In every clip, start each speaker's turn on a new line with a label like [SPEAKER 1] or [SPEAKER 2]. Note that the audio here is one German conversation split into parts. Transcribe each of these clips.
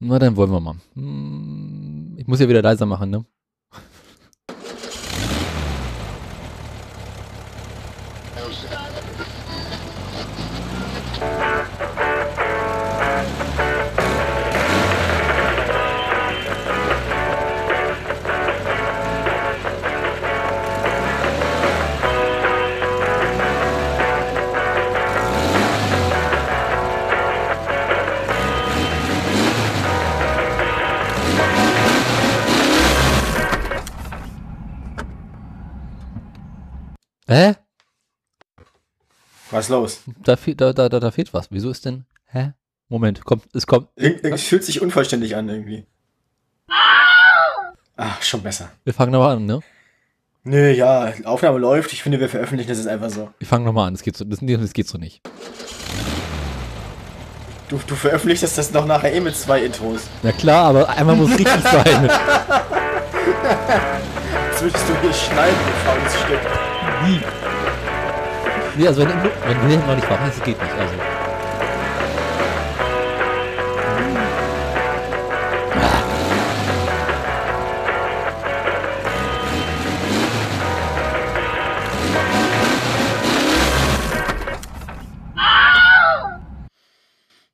[SPEAKER 1] Na, dann wollen wir mal. Ich muss ja wieder leiser machen, ne?
[SPEAKER 2] Was ist los?
[SPEAKER 1] Da, da, da, da, da fehlt was. Wieso ist denn? Hä? Moment, kommt, es kommt.
[SPEAKER 2] Es fühlt sich unvollständig an irgendwie. Ach, schon besser.
[SPEAKER 1] Wir fangen nochmal an, ne?
[SPEAKER 2] Nö, ja, Aufnahme läuft. Ich finde, wir veröffentlichen das ist einfach so.
[SPEAKER 1] Wir fangen nochmal an. Das geht so, das, das geht so nicht.
[SPEAKER 2] Du, du veröffentlichst das noch nachher eh mit zwei Intros.
[SPEAKER 1] Na klar, aber einmal muss richtig sein.
[SPEAKER 2] Jetzt würdest du hier schneiden, du faules Stück.
[SPEAKER 1] Wie? Nee, also wenn, wenn wir noch nicht machen, das geht nicht. Also.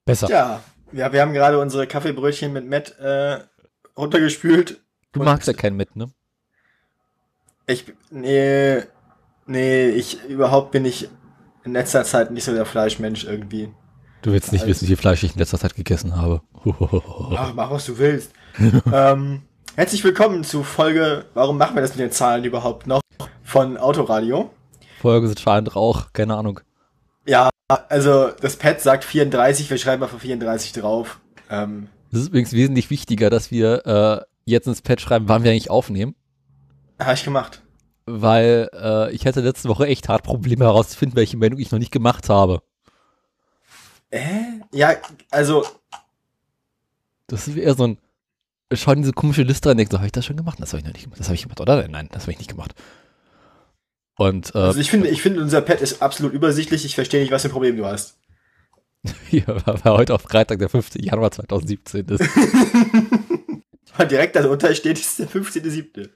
[SPEAKER 1] Besser.
[SPEAKER 2] Ja, ja, wir haben gerade unsere Kaffeebrötchen mit Matt äh, runtergespült.
[SPEAKER 1] du magst ja keinen mit, ne?
[SPEAKER 2] Ich, nee, nee, ich, überhaupt bin ich in letzter Zeit nicht so der Fleischmensch irgendwie.
[SPEAKER 1] Du willst nicht
[SPEAKER 2] Also-
[SPEAKER 1] wissen, wie viel Fleisch ich in letzter Zeit gegessen habe.
[SPEAKER 2] Ach, mach was du willst. ähm, herzlich willkommen zu Folge, warum machen wir das mit den Zahlen überhaupt noch, von Autoradio.
[SPEAKER 1] Folge sind scheinend Rauch, keine Ahnung.
[SPEAKER 2] Ja, also das Pad sagt 34, wir schreiben einfach 34 drauf. Ähm,
[SPEAKER 1] Es ist übrigens wesentlich wichtiger, dass wir äh, jetzt ins Pad schreiben, wann wir eigentlich aufnehmen.
[SPEAKER 2] habe ich gemacht.
[SPEAKER 1] Weil äh, ich hatte letzte Woche echt hart Probleme herauszufinden, welche Meldung ich noch nicht gemacht habe.
[SPEAKER 2] Äh? Ja, also,
[SPEAKER 1] Das ist eher so ein, schau diese komische Liste an, denk so, habe ich das schon gemacht? Das habe ich noch nicht gemacht. Das habe ich gemacht, oder? Nein, das habe ich nicht gemacht. Und äh,
[SPEAKER 2] also ich finde, ich finde, unser Pad ist absolut übersichtlich. Ich verstehe nicht, was für ein Problem du hast.
[SPEAKER 1] war, war heute auf Freitag, der 5. Januar 2017 ist.
[SPEAKER 2] Direkt darunter steht, ist der 15.7.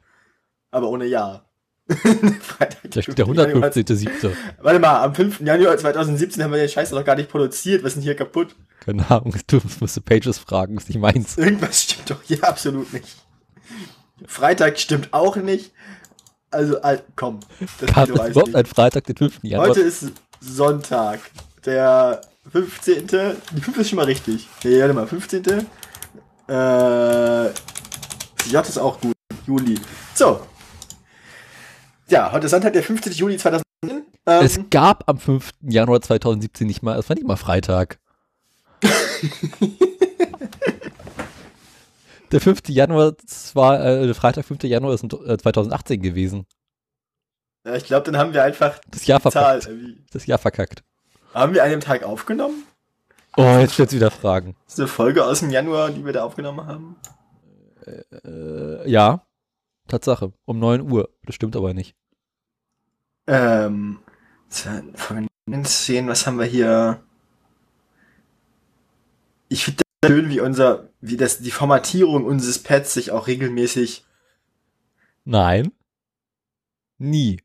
[SPEAKER 2] Aber ohne Jahr. Freitag,
[SPEAKER 1] der
[SPEAKER 2] 15.
[SPEAKER 1] 115.7.
[SPEAKER 2] Warte mal, am 5. Januar 2017 haben wir den Scheiß noch gar nicht produziert. Was ist denn hier kaputt?
[SPEAKER 1] Keine Ahnung, du musst du Pages fragen, ist nicht meins.
[SPEAKER 2] Irgendwas stimmt doch hier absolut nicht. Freitag stimmt auch nicht. Also, al- komm. Das du
[SPEAKER 1] es überhaupt ein Freitag, den 5. Januar?
[SPEAKER 2] Heute ist Sonntag. Der 15. Die 5 ist schon mal richtig. Nee, warte mal, 15. Äh, J ist auch gut. Juli. So. Ja, heute ist Sonntag, der 15. Juli 2017. Ähm,
[SPEAKER 1] Es gab am 5. Januar 2017 nicht mal, es war nicht mal Freitag. Der 5. Januar, war, äh, Freitag, 5. Januar ist äh, 2018 gewesen.
[SPEAKER 2] ja, ich glaube, dann haben wir einfach
[SPEAKER 1] Das Jahr
[SPEAKER 2] Zahl.
[SPEAKER 1] verkackt.
[SPEAKER 2] äh,
[SPEAKER 1] Das Jahr verkackt.
[SPEAKER 2] Haben wir an dem Tag aufgenommen?
[SPEAKER 1] Oh, jetzt stellst du wieder Fragen.
[SPEAKER 2] Das ist eine Folge aus dem Januar, die wir da aufgenommen haben.
[SPEAKER 1] Äh, ja, Tatsache. Um 9 Uhr. Das stimmt aber nicht.
[SPEAKER 2] Ähm, Folge 19, was haben wir hier? Ich finde das schön, wie unser, wie das, die Formatierung unseres Pads sich auch regelmäßig,
[SPEAKER 1] Nein. Nie.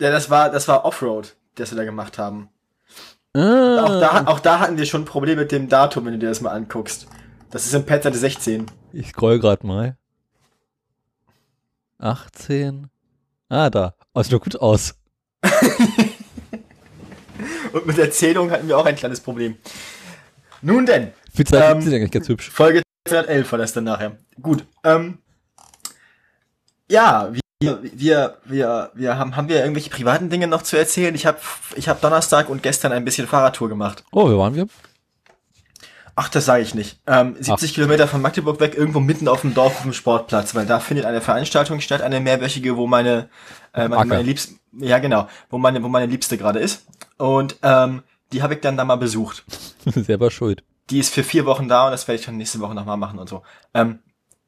[SPEAKER 2] ja, das war, das war Offroad, das wir da gemacht haben.
[SPEAKER 1] Ah,
[SPEAKER 2] Auch da, auch da hatten wir schon ein Problem mit dem Datum, wenn du dir das mal anguckst. Das ist im Pad Seite 16.
[SPEAKER 1] Ich scroll grad mal. 18. Ah, da. Oh, sieht doch gut aus.
[SPEAKER 2] Und mit der Zählung hatten wir auch ein kleines Problem. Nun denn,
[SPEAKER 1] Für 2017
[SPEAKER 2] Ähm,
[SPEAKER 1] eigentlich ganz hübsch.
[SPEAKER 2] Folge 211 war das dann nachher. Gut. Ähm, ja, wir, wir, wir, wir haben, haben wir irgendwelche privaten Dinge noch zu erzählen? Ich habe ich hab Donnerstag und gestern ein bisschen Fahrradtour gemacht.
[SPEAKER 1] Oh, wo waren wir?
[SPEAKER 2] Ach, das sage ich nicht. Ähm, 70 Kilometer von Magdeburg weg, irgendwo mitten auf dem Dorf auf dem Sportplatz, weil da findet eine Veranstaltung statt, eine mehrwöchige, wo meine, äh, meine, meine Liebste, ja genau, wo meine, wo meine Liebste gerade ist. Und ähm, die habe ich dann da mal besucht.
[SPEAKER 1] Selber schuld.
[SPEAKER 2] die ist für vier Wochen da und das werde ich dann nächste Woche nochmal machen und so. Ähm,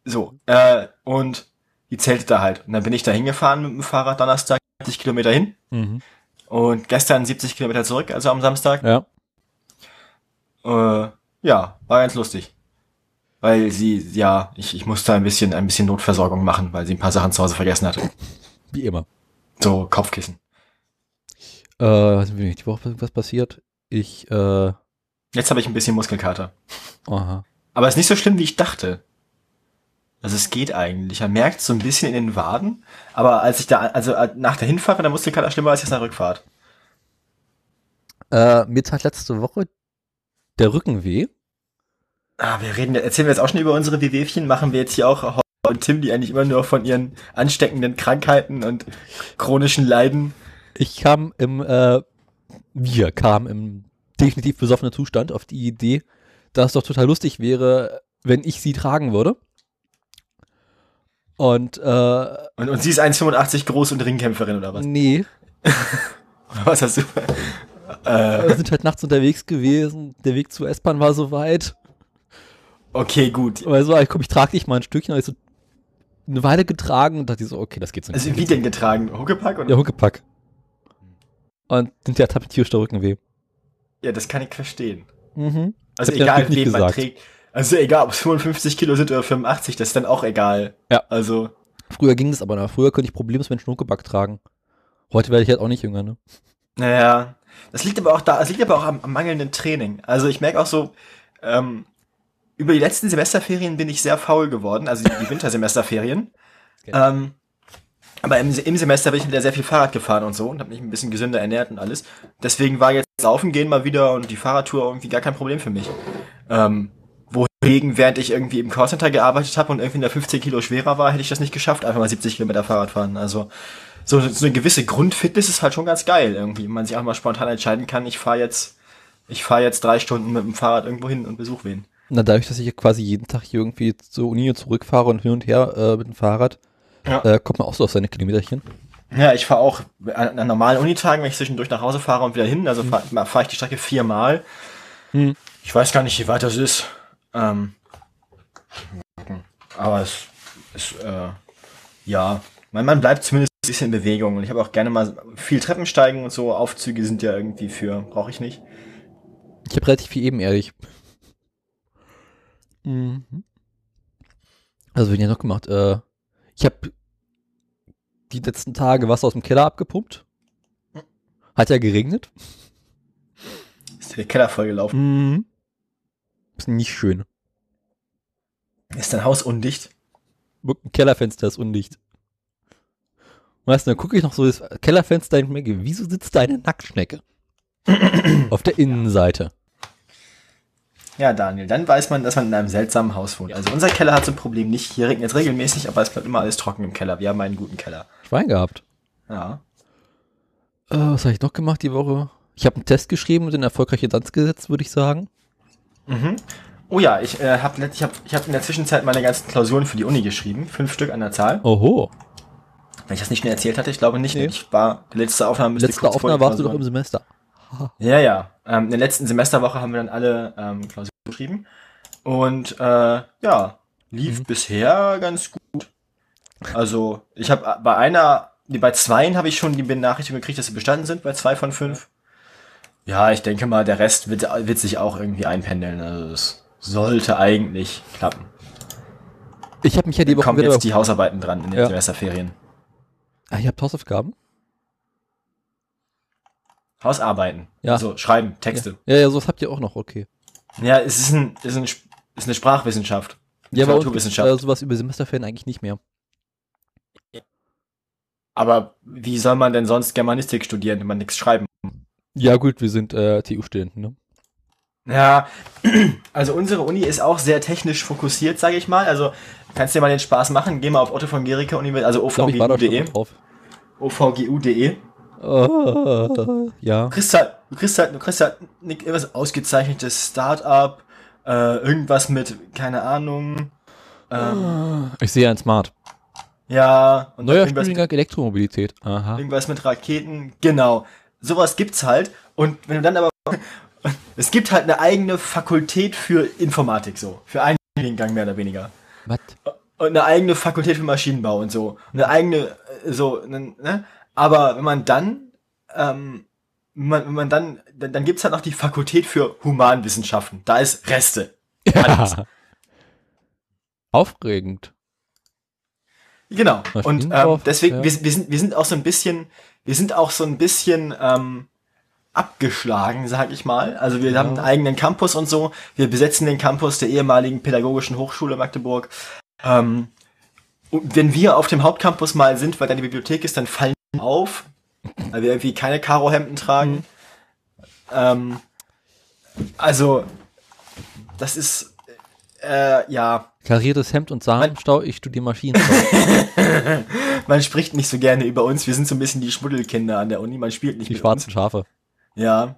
[SPEAKER 2] so, äh, und die zeltet da halt. Und dann bin ich da hingefahren mit dem Fahrrad Donnerstag 70 Kilometer hin
[SPEAKER 1] Mhm.
[SPEAKER 2] und gestern 70 Kilometer zurück, also am Samstag.
[SPEAKER 1] Ja.
[SPEAKER 2] Äh, ja, war ganz lustig. weil sie, ja, ich, ich musste ein bisschen, ein bisschen Notversorgung machen, weil sie ein paar Sachen zu Hause vergessen hatte.
[SPEAKER 1] Wie immer.
[SPEAKER 2] So Kopfkissen.
[SPEAKER 1] Äh, weiß nicht, die Woche was passiert? Ich, äh,
[SPEAKER 2] Jetzt habe ich ein bisschen Muskelkater.
[SPEAKER 1] aha.
[SPEAKER 2] Aber es ist nicht so schlimm, wie ich dachte. Also es geht eigentlich. Man merkt so ein bisschen in den Waden. Aber als ich da, also äh, nach der Hinfahrt war der Muskelkater schlimmer als jetzt nach der Rückfahrt.
[SPEAKER 1] Äh, mir tat letzte Woche der Rücken weh.
[SPEAKER 2] Ah, wir reden, erzählen wir jetzt auch schon über unsere Wehwehchen. Machen wir jetzt hier auch und Tim, die eigentlich immer nur von ihren ansteckenden Krankheiten und chronischen Leiden.
[SPEAKER 1] Ich kam im, äh, wir kamen im definitiv besoffenen Zustand auf die Idee, dass es doch total lustig wäre, wenn ich sie tragen würde. Und, äh,
[SPEAKER 2] Und, und sie ist 1,85 groß und Ringkämpferin oder was?
[SPEAKER 1] nee,
[SPEAKER 2] Oder was hast du? Äh,
[SPEAKER 1] wir sind halt nachts unterwegs gewesen. Der Weg zur S-Bahn war so weit.
[SPEAKER 2] Okay, gut.
[SPEAKER 1] Aber so, ich komm, ich trage dich mal ein Stückchen. Hab ich so eine Weile getragen und dachte ich so, okay, das geht so nicht.
[SPEAKER 2] Also wie denn getragen? Huckepack? Oder?
[SPEAKER 1] Ja, Huckepack. Und sind ja tapetiert der Rücken weh.
[SPEAKER 2] Ja, das kann ich verstehen.
[SPEAKER 1] Mhm.
[SPEAKER 2] Also egal, wen man trägt. Also egal, ob es 55 Kilo sind oder 85, das ist dann auch egal.
[SPEAKER 1] Ja.
[SPEAKER 2] Also,
[SPEAKER 1] Früher ging das aber noch. Früher konnte ich problemlos Menschen Huckepack tragen. Heute werde ich halt auch nicht jünger, ne?
[SPEAKER 2] naja. Das liegt aber auch da, es liegt aber auch am, am mangelnden Training. Also ich merke auch so, ähm, über die letzten Semesterferien bin ich sehr faul geworden, also die, die Wintersemesterferien.
[SPEAKER 1] Okay.
[SPEAKER 2] Ähm, aber im, im Semester bin ich wieder sehr viel Fahrrad gefahren und so und habe mich ein bisschen gesünder ernährt und alles. Deswegen war jetzt Laufen gehen mal wieder und die Fahrradtour irgendwie gar kein Problem für mich. Ähm, wohingegen, während ich irgendwie im Callcenter gearbeitet habe und irgendwie nur 15 Kilo schwerer war, hätte ich das nicht geschafft, einfach mal 70 Kilometer Fahrrad fahren. Also so, so eine gewisse Grundfitness ist halt schon ganz geil irgendwie. wenn Man sich auch mal spontan entscheiden kann, ich fahre jetzt, ich fahre jetzt drei Stunden mit dem Fahrrad irgendwo hin und besuche wen.
[SPEAKER 1] Na, dadurch, dass ich ja quasi jeden Tag hier irgendwie zur Uni und zurückfahre und hin und her äh, mit dem Fahrrad,
[SPEAKER 2] Ja.
[SPEAKER 1] äh, kommt man auch so auf seine Kilometerchen.
[SPEAKER 2] Ja, ich fahre auch an, an normalen Unitagen, wenn ich zwischendurch nach Hause fahre und wieder hin, also fahre fahr ich die Strecke viermal.
[SPEAKER 1] Hm.
[SPEAKER 2] Ich weiß gar nicht, wie weit das ist. Ähm, aber es ist, äh, ja, man, man bleibt zumindest ein bisschen in Bewegung und ich habe auch gerne mal viel Treppensteigen und so. Aufzüge sind ja irgendwie für, brauche ich nicht.
[SPEAKER 1] Ich habe relativ viel ebenerdig. Mhm. Also, wenn ihr noch gemacht, äh, ich habe die letzten Tage Wasser aus dem Keller abgepumpt. Hat ja geregnet.
[SPEAKER 2] Ist der Keller vollgelaufen.
[SPEAKER 1] Mhm. Ist nicht schön.
[SPEAKER 2] Ist dein Haus undicht?
[SPEAKER 1] Ein Kellerfenster ist undicht. Weißt du, dann gucke ich noch so das Kellerfenster und denke mir, wieso sitzt da eine Nacktschnecke? Auf der Innenseite.
[SPEAKER 2] Ja, Daniel, dann weiß man, dass man in einem seltsamen Haus wohnt. Also unser Keller hat so ein Problem nicht. Hier regnet es regelmäßig, aber es bleibt immer alles trocken im Keller. Wir haben einen guten Keller.
[SPEAKER 1] Schwein gehabt.
[SPEAKER 2] Ja.
[SPEAKER 1] Äh, was habe ich noch gemacht die Woche? Ich habe einen Test geschrieben und den erfolgreiche Tanz gesetzt, würde ich sagen.
[SPEAKER 2] Mhm. Oh ja, ich äh, habe ich hab, ich hab in der Zwischenzeit meine ganzen Klausuren für die Uni geschrieben. Fünf Stück an der Zahl.
[SPEAKER 1] Oho.
[SPEAKER 2] Wenn ich das nicht schon erzählt hatte, ich glaube nicht.
[SPEAKER 1] Nee.
[SPEAKER 2] Ich war, letzte Aufnahme müsste
[SPEAKER 1] Letzte Aufnahme warst du doch im Semester.
[SPEAKER 2] Ja, ja. Ähm, in der letzten Semesterwoche haben wir dann alle ähm, Klausuren geschrieben. Und äh, ja, lief
[SPEAKER 1] Mhm.
[SPEAKER 2] bisher ganz gut. Also, ich habe bei einer, nee, bei zweien habe ich schon die Benachrichtigung gekriegt, dass sie bestanden sind, bei zwei von fünf. Ja, ich denke mal, der Rest wird, wird sich auch irgendwie einpendeln. Also, es sollte eigentlich klappen.
[SPEAKER 1] Ich habe mich ja die Woche
[SPEAKER 2] kommen jetzt die Hausarbeiten dran in den
[SPEAKER 1] Ja.
[SPEAKER 2] Semesterferien.
[SPEAKER 1] ah, ihr habt Hausaufgaben?
[SPEAKER 2] Hausarbeiten.
[SPEAKER 1] Ja.
[SPEAKER 2] Also schreiben, Texte.
[SPEAKER 1] Ja, ja, sowas habt ihr auch noch, okay.
[SPEAKER 2] Ja, es ist, ein, es ist, ein, es ist eine Sprachwissenschaft.
[SPEAKER 1] Ja, uns gibt's,
[SPEAKER 2] Literaturwissenschaft.
[SPEAKER 1] äh, sowas über Semesterferien eigentlich nicht mehr.
[SPEAKER 2] Aber wie soll man denn sonst Germanistik studieren, wenn man nichts schreiben?
[SPEAKER 1] Ja gut, wir sind äh, TU-Studenten, ne?
[SPEAKER 2] Ja, also unsere Uni ist auch sehr technisch fokussiert, sage ich mal. Also kannst dir mal den Spaß machen, geh mal auf Otto von Gericke Universität, also ovgu.de, ovgu.de.
[SPEAKER 1] Äh, ja.
[SPEAKER 2] Du kriegst halt, du kriegst halt, du kriegst halt nicht irgendwas ausgezeichnetes Startup, äh, irgendwas mit, keine Ahnung, ähm,
[SPEAKER 1] Ich sehe ein Smart.
[SPEAKER 2] ja, und
[SPEAKER 1] Neuer Studiengang Elektromobilität. Aha.
[SPEAKER 2] irgendwas mit Raketen, genau. Sowas gibt's halt. Und wenn du dann aber, es gibt halt eine eigene Fakultät für Informatik, so. Für einen Studiengang mehr oder weniger.
[SPEAKER 1] Was?
[SPEAKER 2] Und eine eigene Fakultät für Maschinenbau und so. Eine eigene, äh, so, ne? Aber wenn man dann, ähm, wenn man, wenn man dann, dann, dann gibt's halt noch die Fakultät für Humanwissenschaften. Da ist Reste.
[SPEAKER 1] Ja. Aufregend.
[SPEAKER 2] Genau. Und ähm, deswegen,
[SPEAKER 1] ja.
[SPEAKER 2] wir, wir, sind, wir sind auch so ein bisschen, wir sind auch so ein bisschen ähm, abgeschlagen, sag ich mal. Also wir haben einen eigenen Campus und so. Wir besetzen den Campus der ehemaligen Pädagogischen Hochschule Magdeburg. Ähm, und wenn wir auf dem Hauptcampus mal sind, weil da die Bibliothek ist, dann fallen auf, weil wir irgendwie keine Karohemden tragen. Ähm, also, das ist, äh, ja,
[SPEAKER 1] Kariertes Hemd und Samenstau, ich studiere Maschinenbau.
[SPEAKER 2] man spricht nicht so gerne über uns. Wir sind so ein bisschen die Schmuddelkinder an der Uni. Man spielt nicht
[SPEAKER 1] Die
[SPEAKER 2] mit uns.
[SPEAKER 1] schwarzen Schafe.
[SPEAKER 2] Ja.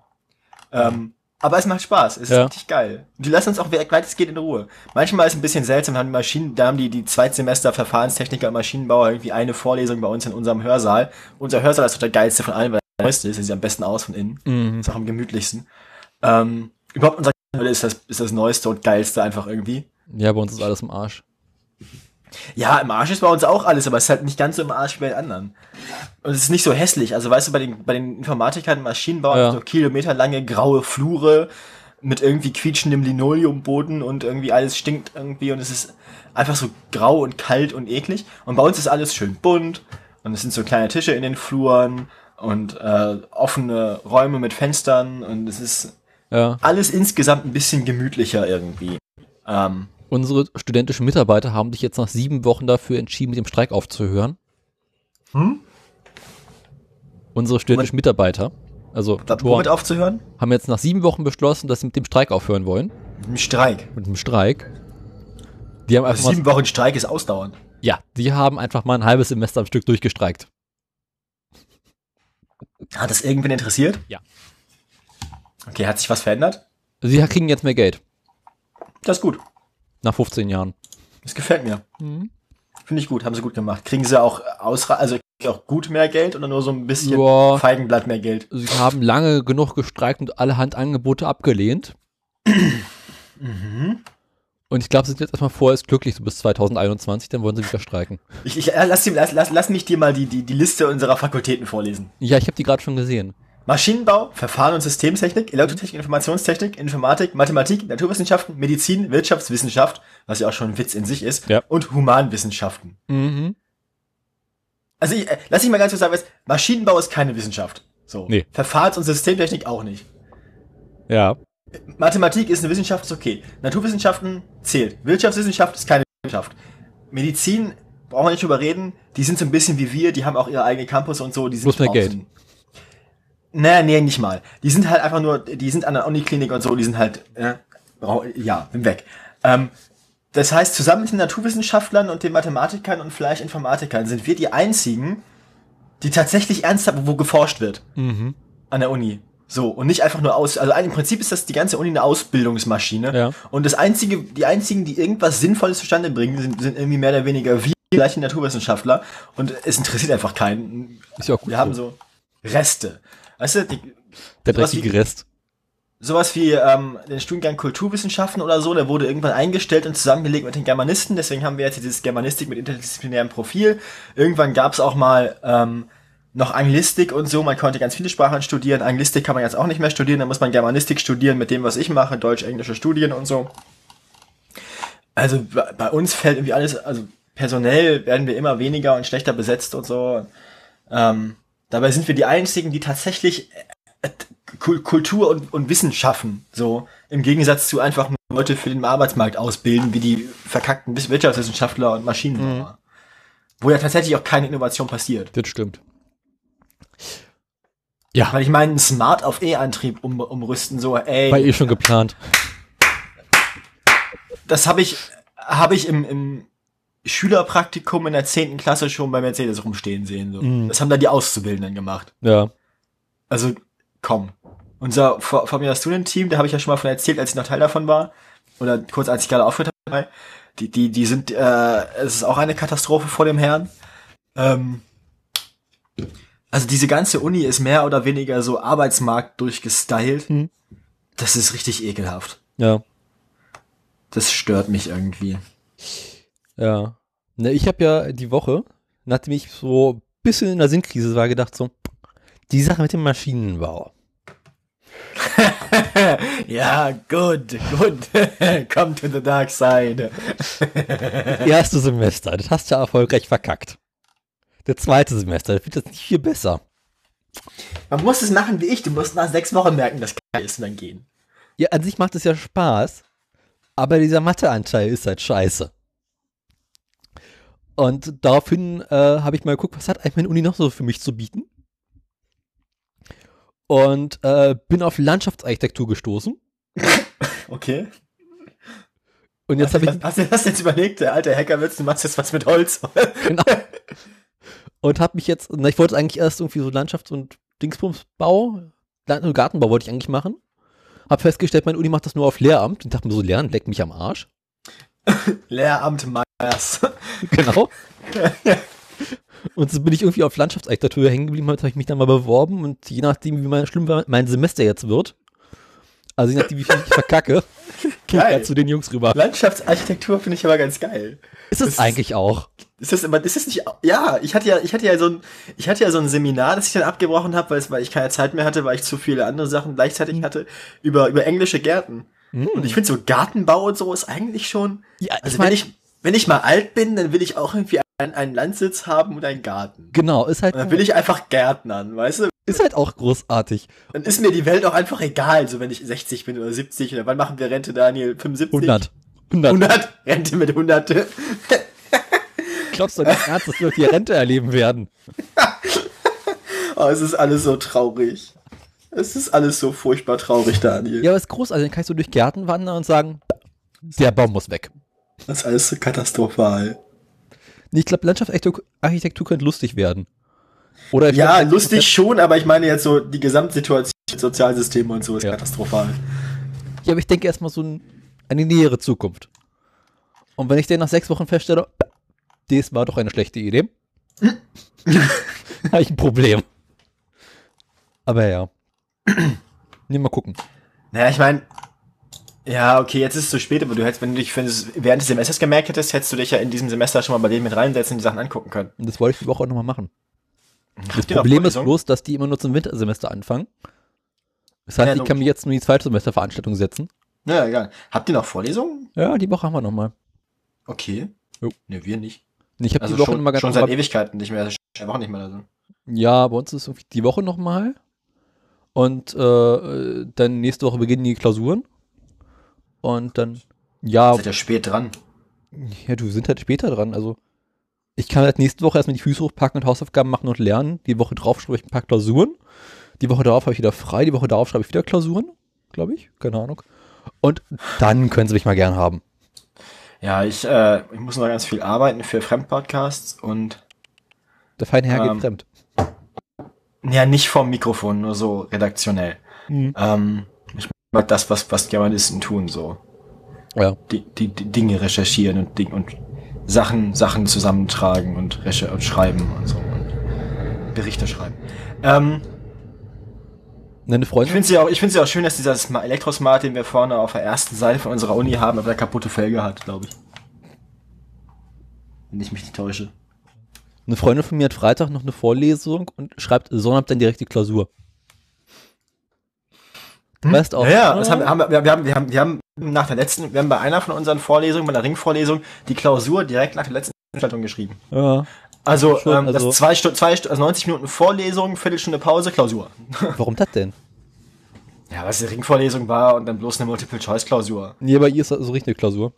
[SPEAKER 2] Ähm, aber es macht Spaß. Es ist
[SPEAKER 1] Ja.
[SPEAKER 2] richtig geil. Und die lassen uns auch weitestgehend in Ruhe. Manchmal ist es ein bisschen seltsam, da haben die Maschinen, da haben die, die Zweitsemester Verfahrenstechniker und Maschinenbauer irgendwie eine Vorlesung bei uns in unserem Hörsaal. Unser Hörsaal ist doch der geilste von allen, weil der neueste ist. Der sieht am besten aus von innen.
[SPEAKER 1] Mhm.
[SPEAKER 2] Ist auch am gemütlichsten. Ähm, überhaupt unser ist das, ist das neueste und geilste einfach irgendwie.
[SPEAKER 1] Ja, bei uns ist alles im Arsch.
[SPEAKER 2] Ja, im Arsch ist bei uns auch alles, aber es ist halt nicht ganz so im Arsch wie bei den anderen. Und es ist nicht so hässlich. Also weißt du, bei den, bei den Informatikern, Maschinenbauern,
[SPEAKER 1] Ja.
[SPEAKER 2] so kilometerlange graue Flure mit irgendwie quietschendem Linoleumboden und irgendwie alles stinkt irgendwie und es ist einfach so grau und kalt und eklig. Und bei uns ist alles schön bunt und es sind so kleine Tische in den Fluren und äh, offene Räume mit Fenstern und es ist
[SPEAKER 1] Ja.
[SPEAKER 2] alles insgesamt ein bisschen gemütlicher irgendwie. Ähm,
[SPEAKER 1] Unsere studentischen Mitarbeiter haben sich jetzt nach sieben Wochen dafür entschieden, mit dem Streik aufzuhören.
[SPEAKER 2] Hm?
[SPEAKER 1] Unsere studentischen Mitarbeiter, also
[SPEAKER 2] womit
[SPEAKER 1] Tutoren,
[SPEAKER 2] aufzuhören?
[SPEAKER 1] haben jetzt nach sieben Wochen beschlossen, dass sie mit dem Streik aufhören wollen.
[SPEAKER 2] Im Streik.
[SPEAKER 1] Mit dem Streik. Die haben einfach
[SPEAKER 2] Also sieben Wochen Streik ist ausdauernd.
[SPEAKER 1] ja, die haben einfach mal ein halbes Semester am Stück durchgestreikt.
[SPEAKER 2] Hat das irgendwen interessiert?
[SPEAKER 1] Ja.
[SPEAKER 2] Okay, hat sich was verändert?
[SPEAKER 1] Sie kriegen jetzt mehr Geld.
[SPEAKER 2] Das ist gut.
[SPEAKER 1] Nach 15 Jahren.
[SPEAKER 2] Das gefällt mir. Finde ich gut, haben sie gut gemacht. Kriegen sie auch ausra also auch gut mehr Geld oder nur so ein bisschen
[SPEAKER 1] Ja.
[SPEAKER 2] Feigenblatt mehr Geld?
[SPEAKER 1] Sie haben lange genug gestreikt und allerhand Angebote abgelehnt. Und ich glaube, sie sind jetzt erstmal vorerst glücklich, so bis 2021, dann wollen sie wieder streiken.
[SPEAKER 2] Ich, ich äh, lass, lass, lass, lass mich dir mal die, die, die Liste unserer Fakultäten vorlesen.
[SPEAKER 1] Ja, ich habe die gerade schon gesehen.
[SPEAKER 2] Maschinenbau, Verfahren- und Systemtechnik, Elektrotechnik, Informationstechnik, Informatik, Mathematik, Naturwissenschaften, Medizin, Wirtschaftswissenschaft, was ja auch schon ein Witz in sich ist,
[SPEAKER 1] Ja.
[SPEAKER 2] und Humanwissenschaften.
[SPEAKER 1] Mhm.
[SPEAKER 2] Also ich, äh, lass ich mal ganz kurz sagen, was- Maschinenbau ist keine Wissenschaft. So.
[SPEAKER 1] Nee.
[SPEAKER 2] Verfahrens- und Systemtechnik auch nicht.
[SPEAKER 1] Ja.
[SPEAKER 2] Mathematik ist eine Wissenschaft, ist okay. Naturwissenschaften zählt. Wirtschaftswissenschaft ist keine Wissenschaft. Medizin, brauchen wir nicht drüber reden, die sind so ein bisschen wie wir, die haben auch ihre eigene Campus und so. Die sind
[SPEAKER 1] Bloß mehr Geld.
[SPEAKER 2] So, nee, nee, nicht mal. Die sind halt einfach nur, die sind an der Uniklinik und so, die sind halt, äh, brau- ja, weg. Ähm, das heißt, zusammen mit den Naturwissenschaftlern und den Mathematikern und vielleicht Informatikern sind wir die einzigen, die tatsächlich ernsthaft, wo geforscht wird
[SPEAKER 1] Mhm.
[SPEAKER 2] an der Uni. So, und nicht einfach nur aus, also im Prinzip ist das die ganze Uni eine Ausbildungsmaschine.
[SPEAKER 1] Ja.
[SPEAKER 2] Und das einzige, die einzigen, die irgendwas Sinnvolles zustande bringen, sind, sind irgendwie mehr oder weniger wir, gleiche Naturwissenschaftler. Und es interessiert einfach keinen.
[SPEAKER 1] Ist ja auch gut.
[SPEAKER 2] Wir haben
[SPEAKER 1] so.
[SPEAKER 2] so Reste. Weißt du, die,
[SPEAKER 1] Der dreckige
[SPEAKER 2] wie-
[SPEAKER 1] Rest.
[SPEAKER 2] sowas wie ähm, den Studiengang Kulturwissenschaften oder so, der wurde irgendwann eingestellt und zusammengelegt mit den Germanisten. Deswegen haben wir jetzt dieses Germanistik mit interdisziplinärem Profil. Irgendwann gab es auch mal ähm, noch Anglistik und so. Man konnte ganz viele Sprachen studieren. Anglistik kann man jetzt auch nicht mehr studieren. Da muss man Germanistik studieren mit dem, was ich mache, deutsch-englische Studien und so. Also bei bei uns fällt irgendwie alles, also personell werden wir immer weniger und schlechter besetzt und so. Ähm, dabei sind wir die einzigen, die tatsächlich äh, Kul- Kultur und, und Wissen schaffen. So im Gegensatz zu einfach nur Leute für den Arbeitsmarkt ausbilden, wie die verkackten Wiss- Wirtschaftswissenschaftler und Maschinenbauer. Wo ja tatsächlich auch keine Innovation passiert.
[SPEAKER 1] Das stimmt. Ja,
[SPEAKER 2] Weil ich meine, einen Smart auf E-Antrieb um, umrüsten, so, ey,
[SPEAKER 1] war eh schon geplant.
[SPEAKER 2] das habe ich, habe ich im, im Schülerpraktikum in der 10. Klasse schon bei Mercedes rumstehen sehen. So.
[SPEAKER 1] Mhm.
[SPEAKER 2] Das haben da die Auszubildenden gemacht.
[SPEAKER 1] Ja.
[SPEAKER 2] Also, komm. Unser Vor- Formula Student Team, da habe ich ja schon mal von erzählt, als ich noch Teil davon war. Oder kurz als ich gerade aufgehört habe. Die, die, die sind, äh, es ist auch eine Katastrophe vor dem Herrn. Ähm, also diese ganze Uni ist mehr oder weniger so Arbeitsmarkt durchgestylt.
[SPEAKER 1] Mhm.
[SPEAKER 2] Das ist richtig ekelhaft.
[SPEAKER 1] Ja.
[SPEAKER 2] Das stört mich irgendwie.
[SPEAKER 1] Ja. Ne, ich habe ja die Woche, nachdem ich so ein bisschen in der Sinnkrise war, gedacht so, die Sache mit dem Maschinenbau.
[SPEAKER 2] ja, good, good. Come to the dark side.
[SPEAKER 1] Erste Semester, das hast du ja erfolgreich verkackt. Der zweite Semester, das wird jetzt nicht viel besser.
[SPEAKER 2] Man muss es machen wie ich. Du musst nach sechs Wochen merken, dass geil ist und dann gehen.
[SPEAKER 1] Ja, an sich macht es ja Spaß, aber dieser Matheanteil ist halt scheiße. Und daraufhin äh, habe ich mal geguckt, was hat eigentlich meine Uni noch so für mich zu bieten? Und äh, bin auf Landschaftsarchitektur gestoßen.
[SPEAKER 2] Okay.
[SPEAKER 1] Und jetzt habe ich
[SPEAKER 2] Hast du das jetzt überlegt? Der alte Hacker willst du machst jetzt was mit Holz.
[SPEAKER 1] genau. Und habe mich jetzt, na, ich wollte eigentlich erst irgendwie so Landschafts- und Dingsbumsbau, Land- Gartenbau wollte ich eigentlich machen. Hab festgestellt, meine Uni macht das nur auf Lehramt. Und dachte mir so, Lernen leckt mich am Arsch.
[SPEAKER 2] Lehramt Meyers.
[SPEAKER 1] Genau. und so bin ich irgendwie auf Landschaftsarchitektur hängen geblieben, habe ich mich dann mal beworben und je nachdem, wie mein, schlimm mein Semester jetzt wird, also je nachdem, wie viel ich verkacke, gehe ich grad zu den Jungs rüber.
[SPEAKER 2] Landschaftsarchitektur finde ich aber ganz geil.
[SPEAKER 1] Ist es
[SPEAKER 2] das-
[SPEAKER 1] eigentlich auch?
[SPEAKER 2] Ist das aber ist das nicht ja, ich hatte ja ich hatte ja so ein ich hatte ja so ein Seminar, das ich dann abgebrochen habe, weil weil ich keine Zeit mehr hatte, weil ich zu viele andere Sachen gleichzeitig hatte über über englische Gärten. Und ich finde so Gartenbau und so ist eigentlich schon
[SPEAKER 1] Ja, ich
[SPEAKER 2] also
[SPEAKER 1] mein-
[SPEAKER 2] wenn ich wenn ich mal alt bin, dann will ich auch irgendwie einen, einen Landsitz haben und einen Garten.
[SPEAKER 1] Genau, ist halt,
[SPEAKER 2] Und dann will ich einfach Gärtnern, weißt du?
[SPEAKER 1] ist halt auch großartig.
[SPEAKER 2] Dann ist mir die Welt auch einfach egal, so wenn ich 60 bin oder 70 oder wann machen wir Rente, Daniel? 75?
[SPEAKER 1] 100. 100.
[SPEAKER 2] 100? Rente mit Hunderte.
[SPEAKER 1] Glaubst du nicht ernst, dass wir die Rente erleben werden?
[SPEAKER 2] Oh, es ist alles so traurig. Es ist alles so furchtbar traurig, Daniel.
[SPEAKER 1] Ja, aber ist großartig. Dann kannst du durch Gärten wandern und sagen, der Baum muss weg.
[SPEAKER 2] Das ist alles so katastrophal.
[SPEAKER 1] Nee, Ich glaube, Landschaftsarchitektur Architektur könnte lustig werden. Oder
[SPEAKER 2] Ja,
[SPEAKER 1] glaub,
[SPEAKER 2] lustig schon, aber ich meine jetzt so die Gesamtsituation, Sozialsysteme und so ist
[SPEAKER 1] Ja.
[SPEAKER 2] katastrophal.
[SPEAKER 1] Ja, aber ich denke erstmal so ein, eine nähere Zukunft. Und wenn ich dann nach sechs Wochen feststelle, das war doch eine schlechte Idee, habe ich ein Problem. Aber ja. Nee, mal gucken.
[SPEAKER 2] Naja, ich meine, ja, okay, jetzt ist es zu spät, aber du hättest, wenn du dich das, während des Semesters gemerkt hättest, hättest du dich ja in diesem Semester schon mal bei denen mit reinsetzen und die Sachen angucken können.
[SPEAKER 1] Und das wollte ich die Woche auch nochmal machen. Das
[SPEAKER 2] Habt noch
[SPEAKER 1] Problem ist bloß, dass die immer nur zum Wintersemester anfangen. Das heißt,
[SPEAKER 2] Ja,
[SPEAKER 1] ich kann mich jetzt nur die Zweitsemesterveranstaltung setzen.
[SPEAKER 2] Ja, egal. Habt ihr noch Vorlesungen?
[SPEAKER 1] Ja, die Woche haben wir nochmal.
[SPEAKER 2] Okay.
[SPEAKER 1] Jo.
[SPEAKER 2] Ne, wir nicht.
[SPEAKER 1] Ich habe
[SPEAKER 2] Also
[SPEAKER 1] die Woche
[SPEAKER 2] schon,
[SPEAKER 1] immer ganz
[SPEAKER 2] schon seit Ewigkeiten nicht mehr, seit Wochen nicht mehr sind.
[SPEAKER 1] Ja, bei uns ist irgendwie die Woche nochmal. Und äh, dann nächste Woche beginnen die Klausuren. Und dann, ja,
[SPEAKER 2] Seid ihr spät dran?
[SPEAKER 1] ja, du sind halt später dran. Also, ich kann halt nächste Woche erstmal die Füße hochpacken und Hausaufgaben machen und lernen. Die Woche drauf schreibe ich ein paar Klausuren. Die Woche darauf habe ich wieder frei. Die Woche darauf schreibe ich wieder Klausuren. Glaube ich. Keine Ahnung. Und dann können sie mich mal gern haben.
[SPEAKER 2] Ja, ich, äh, ich muss noch ganz viel arbeiten für Fremdpodcasts und
[SPEAKER 1] Der feine Herr
[SPEAKER 2] Ähm,
[SPEAKER 1] geht fremd.
[SPEAKER 2] ja, nicht vom Mikrofon, nur so redaktionell.
[SPEAKER 1] Mhm.
[SPEAKER 2] Ähm, mag das, was, was Germanisten tun, so.
[SPEAKER 1] Ja.
[SPEAKER 2] Die, die, die Dinge recherchieren und, Ding, und Sachen, Sachen zusammentragen und, recher und schreiben und so. Und Berichte schreiben. Ähm,
[SPEAKER 1] Eine
[SPEAKER 2] ich finde es ja auch, ich find's ja auch schön, dass dieser Sma- Elektrosmart, den wir vorne auf der ersten Seite von unserer Uni haben, aber eine kaputte Felge hat, glaube ich. Wenn ich mich nicht täusche.
[SPEAKER 1] Eine Freundin von mir hat Freitag noch eine Vorlesung und schreibt Sonnabend dann direkt die Klausur. Du weißt auch.
[SPEAKER 2] Ja, ja, das haben, haben, wir, wir, haben, wir, haben, wir haben nach der letzten, wir haben bei einer von unseren Vorlesungen, bei der Ringvorlesung, die Klausur direkt nach der letzten Veranstaltung geschrieben.
[SPEAKER 1] Ja.
[SPEAKER 2] Also,
[SPEAKER 1] Schon,
[SPEAKER 2] ähm,
[SPEAKER 1] also-
[SPEAKER 2] das zwei Stunden, zwei, Stu- also 90 Minuten Vorlesung, Viertelstunde Pause, Klausur.
[SPEAKER 1] Warum das denn?
[SPEAKER 2] Ja, was die Ringvorlesung war und dann bloß eine Multiple-Choice-Klausur.
[SPEAKER 1] Nee, bei ihr ist das so richtig eine Klausur.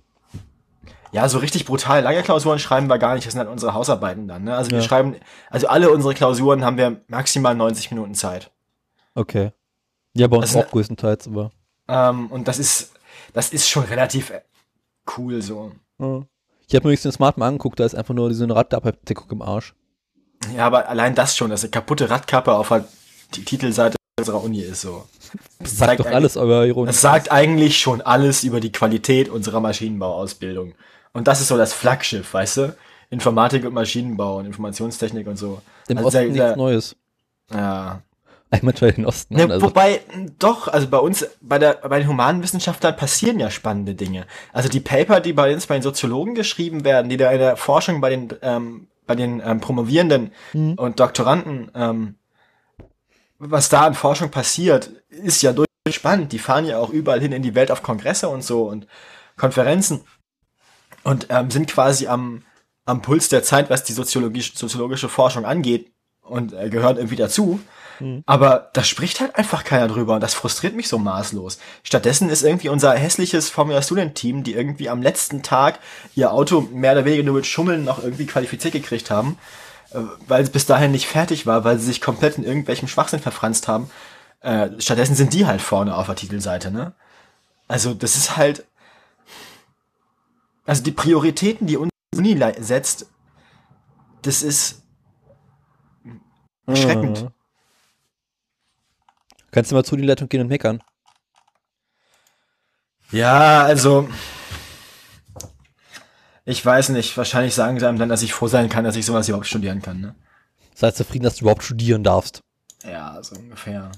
[SPEAKER 2] Ja, so richtig brutal lange Klausuren schreiben wir gar nicht. Das sind halt unsere Hausarbeiten dann. Ne? Also wir
[SPEAKER 1] Ja.
[SPEAKER 2] schreiben, also alle unsere Klausuren haben wir maximal 90 Minuten Zeit.
[SPEAKER 1] Okay. Ja, bei uns
[SPEAKER 2] Das ist
[SPEAKER 1] auch größtenteils, aber.
[SPEAKER 2] Ähm, und das ist, das ist schon relativ äh, cool so.
[SPEAKER 1] Ja. Ich habe mir übrigens den Smart mal angeguckt, da ist einfach nur diese Radabdeckung im Arsch.
[SPEAKER 2] Ja, aber allein das schon, dass eine kaputte Radkappe auf halt die Titelseite unserer Uni ist so.
[SPEAKER 1] Das sagt doch alles über Ironie.
[SPEAKER 2] Das sagt eigentlich schon alles über die Qualität unserer Maschinenbauausbildung. Und das ist so das Flaggschiff, weißt du? Informatik und Maschinenbau und Informationstechnik und so.
[SPEAKER 1] Im
[SPEAKER 2] Also
[SPEAKER 1] Osten
[SPEAKER 2] der-
[SPEAKER 1] nichts
[SPEAKER 2] der-
[SPEAKER 1] Neues.
[SPEAKER 2] Ja.
[SPEAKER 1] Einmal schau den Osten
[SPEAKER 2] Ne.
[SPEAKER 1] Also,
[SPEAKER 2] wobei, doch, also bei uns, bei, der, bei den Humanwissenschaftlern passieren ja spannende Dinge. Also die Paper, die bei uns bei den Soziologen geschrieben werden, die da in der Forschung bei den, ähm, bei den ähm, Promovierenden
[SPEAKER 1] Mhm.
[SPEAKER 2] und Doktoranden, ähm, was da an Forschung passiert, ist ja durchaus spannend. Die fahren ja auch überall hin in die Welt auf Kongresse und so und Konferenzen und ähm, sind quasi am, am Puls der Zeit, was die soziologische, soziologische Forschung angeht und äh, gehören irgendwie dazu.
[SPEAKER 1] Mhm.
[SPEAKER 2] Aber da spricht halt einfach keiner drüber und das frustriert mich so maßlos. Stattdessen ist irgendwie unser hässliches Formula Student Team, die irgendwie am letzten Tag ihr Auto mehr oder weniger nur mit Schummeln noch irgendwie qualifiziert gekriegt haben, äh, weil es bis dahin nicht fertig war, weil sie sich komplett in irgendwelchem Schwachsinn verfranst haben. Äh, stattdessen sind die halt vorne auf der Titelseite, ne? Also das ist halt, also die Prioritäten, die unsere Uni setzt, das ist erschreckend.
[SPEAKER 1] Mhm. Kannst du mal zu die Leitung gehen und meckern?
[SPEAKER 2] Ja, also ich weiß nicht. Wahrscheinlich sagen sie einem dann, dass ich froh sein kann, dass ich sowas überhaupt studieren kann. Ne?
[SPEAKER 1] Sei zufrieden, dass du überhaupt studieren darfst.
[SPEAKER 2] Ja, so ungefähr.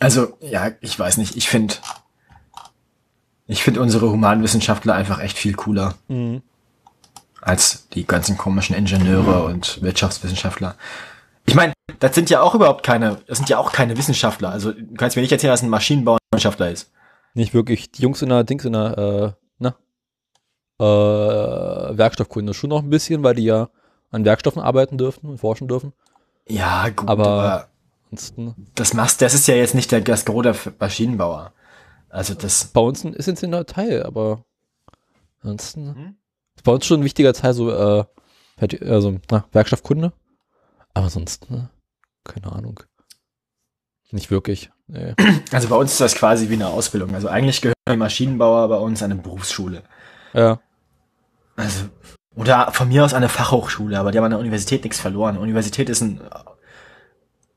[SPEAKER 2] Also ja, ich weiß nicht. Ich finde, ich finde unsere Humanwissenschaftler einfach echt viel cooler
[SPEAKER 1] Mhm.
[SPEAKER 2] Als die ganzen komischen Ingenieure und Wirtschaftswissenschaftler. Ich meine, das sind ja auch überhaupt keine, das sind ja auch keine Wissenschaftler. Also du kannst mir nicht erzählen, dass ein Maschinenbauwissenschaftler ist.
[SPEAKER 1] Nicht wirklich. Die Jungs in der Dings in der, äh, na, äh, Werkstoffkunde schon noch ein bisschen, weil die ja an Werkstoffen arbeiten dürfen und forschen dürfen.
[SPEAKER 2] Ja, gut,
[SPEAKER 1] Aber-
[SPEAKER 2] aber
[SPEAKER 1] Ansonsten,
[SPEAKER 2] das machst, das ist ja jetzt nicht der das Gros der Maschinenbauer. Also das,
[SPEAKER 1] bei uns ist es ein Teil, aber ansonsten,
[SPEAKER 2] Mhm.
[SPEAKER 1] Bei uns schon ein wichtiger Teil, so, äh, also, na, Werkstoffkunde. Aber sonst, ne, keine Ahnung. Nicht wirklich. Nee.
[SPEAKER 2] also bei uns ist das quasi wie eine Ausbildung. Also eigentlich gehören die Maschinenbauer bei uns an eine Berufsschule.
[SPEAKER 1] Ja.
[SPEAKER 2] Also, oder von mir aus eine Fachhochschule, aber die haben an der Universität nichts verloren. Universität ist ein,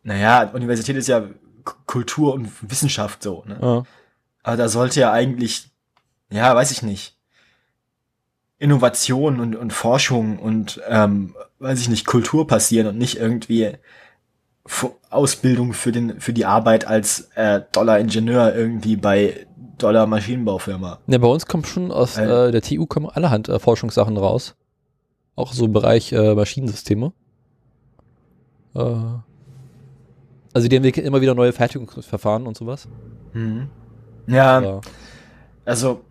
[SPEAKER 2] naja, Universität ist ja Kultur und Wissenschaft so, ne?
[SPEAKER 1] ja.
[SPEAKER 2] Aber da sollte ja eigentlich, ja, weiß ich nicht, Innovation und, und Forschung und, ähm, weiß ich nicht, Kultur passieren und nicht irgendwie Ausbildung für den, für die Arbeit als äh, Dollar-Ingenieur irgendwie bei Dollar-Maschinenbaufirma.
[SPEAKER 1] Ja, bei uns kommen schon aus
[SPEAKER 2] Äh.
[SPEAKER 1] äh, der TU kommen allerhand äh, Forschungssachen raus. Auch so im Bereich äh, Maschinensysteme. Äh, also die entwickeln immer wieder neue Fertigungsverfahren und sowas.
[SPEAKER 2] Mhm. Ja,
[SPEAKER 1] Aber
[SPEAKER 2] also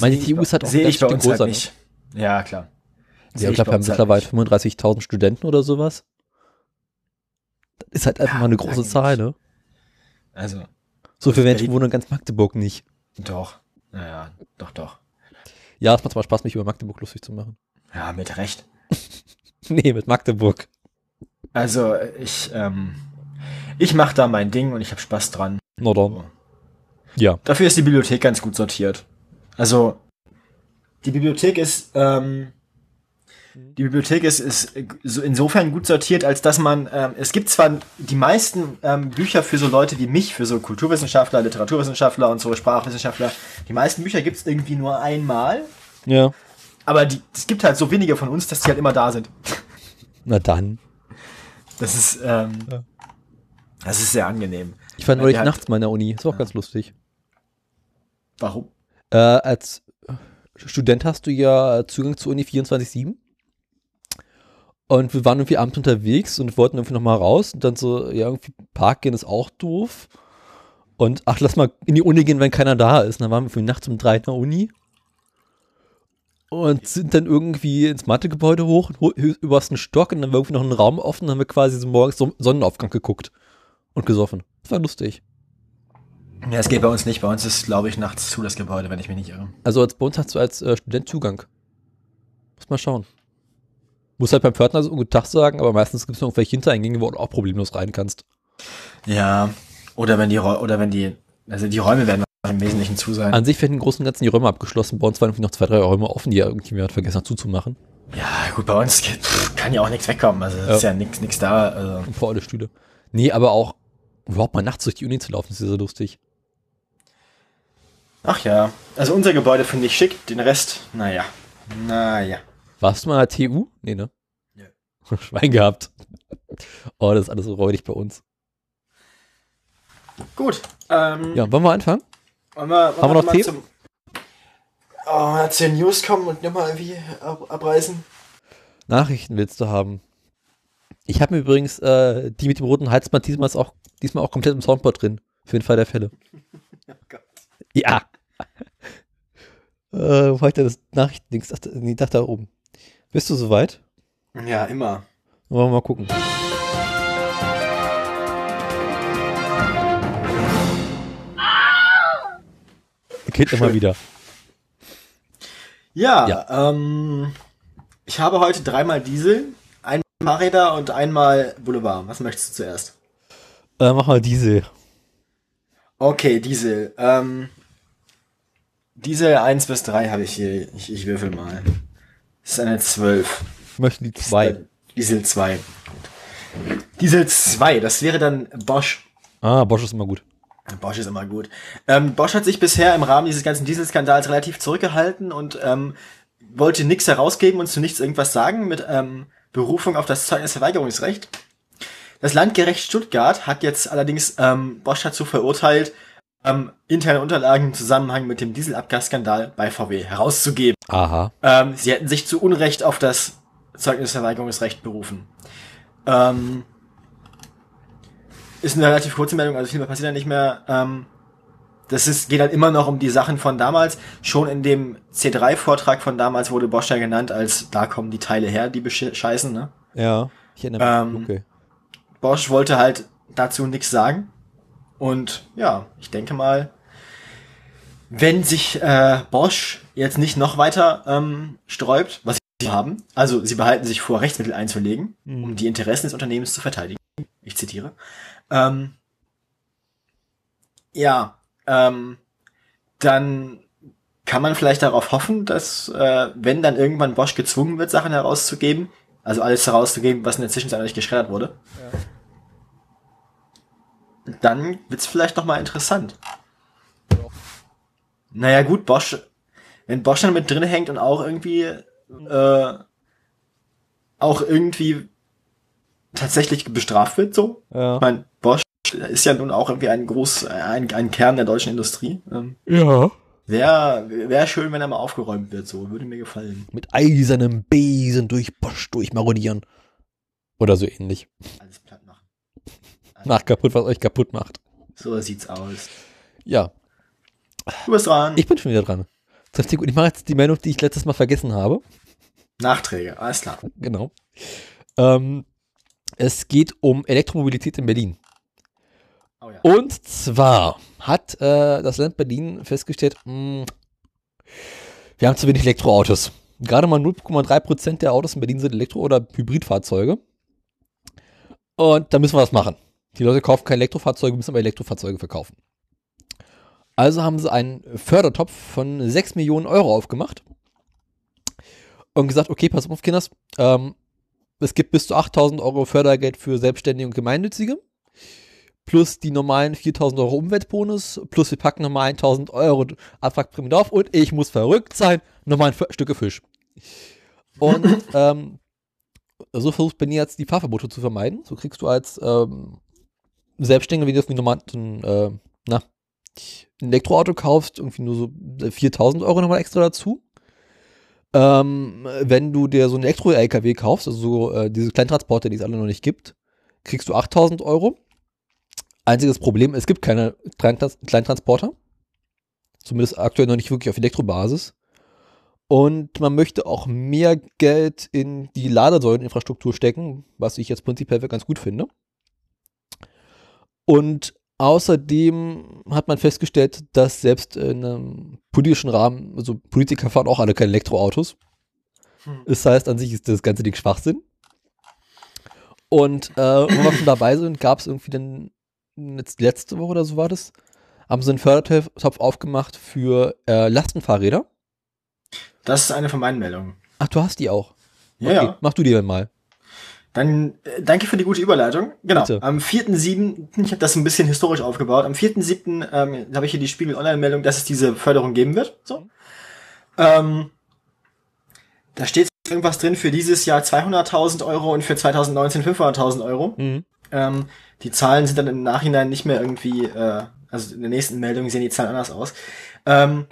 [SPEAKER 1] Meine
[SPEAKER 2] ich
[SPEAKER 1] TU ist halt auch
[SPEAKER 2] sehe ich bei uns halt
[SPEAKER 1] ne?
[SPEAKER 2] nicht. Ja, klar.
[SPEAKER 1] ja, ich glaube, wir haben
[SPEAKER 2] halt
[SPEAKER 1] mittlerweile
[SPEAKER 2] nicht.
[SPEAKER 1] 35.000 Studenten oder sowas. Das ist halt einfach
[SPEAKER 2] Ja,
[SPEAKER 1] mal eine große Zahl, ne?
[SPEAKER 2] Also,
[SPEAKER 1] So viele Menschen wohnen in ganz Magdeburg nicht.
[SPEAKER 2] doch. Naja, doch, doch.
[SPEAKER 1] Ja, es macht mal Spaß, mich über Magdeburg lustig zu machen.
[SPEAKER 2] Ja, mit Recht.
[SPEAKER 1] nee, mit Magdeburg.
[SPEAKER 2] Also, ich, ähm, ich mache da mein Ding und ich habe Spaß dran.
[SPEAKER 1] Na dann. Ja.
[SPEAKER 2] Dafür ist die Bibliothek ganz gut sortiert. Also, die Bibliothek ist, ähm, die Bibliothek ist, ist so insofern gut sortiert, als dass man, ähm, es gibt zwar die meisten ähm, Bücher für so Leute wie mich, für so Kulturwissenschaftler, Literaturwissenschaftler und so Sprachwissenschaftler, die meisten Bücher gibt's irgendwie nur einmal,
[SPEAKER 1] Ja.
[SPEAKER 2] aber die, es gibt halt so wenige von uns, dass die halt immer da sind.
[SPEAKER 1] Na dann.
[SPEAKER 2] Das ist, ähm,
[SPEAKER 1] Ja.
[SPEAKER 2] das ist sehr angenehm.
[SPEAKER 1] Ich war neulich
[SPEAKER 2] halt-
[SPEAKER 1] nachts mal in der Uni. Ist auch ganz lustig.
[SPEAKER 2] Warum?
[SPEAKER 1] Äh, als Student hast du ja Zugang zur Uni 24-7. Und wir waren irgendwie abends unterwegs und wollten irgendwie nochmal raus. Und dann so, ja, irgendwie Park gehen ist auch doof. Und ach, lass mal in die Uni gehen, wenn keiner da ist. Und dann waren wir irgendwie nachts um drei in der Uni. Und sind dann irgendwie ins Mathegebäude hoch, übersten Stock. Und dann war irgendwie noch ein Raum offen. Dann haben wir quasi so morgens so Sonnenaufgang geguckt. Und gesoffen. Das war lustig.
[SPEAKER 2] Ja, es geht bei uns nicht. Bei uns ist, glaube ich, nachts zu das Gebäude, wenn ich mich nicht irre.
[SPEAKER 1] Also als bei uns hast du als äh, Student Zugang. Muss mal schauen. Muss halt beim Pförtner so guten Tag sagen, aber meistens gibt es noch irgendwelche Hintereingänge, wo du auch problemlos rein kannst.
[SPEAKER 2] Ja, oder wenn die oder wenn die also die Räume werden im Wesentlichen zu sein.
[SPEAKER 1] An sich werden im Großen und Ganzen die Räume abgeschlossen. Bei uns waren irgendwie noch zwei, drei Räume offen, die ja irgendjemand vergessen hat zuzumachen.
[SPEAKER 2] ja, gut, bei uns geht, kann ja auch nichts wegkommen, also es ist ja nichts da, also
[SPEAKER 1] Und vor alle Stühle. Nee, aber auch überhaupt mal nachts durch die Uni zu laufen, ist sehr lustig.
[SPEAKER 2] Ach ja, also unser Gebäude finde ich schick, den Rest, naja. Naja.
[SPEAKER 1] Warst du mal TU? Nee, ne?
[SPEAKER 2] Ja.
[SPEAKER 1] Schwein gehabt. Oh, das ist alles so räudig bei uns.
[SPEAKER 2] Gut. Ähm,
[SPEAKER 1] Ja, wollen wir anfangen?
[SPEAKER 2] wollen wir, wollen
[SPEAKER 1] Haben wir noch
[SPEAKER 2] mal
[SPEAKER 1] Themen?
[SPEAKER 2] zum oh, mal zu den News kommen und nochmal irgendwie ab, abreißen?
[SPEAKER 1] Nachrichten willst du haben? Ich habe mir übrigens äh, die mit dem roten Hals mal diesmal auch, diesmal auch komplett im Soundboard drin. Für den Fall der Fälle.
[SPEAKER 2] Oh Gott.
[SPEAKER 1] Ja. äh, wo ich denn das Nachrichtendings? Ach, nee, da, da oben. Bist du soweit?
[SPEAKER 2] Ja, immer.
[SPEAKER 1] Wollen wir mal gucken. Geht immer wieder.
[SPEAKER 2] Ja,
[SPEAKER 1] Ja.
[SPEAKER 2] Ähm, ich habe heute dreimal Diesel, einmal Fahrräder und einmal Boulevard. Was möchtest du zuerst?
[SPEAKER 1] Äh, mach mal diese.
[SPEAKER 2] Okay, Diesel. Ähm, Diesel 1 bis 3 habe ich hier. Ich, ich würfel mal. Das ist eine 12.
[SPEAKER 1] Ich möchte die zwei.
[SPEAKER 2] Diesel 2. Diesel 2, das wäre dann Bosch.
[SPEAKER 1] Ah, Bosch ist immer gut.
[SPEAKER 2] Bosch ist immer gut. Ähm, Bosch hat sich bisher im Rahmen dieses ganzen Dieselskandals relativ zurückgehalten und ähm, wollte nichts herausgeben und zu nichts irgendwas sagen mit ähm, Berufung auf das Zeugnisverweigerungsrecht. Das Landgericht Stuttgart hat jetzt allerdings ähm, Bosch dazu verurteilt, ähm, interne Unterlagen im Zusammenhang mit dem Dieselabgasskandal bei VW herauszugeben.
[SPEAKER 1] Aha.
[SPEAKER 2] Ähm, sie hätten sich zu Unrecht auf das Zeugnisverweigerungsrecht berufen. Ähm, ist eine relativ kurze Meldung, also viel mehr passiert da nicht mehr. Ähm, das ist, geht halt immer noch um die Sachen von damals. Schon in dem C3-Vortrag von damals wurde Bosch ja genannt, als da kommen die Teile her, die bescheißen. Ne?
[SPEAKER 1] Ja. Ich erinnere mich.
[SPEAKER 2] Ähm,
[SPEAKER 1] okay.
[SPEAKER 2] Bosch wollte halt dazu nichts sagen. Und ja, ich denke mal, wenn sich äh, Bosch jetzt nicht noch weiter ähm, sträubt, was sie haben, also sie behalten sich vor, Rechtsmittel einzulegen,
[SPEAKER 1] Mhm.
[SPEAKER 2] um die Interessen des Unternehmens zu verteidigen. Ich zitiere. Ähm, ja, ähm, dann kann man vielleicht darauf hoffen, dass äh, wenn dann irgendwann Bosch gezwungen wird, Sachen herauszugeben, also alles herauszugeben, was in der Zwischenzeit nicht geschreddert wurde, dann wird's vielleicht noch mal interessant. Naja gut, Bosch, wenn Bosch dann mit drin hängt und auch irgendwie äh, auch irgendwie tatsächlich bestraft wird, so.
[SPEAKER 1] Ja.
[SPEAKER 2] Ich meine, Bosch ist ja nun auch irgendwie ein groß, ein, ein Kern der deutschen Industrie. Ähm,
[SPEAKER 1] Ja.
[SPEAKER 2] Wäre wär schön, wenn er mal aufgeräumt wird, so. Würde mir gefallen.
[SPEAKER 1] Mit eisernem Besen durch Bosch durchmarodieren. Oder so ähnlich.
[SPEAKER 2] Alles
[SPEAKER 1] Nach kaputt, was euch kaputt macht.
[SPEAKER 2] So sieht's aus.
[SPEAKER 1] Ja.
[SPEAKER 2] Du bist dran.
[SPEAKER 1] Ich bin schon wieder dran. Ich mache jetzt die Meldung, die ich letztes Mal vergessen habe.
[SPEAKER 2] Nachträge, alles klar.
[SPEAKER 1] Genau. Ähm, es geht um Elektromobilität in Berlin.
[SPEAKER 2] Oh ja.
[SPEAKER 1] Und zwar hat äh, das Land Berlin festgestellt, mh, wir haben zu wenig Elektroautos. Gerade mal 0,3% der Autos in Berlin sind Elektro- oder Hybridfahrzeuge. Und da müssen wir was machen. Die Leute kaufen keine Elektrofahrzeuge, müssen aber Elektrofahrzeuge verkaufen. Also haben sie einen Fördertopf von 6 Millionen Euro aufgemacht und gesagt, okay, pass auf, Kinders, ähm, es gibt bis zu 8000 Euro Fördergeld für Selbstständige und Gemeinnützige, plus die normalen 4000 Euro Umweltbonus, plus wir packen nochmal 1000 Euro Abwrackprämie drauf und ich muss verrückt sein, nochmal ein Stücke Fisch. Und ähm, so versucht Benny jetzt die Fahrverbote zu vermeiden. So kriegst du als ähm, Selbstständiger, wenn du irgendwie normal so ein, äh, na, ein Elektroauto kaufst, irgendwie nur so 4000 Euro nochmal extra dazu. Ähm, wenn du dir so einen Elektro-LKW kaufst, also so äh, diese Kleintransporter, die es alle noch nicht gibt, kriegst du 8000 Euro. Einziges Problem, es gibt keine Kleintrans Kleintransporter. Zumindest aktuell noch nicht wirklich auf Elektrobasis. Und man möchte auch mehr Geld in die Ladesäuleninfrastruktur stecken, was ich jetzt prinzipiell ganz gut finde. Und außerdem hat man festgestellt, dass selbst in einem politischen Rahmen, also Politiker fahren auch alle keine Elektroautos.
[SPEAKER 2] Hm.
[SPEAKER 1] Das heißt, an sich ist das ganze Ding Schwachsinn. Und äh, wo wir schon dabei sind, gab es irgendwie dann, jetzt letzte Woche oder so war das, haben sie einen Fördertopf aufgemacht für äh, Lastenfahrräder.
[SPEAKER 2] Das ist eine von meinen Meldungen.
[SPEAKER 1] Ach, du hast die auch.
[SPEAKER 2] Ja,
[SPEAKER 1] Okay,
[SPEAKER 2] ja.
[SPEAKER 1] Mach du die dann mal.
[SPEAKER 2] Dann äh, danke für die gute Überleitung. Genau.
[SPEAKER 1] Bitte.
[SPEAKER 2] Am 4.7., ich habe das ein bisschen historisch aufgebaut, am 4.7. Ähm, habe ich hier die Spiegel Online-Meldung, dass es diese Förderung geben wird. So. Ähm, da steht irgendwas drin für dieses Jahr 200.000 Euro und für 2019 500.000 Euro.
[SPEAKER 1] Mhm.
[SPEAKER 2] Ähm, die Zahlen sind dann im Nachhinein nicht mehr irgendwie, äh, also in der nächsten Meldung sehen die Zahlen anders aus. Ähm,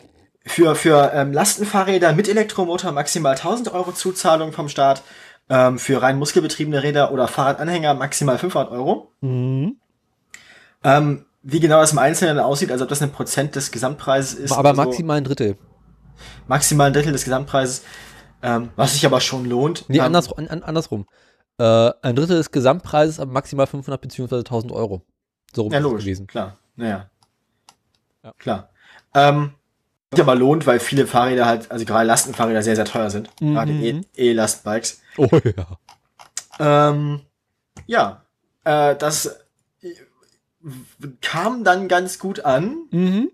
[SPEAKER 2] für für ähm, Lastenfahrräder mit Elektromotor maximal 1000 Euro Zuzahlung vom Staat. Ähm, für rein muskelbetriebene Räder oder Fahrradanhänger maximal 500 Euro.
[SPEAKER 1] Mhm.
[SPEAKER 2] Ähm, wie genau das im Einzelnen aussieht, also ob das ein Prozent des Gesamtpreises ist.
[SPEAKER 1] Aber
[SPEAKER 2] oder so.
[SPEAKER 1] maximal ein Drittel.
[SPEAKER 2] maximal ein Drittel des Gesamtpreises, ähm, was sich aber schon lohnt.
[SPEAKER 1] Nee,
[SPEAKER 2] Ähm,
[SPEAKER 1] anders, an, an, andersrum. Äh, ein Drittel des Gesamtpreises, aber maximal 500 bzw. 1000 Euro. So rum
[SPEAKER 2] Ja,
[SPEAKER 1] ist es
[SPEAKER 2] logisch,
[SPEAKER 1] gewesen.
[SPEAKER 2] klar. Naja.
[SPEAKER 1] Ja.
[SPEAKER 2] Klar. Ähm, sich aber lohnt, weil viele Fahrräder halt, also gerade Lastenfahrräder sehr, sehr teuer sind.
[SPEAKER 1] Mhm.
[SPEAKER 2] Gerade E- E-Lastbikes.
[SPEAKER 1] Oh ja.
[SPEAKER 2] Ähm, ja, äh, das kam dann ganz gut an.
[SPEAKER 1] Mhm.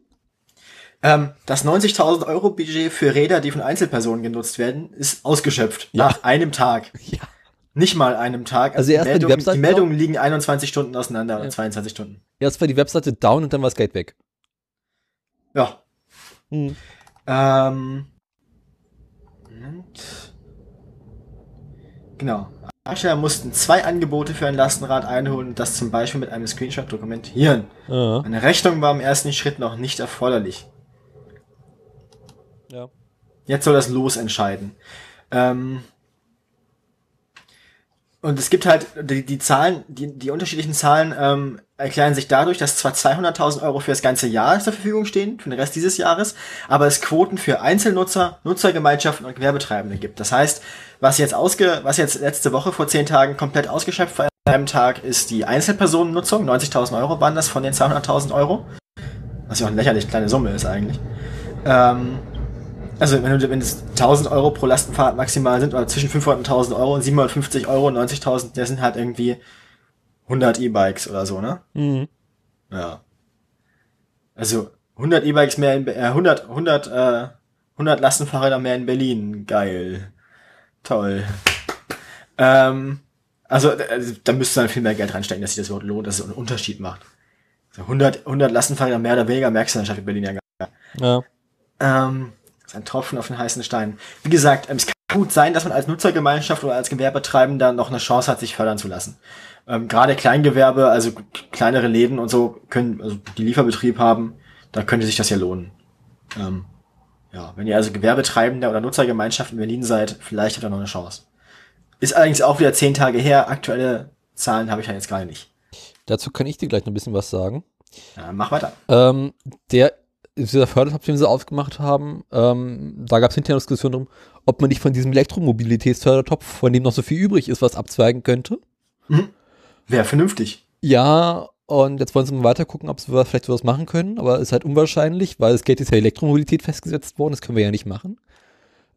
[SPEAKER 2] Ähm, das 90.000 Euro Budget für Räder, die von Einzelpersonen genutzt werden, ist ausgeschöpft.
[SPEAKER 1] Ja.
[SPEAKER 2] Nach einem Tag.
[SPEAKER 1] Ja.
[SPEAKER 2] Nicht mal einem Tag.
[SPEAKER 1] Also
[SPEAKER 2] die,
[SPEAKER 1] erst die
[SPEAKER 2] Meldungen, die,
[SPEAKER 1] Webseite
[SPEAKER 2] Meldungen liegen 21 Stunden auseinander oder
[SPEAKER 1] Ja.
[SPEAKER 2] 22 Stunden.
[SPEAKER 1] Erst war die Webseite down und dann war das Geld weg.
[SPEAKER 2] Ja.
[SPEAKER 1] Mhm.
[SPEAKER 2] Ähm, Moment. Genau. Hersteller mussten zwei Angebote für ein Lastenrad einholen und das zum Beispiel mit einem Screenshot dokumentieren.
[SPEAKER 1] Ja.
[SPEAKER 2] Eine Rechnung war im ersten Schritt noch nicht erforderlich.
[SPEAKER 1] ja.
[SPEAKER 2] Jetzt soll das Los entscheiden. Ähm, und es gibt halt die, die Zahlen, die, die unterschiedlichen Zahlen ähm, erklären sich dadurch, dass zwar 200.000 Euro für das ganze Jahr zur Verfügung stehen, für den Rest dieses Jahres, aber es Quoten für Einzelnutzer, Nutzergemeinschaften und Gewerbetreibende gibt. Das heißt, was jetzt ausge, was jetzt letzte Woche vor zehn Tagen komplett ausgeschöpft war an einem Tag, ist die Einzelpersonennutzung. 90.000 Euro waren das von den 200.000 Euro. Was ja auch eine lächerlich kleine Summe ist eigentlich. Ähm, also wenn, du, wenn es 1000 Euro pro Lastenfahrt maximal sind, oder zwischen 500 und 1000 Euro, 750 Euro, 90.000, das sind halt irgendwie 100 E-Bikes oder so, ne?
[SPEAKER 1] Mhm.
[SPEAKER 2] Ja. Also 100 E-Bikes mehr in, Be- äh, 100, 100, äh, 100 Lastenfahrräder mehr in Berlin. Geil. Toll. Ähm, also, äh, da müsste dann viel mehr Geld reinstecken, dass sich das überhaupt lohnt, dass es einen Unterschied macht. So 100, 100 Lastenfahrräder mehr oder weniger merkst du in der Stadt wie Berlin ja gar
[SPEAKER 1] Ja.
[SPEAKER 2] ähm, das ist ein Tropfen auf den heißen Stein. Wie gesagt, ähm, es kann gut sein, dass man als Nutzergemeinschaft oder als Gewerbetreibender noch eine Chance hat, sich fördern zu lassen. Ähm, Gerade Kleingewerbe, also kleinere Läden und so, können, also die Lieferbetrieb haben, da könnte sich das ja lohnen. Ähm, ja, wenn ihr also Gewerbetreibender oder Nutzergemeinschaft in Berlin seid, vielleicht habt ihr noch eine Chance. Ist allerdings auch wieder zehn Tage her. Aktuelle Zahlen habe ich ja jetzt gerade nicht.
[SPEAKER 1] Dazu kann ich dir gleich noch ein bisschen was sagen.
[SPEAKER 2] Ja, mach weiter.
[SPEAKER 1] Ähm, der, dieser Fördertopf, den sie aufgemacht haben, ähm, da gab es hinterher eine Diskussion drum, ob man nicht von diesem Elektromobilitätsfördertopf, von dem noch so viel übrig ist, was abzweigen könnte.
[SPEAKER 2] Wäre vernünftig.
[SPEAKER 1] Ja, und jetzt wollen sie mal weiter gucken, ob sie was- vielleicht sowas machen können, aber ist halt unwahrscheinlich, weil das Geld ist ja Elektromobilität festgesetzt worden, das können wir ja nicht machen.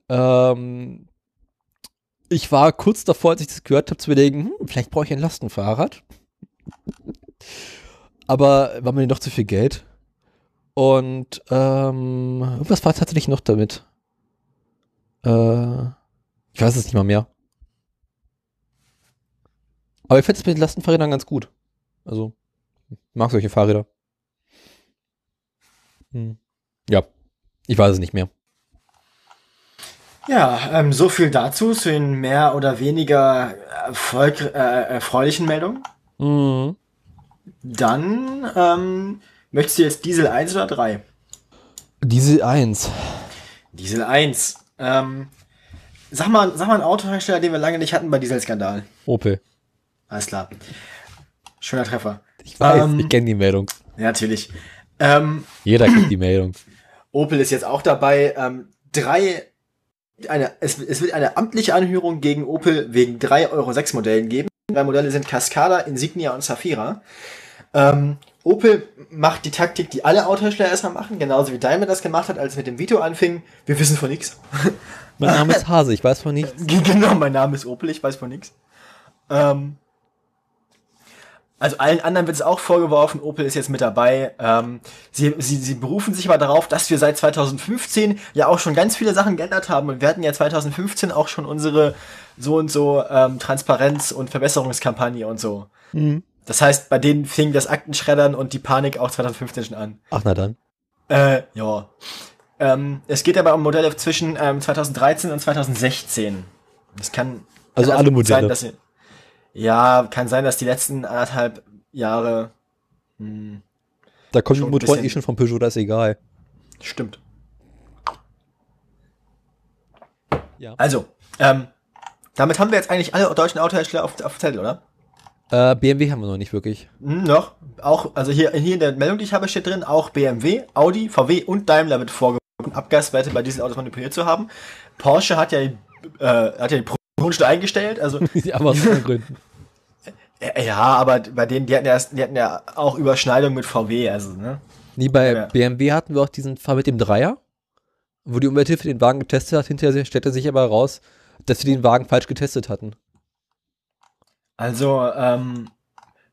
[SPEAKER 1] Ähm, ich war kurz davor, als ich das gehört habe, zu überlegen, hm, vielleicht brauche ich ein Lastenfahrrad. Aber war mir doch zu viel Geld. Und ähm, irgendwas war tatsächlich noch damit. Äh, ich weiß es nicht mal mehr. Aber ich finde es mit den Lastenfahrrädern ganz gut. Also, ich mag solche Fahrräder. Hm. Ja, ich weiß es nicht mehr.
[SPEAKER 2] Ja, ähm, so viel dazu, zu den mehr oder weniger erfolg äh, erfreulichen Meldungen.
[SPEAKER 1] Mhm.
[SPEAKER 2] Dann ähm, möchtest du jetzt Diesel 1 oder 3?
[SPEAKER 1] Diese 1.
[SPEAKER 2] Diesel 1. Ähm, sag mal, sag mal einen Autohersteller, den wir lange nicht hatten bei Dieselskandal.
[SPEAKER 1] Opel.
[SPEAKER 2] Alles klar. Schöner Treffer.
[SPEAKER 1] Ich weiß,
[SPEAKER 2] Ähm.
[SPEAKER 1] ich kenne die Meldung.
[SPEAKER 2] Ja, natürlich. Ähm,
[SPEAKER 1] Jeder kennt die Meldung.
[SPEAKER 2] Opel ist jetzt auch dabei. Ähm, drei, eine, es, es wird eine amtliche Anhörung gegen Opel wegen 3,6 Euro Modellen geben. Drei Modelle sind Cascada, Insignia und Safira. Ähm, Opel macht die Taktik, die alle Autohersteller erstmal machen, genauso wie Daimler das gemacht hat, als es mit dem Vito anfing. Wir wissen von nichts.
[SPEAKER 1] Mein Name ist Hase, ich weiß von nichts.
[SPEAKER 2] Genau, mein Name ist Opel, ich weiß von nichts. Ähm, also allen anderen wird es auch vorgeworfen, Opel ist jetzt mit dabei. Ähm, sie, sie, sie berufen sich aber darauf, dass wir seit 2015 ja auch schon ganz viele Sachen geändert haben und wir hatten ja 2015 auch schon unsere so und so ähm, Transparenz- und Verbesserungskampagne und so.
[SPEAKER 1] Mhm.
[SPEAKER 2] Das heißt, bei denen fing das Aktenschreddern und die Panik auch 2015 schon an.
[SPEAKER 1] Ach, na dann.
[SPEAKER 2] Äh, ja. Ähm, es geht aber um Modelle zwischen ähm, 2013 und 2016. Das kann
[SPEAKER 1] Also
[SPEAKER 2] kann
[SPEAKER 1] alle
[SPEAKER 2] gut Sein,
[SPEAKER 1] Modelle.
[SPEAKER 2] dass sie, ja, kann sein, dass die letzten anderthalb Jahre hm,
[SPEAKER 1] Da kommen die Motoren eh schon vom Peugeot, das ist egal.
[SPEAKER 2] stimmt.
[SPEAKER 1] Ja.
[SPEAKER 2] Also, ähm, damit haben wir jetzt eigentlich alle deutschen Autohersteller auf, auf Zettel, oder?
[SPEAKER 1] Äh, BMW haben wir noch nicht wirklich.
[SPEAKER 2] Hm, noch. Auch, also hier, hier in der Meldung, die ich habe, steht drin, auch BMW, Audi, VW und Daimler wird vorgeworfen, Abgaswerte bei Dieselautos manipuliert zu haben. Porsche hat ja, die, äh, hat ja die schon eingestellt, also
[SPEAKER 1] Ja, aber aus anderen Gründen.
[SPEAKER 2] Äh, ja, aber bei denen, die hatten ja, die hatten ja auch Überschneidung mit VW, also, ne?
[SPEAKER 1] Nee, bei
[SPEAKER 2] Ja.
[SPEAKER 1] BMW hatten wir auch diesen Fall mit dem Dreier, wo die Umwelthilfe den Wagen getestet hat. Hinterher stellte sich aber heraus, dass wir den Wagen falsch getestet hatten.
[SPEAKER 2] Also, ähm,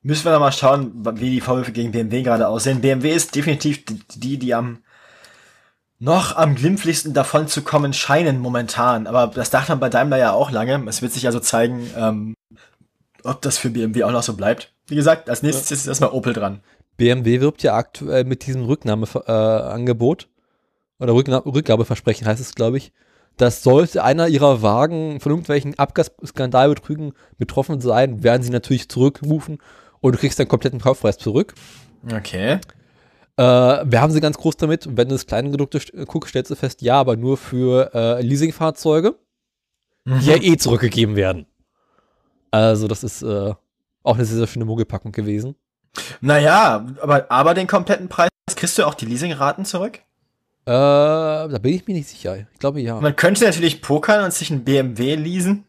[SPEAKER 2] müssen wir noch mal schauen, wie die Vorwürfe gegen BMW gerade aussehen. BMW ist definitiv die, die, die am noch am glimpflichsten davon zu kommen scheinen momentan. Aber das dachte man bei Daimler ja auch lange. Es wird sich also zeigen, ähm, ob das für BMW auch noch so bleibt. Wie gesagt, als nächstes ist erstmal Opel dran.
[SPEAKER 1] BMW wirbt ja aktuell mit diesem Rücknahmeangebot äh, oder Rückna Rückgabeversprechen heißt es, glaube ich, dass sollte einer ihrer Wagen von irgendwelchen Abgasskandalbetrügen betroffen sein, werden sie natürlich zurückrufen und du kriegst deinen kompletten Kaufpreis zurück.
[SPEAKER 2] Okay.
[SPEAKER 1] Äh, wir haben sie ganz groß damit. Wenn du das kleine st- guckst, stellst du fest, ja, aber nur für äh, Leasingfahrzeuge, die ja eh zurückgegeben werden. Also, das ist äh, auch eine sehr, sehr schöne Mogelpackung gewesen.
[SPEAKER 2] Naja, aber, aber den kompletten Preis kriegst du auch die Leasingraten zurück?
[SPEAKER 1] Äh, da bin ich mir nicht sicher. Ich glaube ja.
[SPEAKER 2] Man könnte natürlich pokern und sich ein BMW leasen.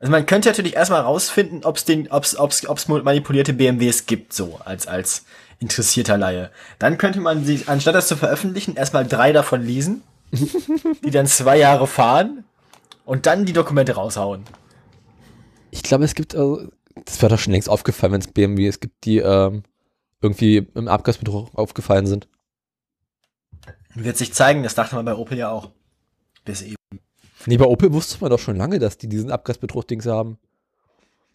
[SPEAKER 2] Also man könnte natürlich erstmal rausfinden, ob es den, ob's, ob's, ob's manipulierte BMWs gibt, so als als interessierter Laie. Dann könnte man sich, anstatt das zu veröffentlichen, erstmal drei davon leasen, die dann zwei Jahre fahren und dann die Dokumente raushauen.
[SPEAKER 1] Ich glaube, es gibt, also, das wäre doch schon längst aufgefallen, wenn es BMW es gibt, die ähm, irgendwie im Abgasbetrug aufgefallen sind.
[SPEAKER 2] Wird sich zeigen, das dachte man bei Opel ja auch. Bis eben.
[SPEAKER 1] Nee, bei Opel wusste man doch schon lange, dass die diesen Abgasbetrug-Dings haben.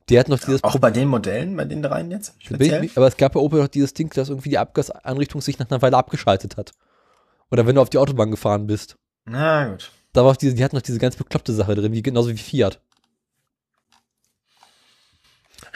[SPEAKER 1] Die hatten doch dieses
[SPEAKER 2] Auch bei den Modellen, bei den dreien jetzt? Speziell?
[SPEAKER 1] Aber es gab bei Opel noch dieses Ding, dass irgendwie die Abgaseinrichtung sich nach einer Weile abgeschaltet hat. Oder wenn du auf die Autobahn gefahren bist.
[SPEAKER 2] Na gut.
[SPEAKER 1] Da war auch diese, die hatten noch diese ganz bekloppte Sache drin, wie, genauso wie Fiat.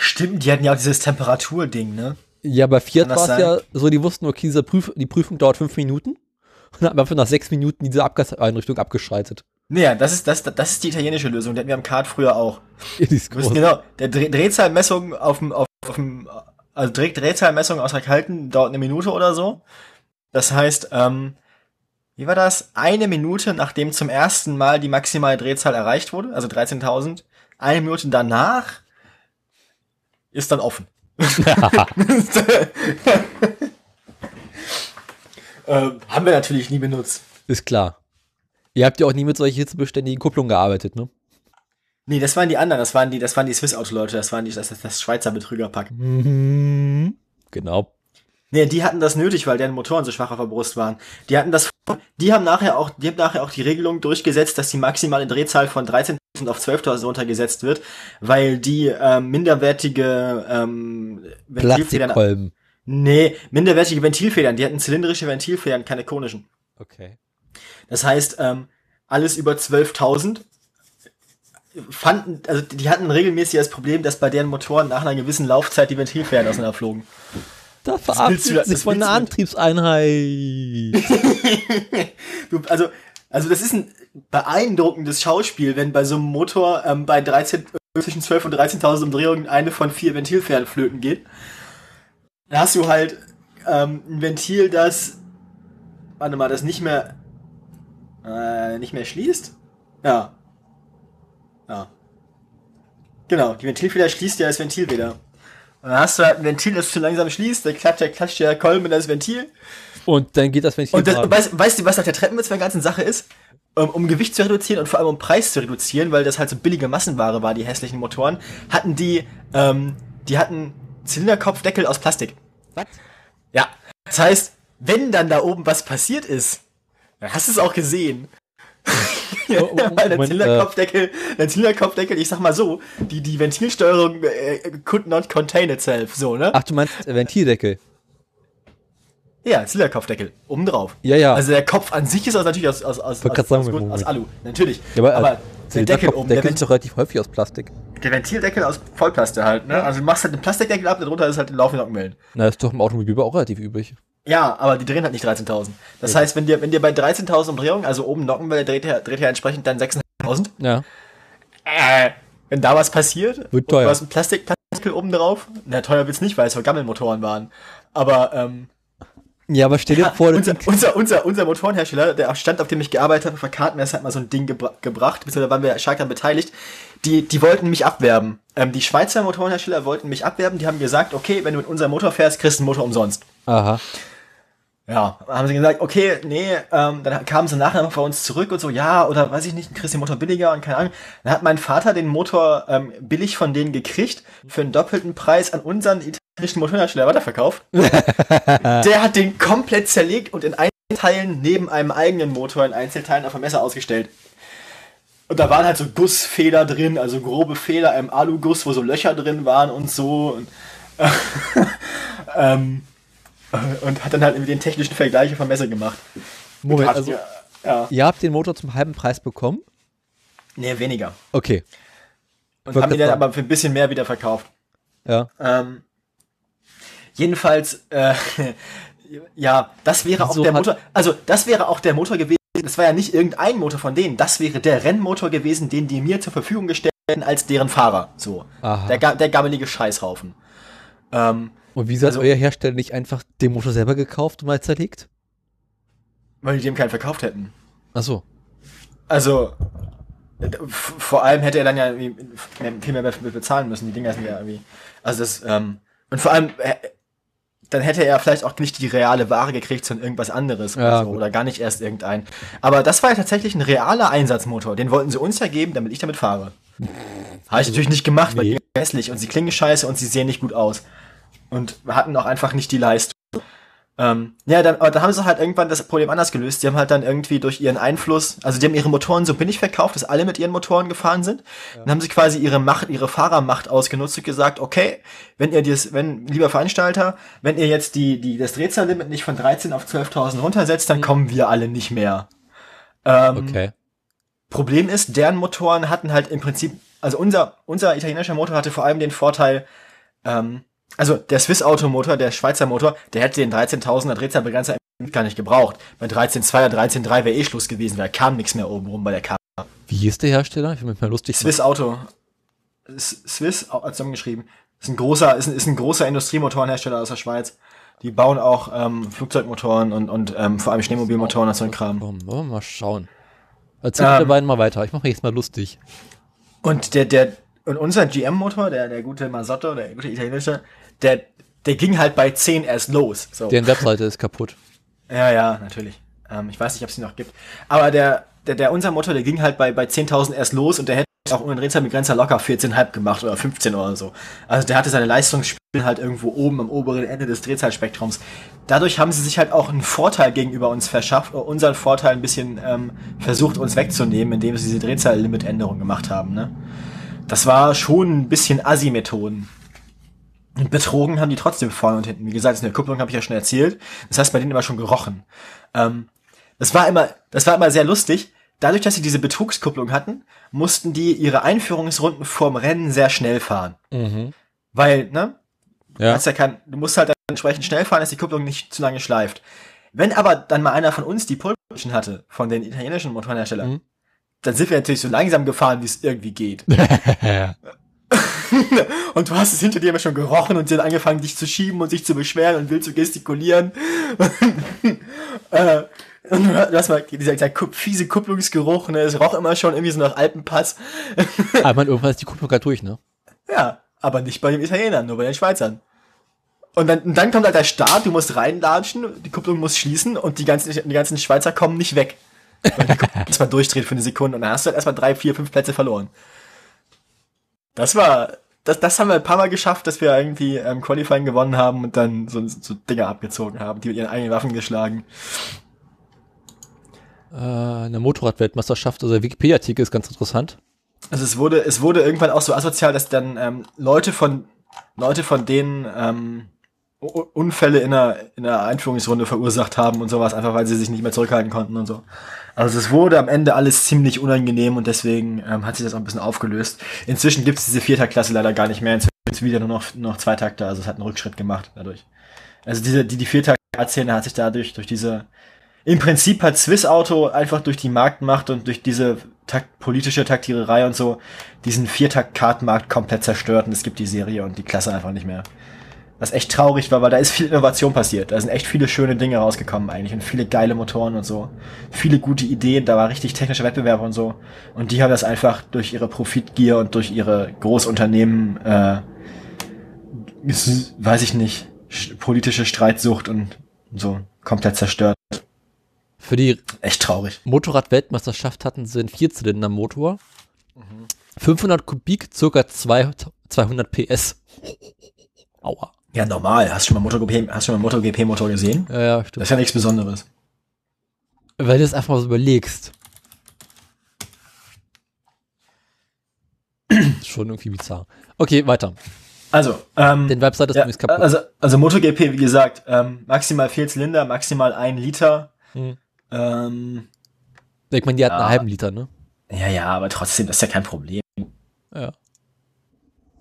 [SPEAKER 2] Stimmt, die hatten ja auch dieses Temperaturding, ne?
[SPEAKER 1] Ja, bei Fiat war es ja so, die wussten, okay, diese Prüf die Prüfung dauert fünf Minuten. Und dann haben einfach nach sechs Minuten diese Abgaseinrichtung abgeschaltet.
[SPEAKER 2] Naja, das ist, das, das ist die italienische Lösung. Die hatten wir am Kart früher auch.
[SPEAKER 1] Die ist groß.
[SPEAKER 2] genau, der Dreh Drehzahlmessung auf dem, auf, auf dem, also Dreh Drehzahlmessung außer Kalten dauert eine Minute oder so. Das heißt, ähm, wie war das? Eine Minute, nachdem zum ersten Mal die maximale Drehzahl erreicht wurde, also 13.000, eine Minute danach ist dann offen. ähm, haben wir natürlich nie benutzt.
[SPEAKER 1] Ist klar. Ihr habt ja auch nie mit solchen hitzebeständigen Kupplungen gearbeitet, ne?
[SPEAKER 2] Nee, das waren die anderen, das waren die, das waren die Swiss-Auto-Leute, das waren die, das, das, das Schweizer Betrügerpack.
[SPEAKER 1] Mhm. Genau.
[SPEAKER 2] Nee, die hatten das nötig, weil deren Motoren so schwach auf der Brust waren. Die hatten das, die haben nachher auch, die haben nachher auch die Regelung durchgesetzt, dass die maximale Drehzahl von 13.000 auf 12.000 runtergesetzt wird, weil die ähm, minderwertige ähm, Ventilfedern, nee, minderwertige Ventilfedern, die hatten zylindrische Ventilfedern, keine konischen.
[SPEAKER 1] Okay.
[SPEAKER 2] Das heißt, ähm, alles über 12.000 fanden, also die hatten regelmäßig das Problem, dass bei deren Motoren nach einer gewissen Laufzeit die Ventilfedern auseinanderflogen.
[SPEAKER 1] Da verabschiedet sich
[SPEAKER 2] das
[SPEAKER 1] von einer Antriebseinheit.
[SPEAKER 2] Du, also, also das ist ein beeindruckendes Schauspiel, wenn bei so einem Motor ähm, bei 13, äh, zwischen 12 und 13.000 Umdrehungen eine von vier Ventilfedern flöten geht. Da hast du halt ähm, ein Ventil, das, warte mal, das nicht mehr, äh, nicht mehr schließt. Ja. Ja. Genau, die Ventilfeder schließt ja das Ventil wieder. Und dann hast du halt ein Ventil, das zu langsam schließt, dann klatscht der, klatscht der Kolben in das Ventil.
[SPEAKER 1] Und dann geht das, wenn ich
[SPEAKER 2] Und das, weißt, weißt du, was nach der Treppenwitz bei der ganzen Sache ist? Um, um Gewicht zu reduzieren und vor allem um Preis zu reduzieren, weil das halt so billige Massenware war, die hässlichen Motoren, hatten die, ähm, die hatten Zylinderkopfdeckel aus Plastik.
[SPEAKER 1] Was?
[SPEAKER 2] Ja. Das heißt, wenn dann da oben was passiert ist, dann hast du es auch gesehen. ja,
[SPEAKER 1] Oh, oh,
[SPEAKER 2] weil Zylinderkopfdeckel, der Zylinderkopfdeckel, ich sag mal so, die, die Ventilsteuerung äh, could not contain itself, so, ne?
[SPEAKER 1] Ach, du meinst äh, Ventildeckel.
[SPEAKER 2] Ja, Zylinderkopfdeckel, oben drauf.
[SPEAKER 1] Ja, ja.
[SPEAKER 2] Also der Kopf an sich ist aus, natürlich aus, aus, aus, aus, aus,
[SPEAKER 1] sagen,
[SPEAKER 2] aus,
[SPEAKER 1] Moment.
[SPEAKER 2] Alu, natürlich.
[SPEAKER 1] Ja, aber,
[SPEAKER 2] aber
[SPEAKER 1] äh,
[SPEAKER 2] der Deckel oben, der,
[SPEAKER 1] ist doch relativ häufig aus Plastik.
[SPEAKER 2] der Ventildeckel aus Vollplaste halt, ne? Also du machst halt den Plastikdeckel ab, darunter ist halt laufende Nockenwellen.
[SPEAKER 1] Na, ist doch im Automobil auch relativ üblich.
[SPEAKER 2] Ja, aber die drehen halt nicht 13.000. Das heißt, wenn dir, wenn dir bei 13.000 Umdrehungen, also oben Nockenwelle, dreht er, dreht er entsprechend dann 6.500.
[SPEAKER 1] Ja.
[SPEAKER 2] Äh, wenn da was passiert,
[SPEAKER 1] Wird teuer.
[SPEAKER 2] du hast ein Plastikpartikel oben drauf. Na, teuer wird's nicht, weil es Vergammelmotoren waren. Aber, ähm,
[SPEAKER 1] Ja, aber stell dir
[SPEAKER 2] ja,
[SPEAKER 1] vor, das
[SPEAKER 2] unser, unser, unser, unser Motorenhersteller, der Stand, auf dem ich gearbeitet habe, für Kartenmess hat mal so ein Ding gebra gebracht, beziehungsweise waren wir stark daran beteiligt. Die, die wollten mich abwerben. Ähm, die Schweizer Motorenhersteller wollten mich abwerben, die haben gesagt, okay, wenn du mit unserem Motor fährst, kriegst du einen Motor umsonst.
[SPEAKER 1] Aha.
[SPEAKER 2] Ja, haben sie gesagt, okay, nee, ähm, dann kamen sie nachher noch bei uns zurück und so, ja, oder weiß ich nicht, kriegst den Motor billiger und keine Ahnung. Dann hat mein Vater den Motor ähm, billig von denen gekriegt, für einen doppelten Preis an unseren italienischen Motorhersteller weiterverkauft. Der hat den komplett zerlegt und in Einzelteilen neben einem eigenen Motor in Einzelteilen auf dem Messer ausgestellt. Und da waren halt so Gussfehler drin, also grobe Fehler im Aluguss, wo so Löcher drin waren und so. Und, ähm, und hat dann halt irgendwie den technischen Vergleich vom Messer gemacht.
[SPEAKER 1] Moment, also
[SPEAKER 2] ja, ja.
[SPEAKER 1] ihr habt den Motor zum halben Preis bekommen?
[SPEAKER 2] Nee, weniger.
[SPEAKER 1] Okay.
[SPEAKER 2] Und
[SPEAKER 1] Wollte
[SPEAKER 2] haben ihn
[SPEAKER 1] grad
[SPEAKER 2] dann aber für ein bisschen mehr wieder verkauft.
[SPEAKER 1] Ja.
[SPEAKER 2] Ähm, jedenfalls, äh, ja, das wäre auch der Motor, also das wäre auch der Motor gewesen, das war ja nicht irgendein Motor von denen, das wäre der Rennmotor gewesen, den die mir zur Verfügung gestellt hätten als deren Fahrer. So.
[SPEAKER 1] Aha.
[SPEAKER 2] Der, der gammelige Scheißhaufen. Ähm,
[SPEAKER 1] Und wieso hat
[SPEAKER 2] Also-
[SPEAKER 1] euer Hersteller nicht einfach den Motor selber gekauft und mal zerlegt?
[SPEAKER 2] weil die dem keinen verkauft hätten.
[SPEAKER 1] Achso.
[SPEAKER 2] Also, äh, f- vor allem hätte er dann ja viel mehr bezahlen müssen. Die Dinger sind ja irgendwie. Also das, ähm, und vor allem, äh, dann hätte er vielleicht auch nicht die reale Ware gekriegt, sondern irgendwas anderes
[SPEAKER 1] Ja,
[SPEAKER 2] oder, so, oder gar nicht erst irgendein. Aber das war ja tatsächlich ein realer Einsatzmotor. Den wollten sie uns ja geben, damit ich damit fahre. Habe ich natürlich nicht gemacht, weil
[SPEAKER 1] nee.
[SPEAKER 2] die sind hässlich und sie klingen scheiße und sie sehen nicht gut aus. Und hatten auch einfach nicht die Leistung. Ähm, ja, dann, aber da haben sie halt irgendwann das Problem anders gelöst. Die haben halt dann irgendwie durch ihren Einfluss, also die haben ihre Motoren so billig verkauft, dass alle mit ihren Motoren gefahren sind. Dann haben sie quasi ihre Macht, ihre Fahrermacht ausgenutzt und gesagt, okay, wenn ihr das, wenn, lieber Veranstalter, wenn ihr jetzt die, die, das Drehzahllimit nicht von 13 auf 12.000 runtersetzt, dann kommen wir alle nicht mehr. Ähm,
[SPEAKER 1] Okay.
[SPEAKER 2] Problem ist, deren Motoren hatten halt im Prinzip, also unser, unser italienischer Motor hatte vor allem den Vorteil, ähm, also der Swiss Automotor, der Schweizer Motor, der hätte den 13.000er Drehzahlbegrenzer gar nicht gebraucht. Bei 13.2er, 13.3 wäre eh Schluss gewesen, weil da kam nichts mehr oben rum bei der Kamera.
[SPEAKER 1] Wie hieß der Hersteller? Ich will mich mal lustig
[SPEAKER 2] Swiss Auto. Swiss, zusammengeschrieben. Ist ein großer, ist ein, ist ein großer Industriemotorenhersteller aus der Schweiz. Die bauen auch ähm, Flugzeugmotoren und, und ähm, vor allem Schneemobilmotoren und so ein Kram.
[SPEAKER 1] Komm, wollen wir mal schauen. Erzähl
[SPEAKER 2] Ähm.
[SPEAKER 1] beiden mal weiter. Ich mache jetzt mal lustig.
[SPEAKER 2] Und der, der, und unser GM-Motor, der, der gute Masotto, der gute italienische, der, der ging halt bei 10 erst los. So.
[SPEAKER 1] Deren Webseite ist kaputt.
[SPEAKER 2] Ja, ja, natürlich. Ähm, ich weiß nicht, ob es die noch gibt. Aber der, der, der, unser Motor, der ging halt bei, bei 10.000 erst los und der hätte auch ohne Drehzahlbegrenzer locker 14,5 gemacht oder 15 oder so. Also der hatte seine Leistungsspiel halt irgendwo oben am oberen Ende des Drehzahlspektrums. Dadurch haben sie sich halt auch einen Vorteil gegenüber uns verschafft, oder unseren Vorteil ein bisschen ähm, versucht uns wegzunehmen, indem sie diese Drehzahllimitänderung gemacht haben. Ne? Das war schon ein bisschen Assi-Methoden. Und betrogen haben die trotzdem vorne und hinten. Wie gesagt, in der Kupplung habe ich ja schon erzählt. Das heißt, bei denen immer schon gerochen. Ähm, das war immer, das war immer sehr lustig. Dadurch, dass sie diese Betrugskupplung hatten, mussten die ihre Einführungsrunden vorm Rennen sehr schnell fahren.
[SPEAKER 1] Mhm.
[SPEAKER 2] Weil, ne? Du,
[SPEAKER 1] Ja.
[SPEAKER 2] hast ja kein, du musst halt dann entsprechend schnell fahren, dass die Kupplung nicht zu lange schleift. Wenn aber dann mal einer von uns die Pole hatte, von den italienischen Motorenherstellern,
[SPEAKER 1] Mhm.
[SPEAKER 2] Dann sind wir natürlich so langsam gefahren, wie es irgendwie geht. und du hast es hinter dir immer schon gerochen und sie hat angefangen, dich zu schieben und sich zu beschweren und wild zu gestikulieren. äh, und du hast mal dieser, dieser fiese Kupplungsgeruch, ne? Es roch immer schon irgendwie so nach Alpenpass.
[SPEAKER 1] Aber man, irgendwann ist die Kupplung gerade durch, ne?
[SPEAKER 2] ja, aber nicht bei den Italienern, nur bei den Schweizern. Und dann, und dann kommt halt der Start, du musst reinlatschen, die Kupplung muss schließen und die ganzen, die ganzen Schweizer kommen nicht weg. Weil Kupplung erstmal durchdreht für eine Sekunde und dann hast du halt erstmal drei, vier, fünf Plätze verloren. Das war, das, das haben wir ein paar Mal geschafft, dass wir irgendwie ähm, Qualifying gewonnen haben und dann so, so Dinger abgezogen haben, die mit ihren eigenen Waffen geschlagen.
[SPEAKER 1] Äh, eine Motorradweltmeisterschaft, also der Wikipedia-Artikel ist ganz interessant.
[SPEAKER 2] Also es wurde, es wurde irgendwann auch so asozial, dass dann ähm, Leute von Leute von denen ähm, Unfälle in einer, in einer Einführungsrunde verursacht haben und sowas, einfach weil sie sich nicht mehr zurückhalten konnten und so. Also es wurde am Ende alles ziemlich unangenehm und deswegen ähm, hat sich das auch ein bisschen aufgelöst. Inzwischen gibt es diese Viertaktklasse leider gar nicht mehr. Inzwischen gibt's wieder nur noch, nur noch Zweitakter, also es hat einen Rückschritt gemacht dadurch. Also diese, die, die Viertakt-Szene hat sich dadurch, durch diese, im Prinzip hat Swiss Auto einfach durch die Marktmacht und durch diese Takt, politische Taktiererei und so diesen Viertakt-Kartenmarkt komplett zerstört und es gibt die Serie und die Klasse einfach nicht mehr. Was echt traurig war, weil da ist viel Innovation passiert. Da sind echt viele schöne Dinge rausgekommen eigentlich und viele geile Motoren und so. Viele gute Ideen, da war richtig technischer Wettbewerb und so. Und die haben das einfach durch ihre Profitgier und durch ihre Großunternehmen, äh, weiß ich nicht, politische Streitsucht und so komplett zerstört.
[SPEAKER 1] Für die
[SPEAKER 2] Echt traurig.
[SPEAKER 1] Motorrad-Weltmeisterschaft hatten sie einen Vierzylinder-Motor. 500 Kubik, circa 200 PS. Aua.
[SPEAKER 2] Ja, normal. Hast du schon mal MotoGP, hast du schon mal MotoGP-Motor gesehen?
[SPEAKER 1] Ja, ja,
[SPEAKER 2] Das
[SPEAKER 1] stimmt.
[SPEAKER 2] ist ja nichts Besonderes.
[SPEAKER 1] Weil du es einfach mal so überlegst. Schon irgendwie bizarr. Okay, weiter.
[SPEAKER 2] Also, ähm,
[SPEAKER 1] Den Website ist
[SPEAKER 2] ja,
[SPEAKER 1] übrigens kaputt.
[SPEAKER 2] also, also MotoGP, wie gesagt, ähm, maximal vier Zylinder, maximal ein Liter.
[SPEAKER 1] Hm.
[SPEAKER 2] Ähm,
[SPEAKER 1] ich meine, die
[SPEAKER 2] ja.
[SPEAKER 1] einen halben Liter, ne?
[SPEAKER 2] ja, ja, aber trotzdem, das ist ja kein Problem.
[SPEAKER 1] Ja.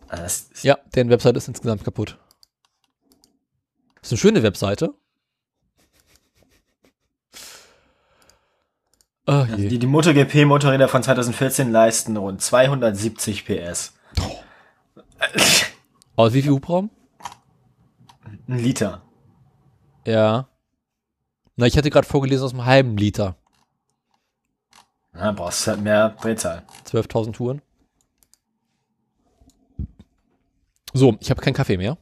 [SPEAKER 2] Also das
[SPEAKER 1] Ja, deren Website ist insgesamt kaputt. Ist eine schöne Webseite. Ah,
[SPEAKER 2] Also die, die MotoGP-Motorräder von 2014 leisten rund 270 PS.
[SPEAKER 1] Aus wie viel Hubraum?
[SPEAKER 2] Ein Liter.
[SPEAKER 1] Ja. Na, ich hatte gerade vorgelesen aus einem halben Liter.
[SPEAKER 2] Ja, brauchst halt mehr Drehzahl.
[SPEAKER 1] 12.000 Touren. So, ich habe keinen Kaffee mehr.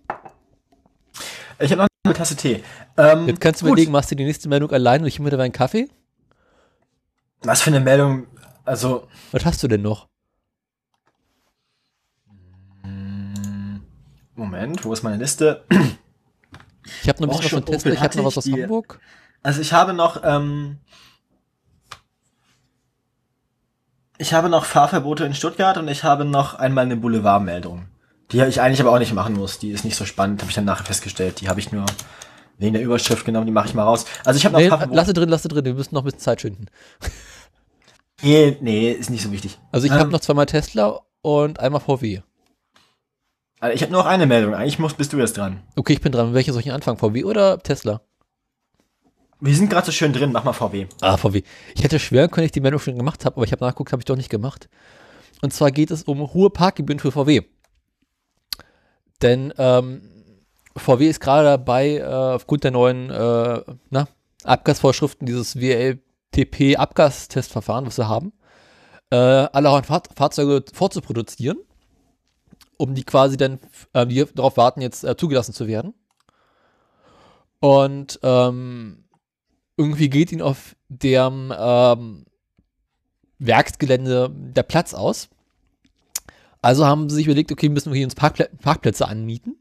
[SPEAKER 2] Ich habe noch eine Tasse Tee. Ähm,
[SPEAKER 1] Jetzt kannst du
[SPEAKER 2] gut.
[SPEAKER 1] überlegen, machst du die nächste Meldung allein und ich mir dabei einen Kaffee?
[SPEAKER 2] Was für eine Meldung, also,
[SPEAKER 1] Was hast du denn noch?
[SPEAKER 2] Moment, wo ist meine Liste?
[SPEAKER 1] Ich habe noch ein bisschen was
[SPEAKER 2] schon
[SPEAKER 1] von Tesla, ich habe noch was aus
[SPEAKER 2] die-
[SPEAKER 1] Hamburg.
[SPEAKER 2] Also ich habe noch, ähm, ich habe noch Fahrverbote in Stuttgart und ich habe noch einmal eine Boulevardmeldung. Die ich eigentlich aber auch nicht machen muss. Die ist nicht so spannend, habe ich dann nachher festgestellt. Die habe ich nur wegen der Überschrift genommen, die mache ich mal raus. Also ich habe noch
[SPEAKER 1] Nee,
[SPEAKER 2] Fahrverbote.
[SPEAKER 1] lasse drin, lasse drin, wir müssen noch ein bisschen Zeit schinden.
[SPEAKER 2] Nee, nee, ist nicht so wichtig.
[SPEAKER 1] Also ich
[SPEAKER 2] Ähm,
[SPEAKER 1] habe noch zweimal Tesla und einmal VW.
[SPEAKER 2] Also ich habe nur noch eine Meldung. Eigentlich muss, bist du jetzt dran.
[SPEAKER 1] Okay, ich bin dran. Welche soll ich anfangen? VW oder Tesla?
[SPEAKER 2] Wir sind gerade so schön drin, mach mal VW.
[SPEAKER 1] Ah, VW. Ich hätte schwören können, ich die Meldung schon gemacht habe, aber ich habe nachgeguckt, habe ich doch nicht gemacht. Und zwar geht es um hohe Parkgebühren für VW. Denn ähm, VW ist gerade dabei, äh, aufgrund der neuen äh, na, Abgasvorschriften, dieses WLTP-Abgastestverfahren, was wir haben, äh, alle Fahr Fahrzeuge vorzuproduzieren, um die quasi dann, äh, die darauf warten, jetzt äh, zugelassen zu werden. Und ähm, irgendwie geht ihnen auf dem ähm, Werksgelände der Platz aus. Also haben sie sich überlegt, okay, müssen wir hier uns Parkplä Parkplätze anmieten.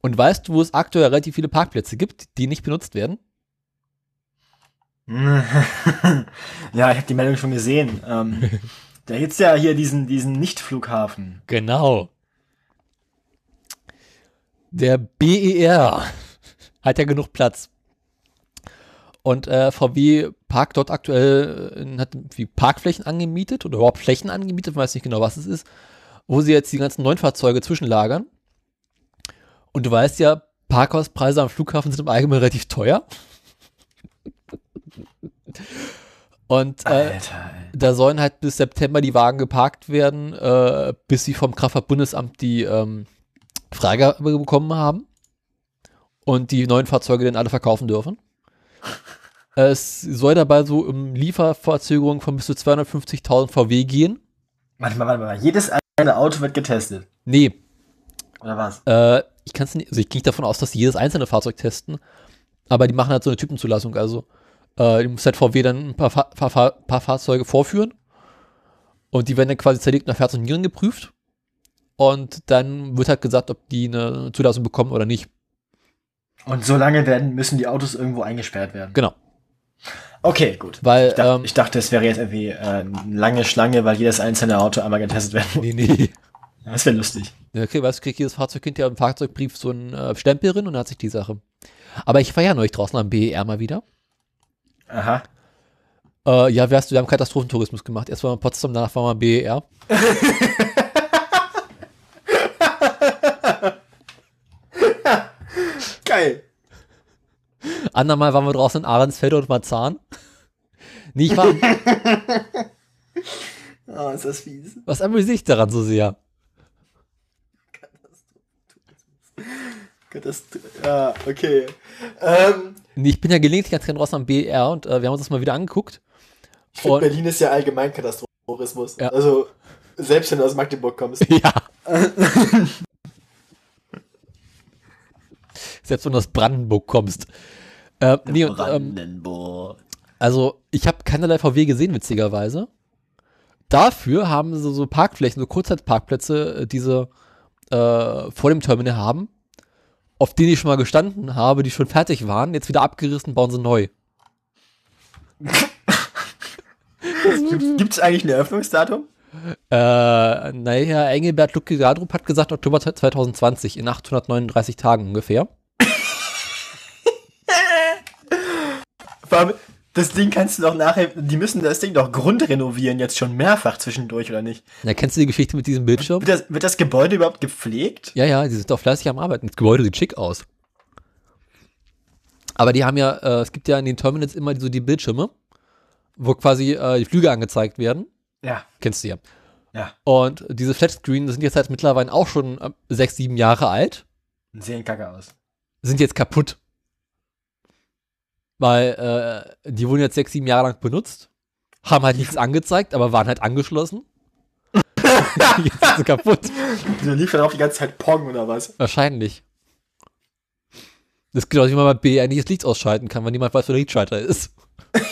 [SPEAKER 1] Und weißt du, wo es aktuell relativ viele Parkplätze gibt, die nicht benutzt werden?
[SPEAKER 2] ja, ich habe die Meldung schon gesehen. Ähm, da gibt's ja hier diesen, diesen Nicht-Flughafen.
[SPEAKER 1] Genau. Der BER hat ja genug Platz. Und äh, VW parkt dort aktuell, äh, hat wie Parkflächen angemietet oder überhaupt Flächen angemietet, weiß nicht genau, was es ist, wo sie jetzt die ganzen neuen Fahrzeuge zwischenlagern. Und du weißt ja, Parkhauspreise am Flughafen sind im Allgemeinen relativ teuer. Und äh,
[SPEAKER 2] Alter.
[SPEAKER 1] da sollen halt bis September die Wagen geparkt werden, äh, bis sie vom Kraftfahrtbundesamt die ähm, Freigabe bekommen haben und die neuen Fahrzeuge dann alle verkaufen dürfen. Es soll dabei so um Lieferverzögerungen von bis zu 250.000 VW gehen.
[SPEAKER 2] Warte mal, warte mal. Jedes einzelne Auto wird getestet.
[SPEAKER 1] Nee,
[SPEAKER 2] Oder was?
[SPEAKER 1] äh, ich kann es nicht, also ich gehe nicht davon aus, dass sie jedes einzelne Fahrzeug testen, aber die machen halt so eine Typenzulassung, also äh, die muss halt VW dann ein paar, Fa paar, Fa- paar Fahrzeuge vorführen und die werden dann quasi zerlegt nach Herz und Nieren geprüft und dann wird halt gesagt, ob die eine Zulassung bekommen oder nicht.
[SPEAKER 2] Und so lange werden, müssen die Autos irgendwo eingesperrt werden.
[SPEAKER 1] Genau,
[SPEAKER 2] Okay, gut.
[SPEAKER 1] weil
[SPEAKER 2] Ich dachte,
[SPEAKER 1] ähm,
[SPEAKER 2] ich dachte, es wäre jetzt irgendwie äh, eine lange Schlange, weil jedes einzelne Auto einmal getestet werden muss.
[SPEAKER 1] nee, nee.
[SPEAKER 2] Das wäre lustig.
[SPEAKER 1] Ja, Okay, weißt du, kriegt jedes Fahrzeug hinterher im Fahrzeugbrief so einen äh, Stempel drin und hat sich die Sache. Aber ich war ja neulich draußen am BER mal wieder.
[SPEAKER 2] Aha.
[SPEAKER 1] Äh, ja, du, wir haben Katastrophentourismus gemacht. Erst war mal Potsdam, danach war mal BER.
[SPEAKER 2] Geil.
[SPEAKER 1] Andermal waren wir draußen in Ahrensfelde und Marzahn. Nee, ich war,
[SPEAKER 2] ist das fies.
[SPEAKER 1] Was amüsiert dich daran so sehr?
[SPEAKER 2] Katast ja, okay. Ähm,
[SPEAKER 1] Nee, Ich bin ja gelegentlich ganz gerne raus am BR und äh, wir haben uns das mal wieder angeguckt.
[SPEAKER 2] ich finde,
[SPEAKER 1] Und-
[SPEAKER 2] Berlin ist ja allgemein Katastrophismus.
[SPEAKER 1] Ja.
[SPEAKER 2] Also, selbst wenn du aus Magdeburg kommst.
[SPEAKER 1] Ja. Selbst wenn du aus Brandenburg kommst. Äh, nee, und, ähm,
[SPEAKER 2] Brandenburg.
[SPEAKER 1] also ich habe keinerlei VW gesehen, witzigerweise. Dafür haben sie so Parkflächen, so Kurzzeitparkplätze, äh, diese äh, vor dem Terminal haben, auf denen ich schon mal gestanden habe, die schon fertig waren, jetzt wieder abgerissen, bauen sie neu.
[SPEAKER 2] Gibt es eigentlich ein Eröffnungsdatum?
[SPEAKER 1] Äh, naja, Engelbert Lucke Gadrup hat gesagt Oktober 2020, in 839 Tagen ungefähr.
[SPEAKER 2] Vor allem, das Ding kannst du doch nachher, die müssen das Ding doch grundrenovieren, jetzt schon mehrfach zwischendurch, oder nicht?
[SPEAKER 1] Ja, kennst du die Geschichte mit diesem Bildschirm?
[SPEAKER 2] Wird das, wird das Gebäude überhaupt gepflegt?
[SPEAKER 1] Ja, ja, die sind doch fleißig am Arbeiten. Das Gebäude sieht schick aus. Aber die haben ja, äh, es gibt ja in den Terminals immer so die Bildschirme, wo quasi äh, die Flüge angezeigt werden.
[SPEAKER 2] Ja.
[SPEAKER 1] Kennst du ja.
[SPEAKER 2] Ja.
[SPEAKER 1] Und diese Flatscreen sind jetzt halt mittlerweile auch schon äh, sechs, sieben Jahre alt,
[SPEAKER 2] Sehen kacke aus.
[SPEAKER 1] sind jetzt kaputt. Weil äh, die wurden jetzt sechs, sieben Jahre lang benutzt, haben halt nichts angezeigt, aber waren halt angeschlossen. jetzt sind sie kaputt.
[SPEAKER 2] Da lief dann auch die ganze Zeit Pong oder was?
[SPEAKER 1] Wahrscheinlich. Das geht auch, wie man bei BR nicht das Licht ausschalten kann, wenn niemand weiß, wo der Lichtschalter ist.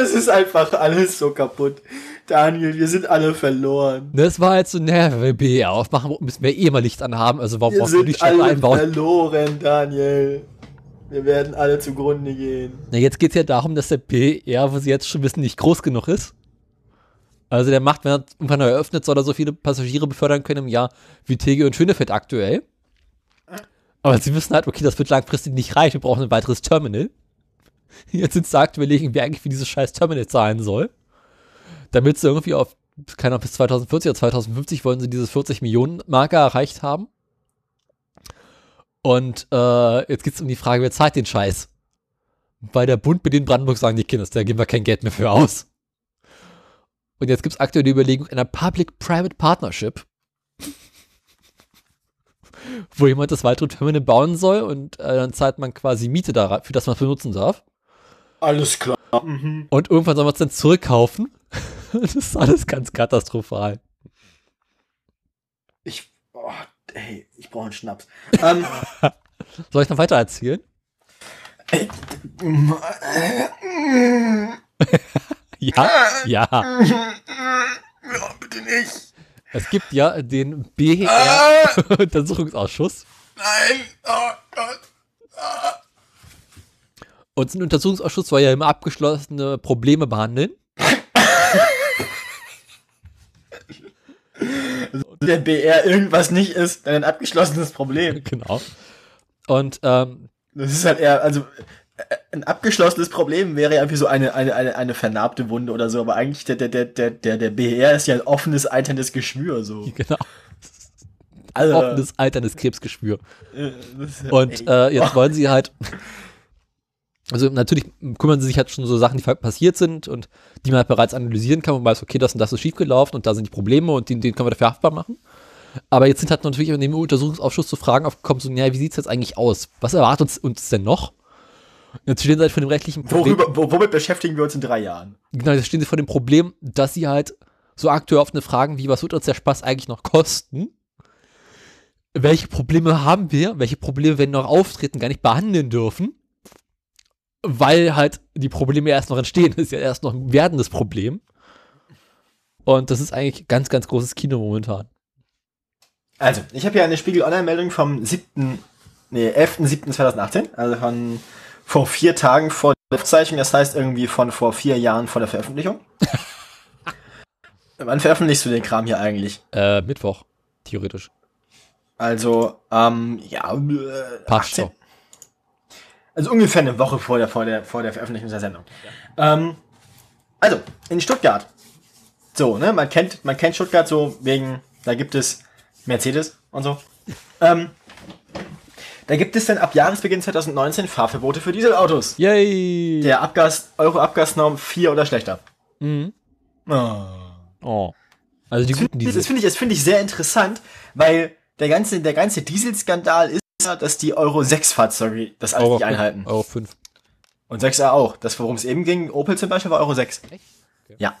[SPEAKER 2] Es ist einfach alles so kaputt. Daniel, wir sind alle verloren.
[SPEAKER 1] Das war halt so, naja, wenn wir BR aufmachen, müssen wir eh mal Licht anhaben, also warum
[SPEAKER 2] Wir
[SPEAKER 1] brauchst du
[SPEAKER 2] sind
[SPEAKER 1] Lichtschalter
[SPEAKER 2] alle
[SPEAKER 1] einbauen?
[SPEAKER 2] verloren, Daniel. Wir werden alle zugrunde gehen.
[SPEAKER 1] Na, jetzt geht's ja darum, dass der BR, wo sie jetzt schon wissen, nicht groß genug ist. Also der macht, wenn er irgendwann eröffnet, soll er so viele Passagiere befördern können im Jahr wie Tegel und Schönefeld aktuell. Aber sie wissen halt, okay, das wird langfristig nicht reichen, wir brauchen ein weiteres Terminal. Jetzt sind sie überlegen, wer eigentlich für dieses scheiß Terminal zahlen soll. Damit sie irgendwie auf, keine Ahnung, bis 2040 oder 2050 wollen sie dieses 40 Millionen Marker erreicht haben. Und äh, jetzt geht's um die Frage, wer zahlt den Scheiß? Weil der Bund den Brandenburg sagen, die Kinder, da geben wir kein Geld mehr für aus. Und jetzt gibt es aktuell die Überlegung einer Public-Private Partnership, wo jemand das weitere Terminal bauen soll und äh, dann zahlt man quasi Miete dafür, dass man es benutzen darf.
[SPEAKER 2] Alles klar. Mhm.
[SPEAKER 1] Und irgendwann soll man es dann zurückkaufen. das ist alles ganz katastrophal.
[SPEAKER 2] Ich, oh, ey, ich brauche einen Schnaps. ähm,
[SPEAKER 1] Soll ich noch weiter erzählen? Ja, ja.
[SPEAKER 2] ja, bitte nicht.
[SPEAKER 1] Es gibt ja den BR-Untersuchungsausschuss.
[SPEAKER 2] Nein. Oh Gott.
[SPEAKER 1] Und so ein Untersuchungsausschuss soll ja immer abgeschlossene Probleme behandeln.
[SPEAKER 2] Der BR irgendwas nicht ist, dann ein abgeschlossenes Problem.
[SPEAKER 1] Genau. Und ähm,
[SPEAKER 2] Das ist halt eher, also äh, ein abgeschlossenes Problem wäre ja irgendwie so eine, eine, eine, eine vernarbte Wunde oder so, aber eigentlich der, der, der, der, der, der BR ist ja ein offenes, alterndes Geschwür, so.
[SPEAKER 1] genau,
[SPEAKER 2] Also,
[SPEAKER 1] offenes, alterndes Krebsgeschwür.
[SPEAKER 2] äh,
[SPEAKER 1] Und äh, jetzt wollen sie halt, also natürlich kümmern sie sich halt schon so Sachen, die passiert sind und die man halt bereits analysieren kann und weiß, okay, das und das ist schiefgelaufen und da sind die Probleme und den, den können wir dafür haftbar machen. Aber jetzt sind halt natürlich in dem Untersuchungsausschuss zu Fragen aufgekommen, so, ja, wie sieht's jetzt eigentlich aus? Was erwartet uns, uns denn noch? Jetzt stehen sie halt vor dem rechtlichen Problem.
[SPEAKER 2] Worüber, wo, womit beschäftigen wir uns in drei Jahren?
[SPEAKER 1] Genau, jetzt stehen sie vor dem Problem, dass sie halt so aktuell offene Fragen wie, was wird uns der Spaß eigentlich noch kosten? Welche Probleme haben wir? Welche Probleme werden noch auftreten, gar nicht behandeln dürfen? Weil halt die Probleme erst noch entstehen. Das ist ja erst noch ein werdendes Problem. Und das ist eigentlich ganz, ganz großes Kino momentan.
[SPEAKER 2] Also, ich habe hier eine Spiegel-Online-Meldung vom 7., nee, 11.07.2018, also von vor vier Tagen vor der Aufzeichnung, das heißt irgendwie von vor vier Jahren vor der Veröffentlichung. Wann veröffentlichst du den Kram hier eigentlich?
[SPEAKER 1] Äh, Mittwoch, theoretisch.
[SPEAKER 2] Also, ähm, ja, äh,
[SPEAKER 1] Passt
[SPEAKER 2] 18. Also ungefähr eine Woche vor der, vor der, vor der Veröffentlichung der Sendung. Ähm, also, in Stuttgart. So, ne, man kennt, man kennt Stuttgart so wegen, da gibt es Mercedes und so. Ähm, da gibt es dann ab Jahresbeginn 2019 Fahrverbote für Dieselautos.
[SPEAKER 1] Yay!
[SPEAKER 2] Der Abgas, Euro-Abgasnorm 4 oder schlechter.
[SPEAKER 1] Mhm.
[SPEAKER 2] Oh.
[SPEAKER 1] Oh. Also die guten
[SPEAKER 2] Das
[SPEAKER 1] Diesel.
[SPEAKER 2] finde ich, das finde ich sehr interessant, weil der ganze, der ganze Dieselskandal ist ja, dass die Euro 6 Fahrzeuge das alles
[SPEAKER 1] Euro
[SPEAKER 2] nicht einhalten.
[SPEAKER 1] Euro 5.
[SPEAKER 2] Und 6er auch. Das, worum es eben ging, Opel zum Beispiel, war Euro 6.
[SPEAKER 1] Echt? Okay.
[SPEAKER 2] Ja.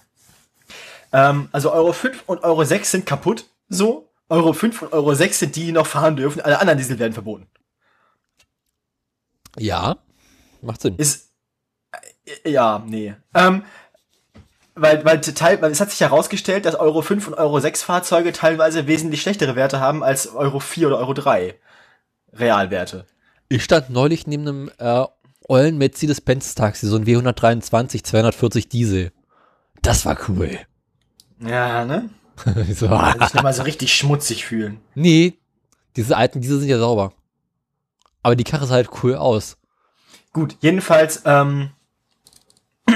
[SPEAKER 2] Ähm, also Euro 5 und Euro 6 sind kaputt, so. Euro 5 und Euro 6 sind die, die noch fahren dürfen. Alle anderen Diesel werden verboten.
[SPEAKER 1] Ja. Macht Sinn.
[SPEAKER 2] Ist, äh, ja, nee. Ähm, weil, weil, teil, weil es hat sich herausgestellt, dass Euro 5 und Euro 6 Fahrzeuge teilweise wesentlich schlechtere Werte haben als Euro 4 oder Euro 3 Realwerte.
[SPEAKER 1] Ich stand neulich neben einem äh, ollen Mercedes-Benz Taxi, so ein W123, 240 Diesel. Das war cool.
[SPEAKER 2] Ja, ne?
[SPEAKER 1] Ich so,
[SPEAKER 2] Weil sich nochmal so richtig schmutzig fühlen.
[SPEAKER 1] nee, diese alten Diesel sind ja sauber. Aber die Karre sah halt cool aus.
[SPEAKER 2] Gut, jedenfalls, ähm,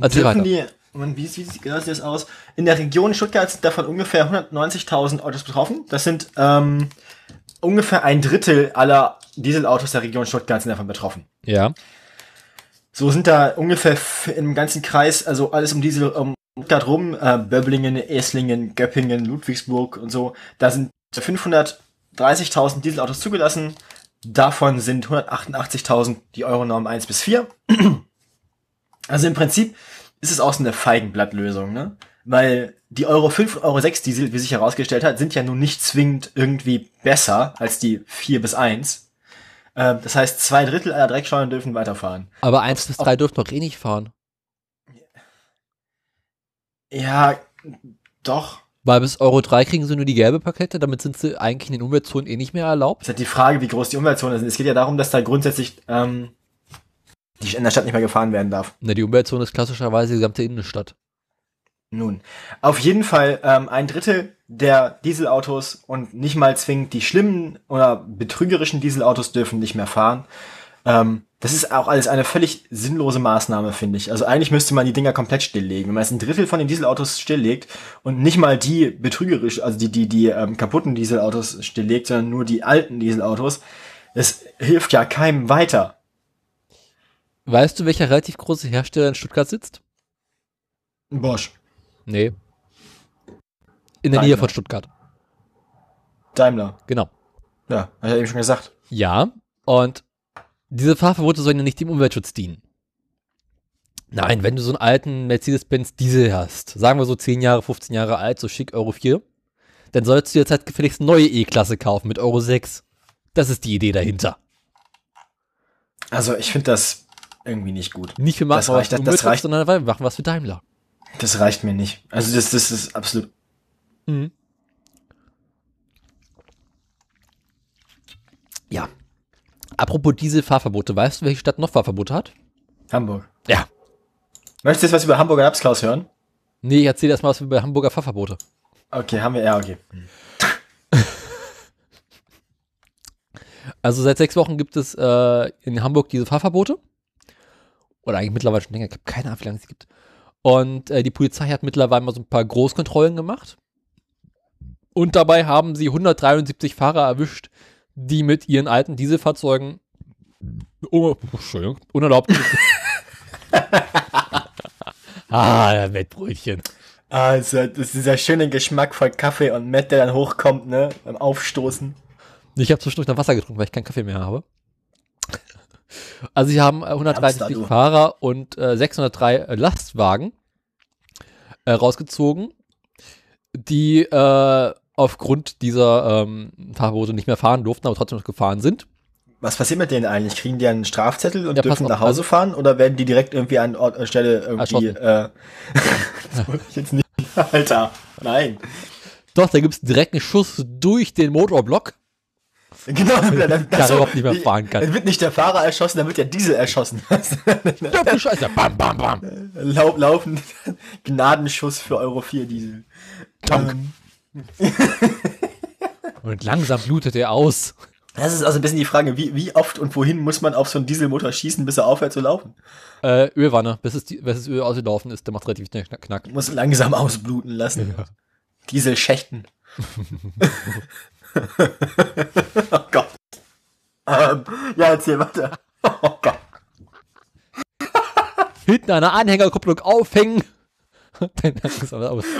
[SPEAKER 1] Erzähl weiter.
[SPEAKER 2] die, Moment, wie sieht sieht das aus? In der Region Stuttgart sind davon ungefähr 190.000 Autos betroffen. Das sind ähm, ungefähr ein Drittel aller Dieselautos der Region Stuttgart sind davon betroffen.
[SPEAKER 1] Ja.
[SPEAKER 2] So sind da ungefähr im ganzen Kreis, also alles um Diesel, um Stuttgart rum, äh, Böblingen, Eslingen, Göppingen, Ludwigsburg und so, da sind 530.000 Dieselautos zugelassen. Davon sind 188.000 die Euronorm 1 bis 4. Also im Prinzip ist es auch so eine Feigenblattlösung, ne? Weil die Euro 5 und Euro 6 Diesel, wie sich herausgestellt hat, sind ja nun nicht zwingend irgendwie besser als die 4 bis 1. Ähm, das heißt, zwei Drittel aller Dreckscheunen dürfen weiterfahren.
[SPEAKER 1] Aber 1 bis 3 dürfen doch eh nicht fahren.
[SPEAKER 2] Ja, doch.
[SPEAKER 1] Weil bis Euro 3 kriegen sie nur die gelbe Pakete, damit sind sie eigentlich in den Umweltzonen eh nicht mehr erlaubt.
[SPEAKER 2] Es ist halt die Frage, wie groß die Umweltzonen sind. Es geht ja darum, dass da grundsätzlich ähm, die in der Stadt nicht mehr gefahren werden darf.
[SPEAKER 1] Na, die Umweltzone ist klassischerweise die gesamte Innenstadt.
[SPEAKER 2] Nun, auf jeden Fall ähm, ein Drittel der Dieselautos und nicht mal zwingend die schlimmen oder betrügerischen Dieselautos dürfen nicht mehr fahren. Ähm, das ist auch alles eine völlig sinnlose Maßnahme, finde ich. Also eigentlich müsste man die Dinger komplett stilllegen. Wenn man jetzt ein Drittel von den Dieselautos stilllegt und nicht mal die betrügerisch, also die, die, die ähm, kaputten Dieselautos stilllegt, sondern nur die alten Dieselautos, das hilft ja keinem weiter.
[SPEAKER 1] Weißt du, welcher relativ große Hersteller in Stuttgart sitzt?
[SPEAKER 2] Bosch,
[SPEAKER 1] Nee. In der
[SPEAKER 2] Daimler.
[SPEAKER 1] Nähe von Stuttgart.
[SPEAKER 2] Daimler.
[SPEAKER 1] Genau.
[SPEAKER 2] Ja, hab ich ja eben schon gesagt.
[SPEAKER 1] Ja, und diese Fahrverbote sollen ja nicht dem Umweltschutz dienen. Nein, wenn du so einen alten Mercedes-Benz Diesel hast, sagen wir so 10 Jahre, 15 Jahre alt, so schick Euro 4, dann sollst du jetzt halt gefälligst eine neue E-Klasse kaufen mit Euro 6. Das ist die Idee dahinter.
[SPEAKER 2] Also ich finde das irgendwie nicht gut.
[SPEAKER 1] Nicht wir machen
[SPEAKER 2] Das reicht-
[SPEAKER 1] für
[SPEAKER 2] das- das reicht-
[SPEAKER 1] sondern wir machen was für Daimler.
[SPEAKER 2] Das reicht mir nicht. Also das, das ist absolut.
[SPEAKER 1] Mhm. Ja. Apropos Dieselfahrverbote, weißt du, welche Stadt noch Fahrverbote hat?
[SPEAKER 2] Hamburg.
[SPEAKER 1] Ja.
[SPEAKER 2] Möchtest du jetzt was über Hamburger Lapskaus hören?
[SPEAKER 1] Nee, ich erzähl erst mal was über Hamburger Fahrverbote.
[SPEAKER 2] Okay, haben wir, ja, okay.
[SPEAKER 1] Also seit sechs Wochen gibt es äh, in Hamburg diese Fahrverbote. Oder eigentlich mittlerweile schon länger, ich habe keine Ahnung, wie lange es gibt. Und äh, die Polizei hat mittlerweile mal so ein paar Großkontrollen gemacht. Und dabei haben sie 173 Fahrer erwischt, die mit ihren alten Dieselfahrzeugen oh, Entschuldigung, unerlaubt. ah, Wettbrötchen.
[SPEAKER 2] Also, das ist dieser schöne Geschmack von Kaffee und Matt, der dann hochkommt, ne? Beim Aufstoßen.
[SPEAKER 1] Ich habe zwischendurch noch Wasser getrunken, weil ich keinen Kaffee mehr habe. Also sie haben äh, 130
[SPEAKER 2] Hamster, du.
[SPEAKER 1] Fahrer und äh, 603 äh, Lastwagen äh, rausgezogen, die äh, aufgrund dieser ähm, Fahrverbote nicht mehr fahren durften, aber trotzdem noch gefahren sind.
[SPEAKER 2] Was passiert mit denen eigentlich? Kriegen die einen Strafzettel und
[SPEAKER 1] Ja,
[SPEAKER 2] dürfen nach Hause
[SPEAKER 1] also-
[SPEAKER 2] fahren? Oder werden die direkt irgendwie an Ort und Stelle irgendwie, äh, das wollte ich jetzt nicht. Alter, nein.
[SPEAKER 1] Doch, da gibt es direkt einen Schuss durch den Motorblock.
[SPEAKER 2] Genau, dann, dann,
[SPEAKER 1] Karre überhaupt nicht mehr fahren kann.
[SPEAKER 2] Dann wird nicht der Fahrer erschossen, dann wird der Diesel erschossen.
[SPEAKER 1] Die Scheiße. Bam, bam, bam.
[SPEAKER 2] Lau laufen Gnadenschuss für Euro 4 Diesel. Ähm,
[SPEAKER 1] Und langsam blutet er aus.
[SPEAKER 2] Das ist also ein bisschen die Frage, wie, wie oft und wohin muss man auf so einen Dieselmotor schießen, bis er aufhört zu laufen?
[SPEAKER 1] Äh, Ölwanne, bis es, die, bis das Öl ausgelaufen ist, der macht relativ schnell knack. knack.
[SPEAKER 2] Muss langsam ausbluten lassen.
[SPEAKER 1] Ja.
[SPEAKER 2] Dieselschächten. oh Gott. Ähm, ja, erzähl weiter. Oh Gott.
[SPEAKER 1] Hinten an der Anhängerkupplung aufhängen.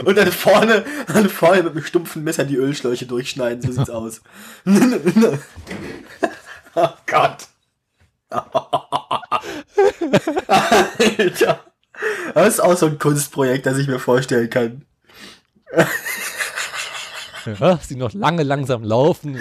[SPEAKER 2] Und dann vorne, dann vorne mit einem stumpfen Messer die Ölschläuche durchschneiden. So sieht's aus. oh Gott. Alter. Das ist auch so ein Kunstprojekt, das ich mir vorstellen kann.
[SPEAKER 1] Sie noch lange langsam laufen.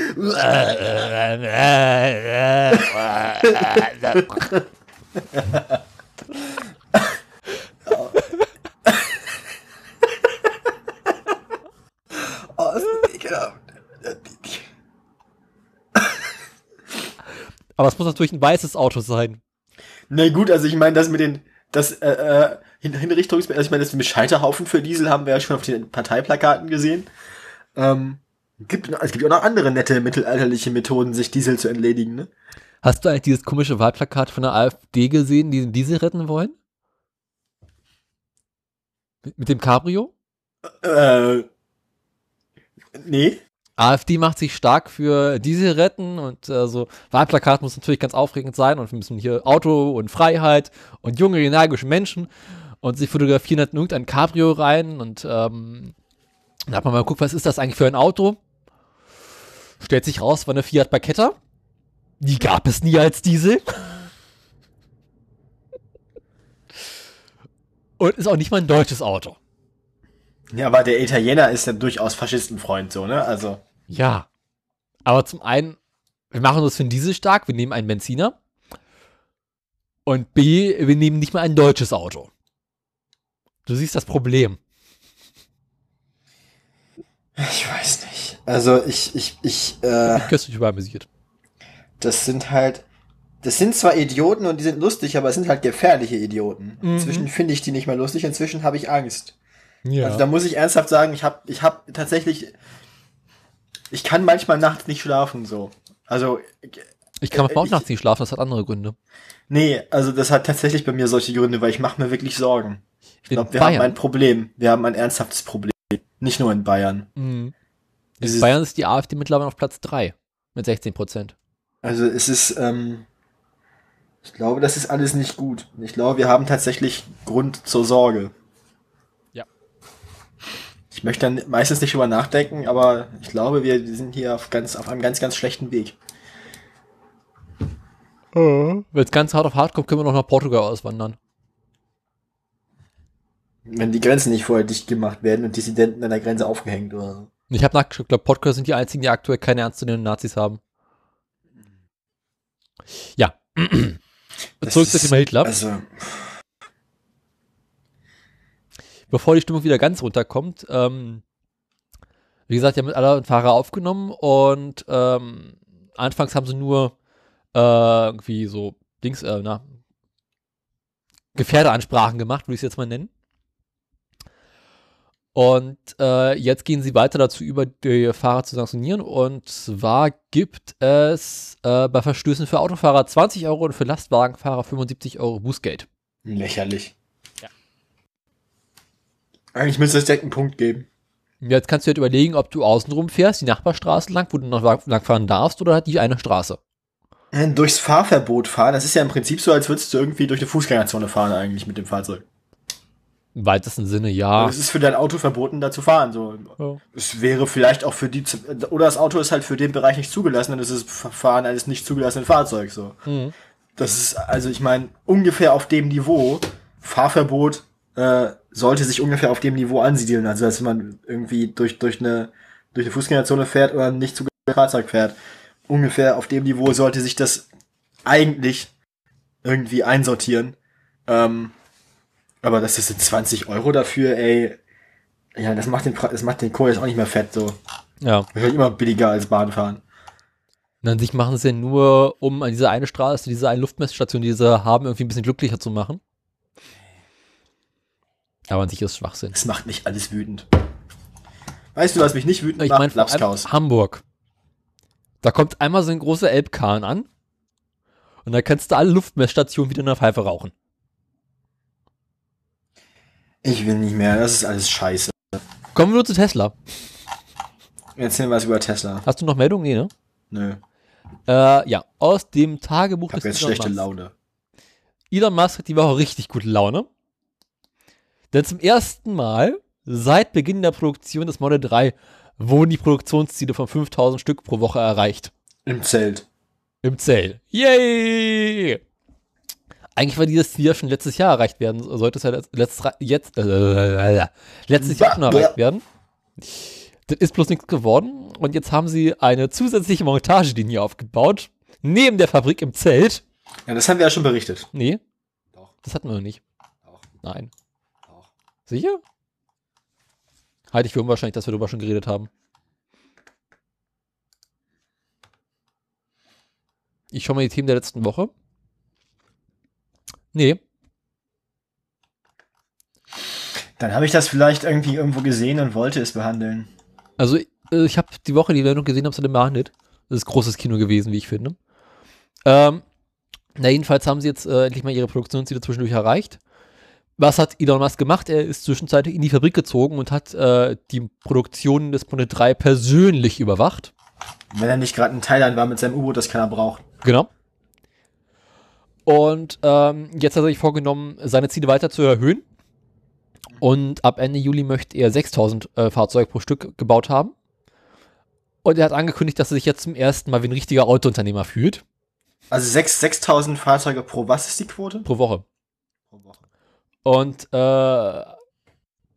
[SPEAKER 1] Aber es muss natürlich ein weißes Auto sein.
[SPEAKER 2] Na gut, also ich meine, das mit den, das äh, äh, Hin Hinrichtungs, also ich meine, das mit Scheiterhaufen für Diesel haben wir ja schon auf den Parteiplakaten gesehen. Ähm, gibt, es gibt auch noch andere nette mittelalterliche Methoden, sich Diesel zu entledigen, ne?
[SPEAKER 1] Hast du eigentlich dieses komische Wahlplakat von der AfD gesehen, die den Diesel retten wollen? Mit, dem Cabrio?
[SPEAKER 2] Äh, nee.
[SPEAKER 1] AfD macht sich stark für Diesel retten und äh, so Wahlplakat muss natürlich ganz aufregend sein und wir müssen hier Auto und Freiheit und junge, energische Menschen und sie fotografieren halt in irgendein Cabrio rein und ähm, dann hat man mal geguckt, was ist das eigentlich für ein Auto? Stellt sich raus, war eine Fiat Barchetta. Die gab es nie als Diesel. Und ist auch nicht mal ein deutsches Auto.
[SPEAKER 2] Ja, aber der Italiener ist ja durchaus Faschistenfreund, so, ne? Also.
[SPEAKER 1] Ja. Aber zum einen, wir machen uns für einen Diesel stark, wir nehmen einen Benziner. Und B, wir nehmen nicht mal ein deutsches Auto. Du siehst das Problem.
[SPEAKER 2] Ich weiß nicht. Also ich, ich, ich, äh,
[SPEAKER 1] Köstlich überamüsiert.
[SPEAKER 2] das sind halt, das sind zwar Idioten und die sind lustig, aber es sind halt gefährliche Idioten.
[SPEAKER 1] Mhm.
[SPEAKER 2] Inzwischen finde ich die nicht mehr lustig, inzwischen habe ich Angst.
[SPEAKER 1] Ja.
[SPEAKER 2] Also da muss ich ernsthaft sagen, ich habe ich hab tatsächlich, ich kann manchmal nachts nicht schlafen, so. Also,
[SPEAKER 1] ich kann
[SPEAKER 2] äh,
[SPEAKER 1] auch
[SPEAKER 2] ich-
[SPEAKER 1] nachts nicht schlafen, das hat andere Gründe.
[SPEAKER 2] nee, also das hat tatsächlich bei mir solche Gründe, weil ich mache mir wirklich Sorgen. Ich glaube, wir haben
[SPEAKER 1] Bayern.
[SPEAKER 2] ein Problem. Wir haben ein ernsthaftes Problem. Nicht nur in Bayern.
[SPEAKER 1] Mhm. In
[SPEAKER 2] Dieses-
[SPEAKER 1] Bayern ist die AfD mittlerweile auf Platz 3 mit 16 Prozent.
[SPEAKER 2] Also es ist, ähm, ich glaube, das ist alles nicht gut. Ich glaube, wir haben tatsächlich Grund zur Sorge.
[SPEAKER 1] Ja.
[SPEAKER 2] Ich möchte dann meistens nicht drüber nachdenken, aber ich glaube, wir sind hier auf ganz, auf einem ganz, ganz schlechten Weg.
[SPEAKER 1] Wenn es ganz hart auf hart kommt, können wir noch nach Portugal auswandern.
[SPEAKER 2] Wenn die Grenzen nicht vorher dicht gemacht werden und Dissidenten an der Grenze aufgehängt oder so.
[SPEAKER 1] Ich habe nachgeschaut, ich glaube, Portugal sind die einzigen, die aktuell keine ernstzunehmenden Nazis haben. Ja. Zurück
[SPEAKER 2] ist-
[SPEAKER 1] Thema Hitler.
[SPEAKER 2] Also,
[SPEAKER 1] bevor die Stimmung wieder ganz runterkommt, ähm, wie gesagt, die haben mit aller Fahrer aufgenommen und ähm, anfangs haben sie nur äh, irgendwie so Dings, äh, na, Gefährdeansprachen gemacht, würde ich es jetzt mal nennen. Und äh, jetzt gehen sie weiter dazu über, die Fahrer zu sanktionieren. Und zwar gibt es äh, bei Verstößen für Autofahrer 20 Euro und für Lastwagenfahrer 75 Euro Bußgeld.
[SPEAKER 2] lächerlich.
[SPEAKER 1] Ja.
[SPEAKER 2] Eigentlich müsste es direkt einen Punkt geben.
[SPEAKER 1] Jetzt kannst du halt überlegen, ob du außenrum fährst, die Nachbarstraße lang, wo du noch lang- fahren darfst, oder halt die eine Straße.
[SPEAKER 2] Äh, Durchs Fahrverbot fahren, das ist ja im Prinzip so, als würdest du irgendwie durch eine Fußgängerzone fahren eigentlich mit dem Fahrzeug.
[SPEAKER 1] Im weitesten Sinne, ja.
[SPEAKER 2] Es ist für dein Auto verboten, da zu fahren. So.
[SPEAKER 1] Ja.
[SPEAKER 2] Es wäre vielleicht auch für die, zu- oder das Auto ist halt für den Bereich nicht zugelassen, dann ist es Fahren eines nicht zugelassenen Fahrzeugs. So.
[SPEAKER 1] Mhm.
[SPEAKER 2] Das ist, also ich meine, ungefähr auf dem Niveau, Fahrverbot äh, sollte sich ungefähr auf dem Niveau ansiedeln. Also dass man irgendwie durch, durch, eine, durch eine Fußgängerzone fährt oder ein nicht zugelassenes Fahrzeug fährt. Ungefähr auf dem Niveau sollte sich das eigentlich irgendwie einsortieren. Ähm, aber das ist jetzt 20 Euro dafür, ey. Ja, das macht den, Pre- das macht den Kohl jetzt auch nicht mehr fett, so.
[SPEAKER 1] ja.
[SPEAKER 2] Wahrscheinlich immer billiger als Bahnfahren.
[SPEAKER 1] Und an sich machen sie ja nur, um an diese eine Straße, diese eine Luftmessstation, die sie haben, irgendwie ein bisschen glücklicher zu machen. Aber an sich ist es Schwachsinn.
[SPEAKER 2] Das macht mich alles wütend. Weißt du, was mich nicht wütend
[SPEAKER 1] Ich
[SPEAKER 2] macht?
[SPEAKER 1] allem
[SPEAKER 2] Lapskaus.
[SPEAKER 1] Hamburg. Da kommt einmal so ein großer Elbkahn an und da kannst du alle Luftmessstationen wieder in der Pfeife rauchen.
[SPEAKER 2] Ich will nicht mehr, das ist alles scheiße.
[SPEAKER 1] Kommen wir nur zu Tesla.
[SPEAKER 2] Erzähl was über Tesla.
[SPEAKER 1] Hast du noch Meldungen? Nee, ne?
[SPEAKER 2] Nö,
[SPEAKER 1] Äh, ja, aus dem Tagebuch
[SPEAKER 2] ich hab
[SPEAKER 1] des
[SPEAKER 2] jetzt
[SPEAKER 1] Elon
[SPEAKER 2] schlechte
[SPEAKER 1] Musk.
[SPEAKER 2] Laune.
[SPEAKER 1] Elon Musk hat die Woche richtig gute Laune. Denn zum ersten Mal seit Beginn der Produktion des Model 3 wurden die Produktionsziele von 5000 Stück pro Woche erreicht.
[SPEAKER 2] Im Zelt.
[SPEAKER 1] Im Zell. Yay! Eigentlich war dieses Ziel ja schon letztes Jahr erreicht werden. Sollte es ja letzt, letzt, jetzt, äh, letztes Jahr schon erreicht werden. Das ist bloß nichts geworden. Und jetzt haben sie eine zusätzliche Montagelinie aufgebaut. Neben der Fabrik im Zelt.
[SPEAKER 2] Ja, das haben wir ja schon berichtet.
[SPEAKER 1] Nee,
[SPEAKER 2] Doch.
[SPEAKER 1] das hatten wir noch nicht.
[SPEAKER 2] Doch.
[SPEAKER 1] Nein.
[SPEAKER 2] Doch.
[SPEAKER 1] Sicher? Halte ich für unwahrscheinlich, dass wir darüber schon geredet haben. Ich schaue mal die Themen der letzten Woche. Nee,
[SPEAKER 2] Dann habe ich das vielleicht irgendwie irgendwo gesehen und wollte es behandeln.
[SPEAKER 1] also äh, ich habe die Woche die Meldung gesehen, habe es dann behandelt. Das ist großes Kino gewesen, wie ich finde. Ähm, na, jedenfalls haben sie jetzt äh, endlich mal ihre Produktionsziele zwischendurch erreicht. Was hat Elon Musk gemacht? Er ist zwischenzeitlich in die Fabrik gezogen und hat äh, die Produktion des Planet 3 persönlich überwacht.
[SPEAKER 2] Wenn er nicht gerade in Thailand war mit seinem U-Boot, das keiner braucht.
[SPEAKER 1] Genau. Und ähm, jetzt hat er sich vorgenommen, seine Ziele weiter zu erhöhen. Und ab Ende Juli möchte er 6000 äh, Fahrzeuge pro Stück gebaut haben. Und er hat angekündigt, dass er sich jetzt zum ersten Mal wie ein richtiger Autounternehmer fühlt.
[SPEAKER 2] Also 6 6000 Fahrzeuge pro, was ist die Quote?
[SPEAKER 1] Pro Woche.
[SPEAKER 2] Pro Woche.
[SPEAKER 1] Und äh,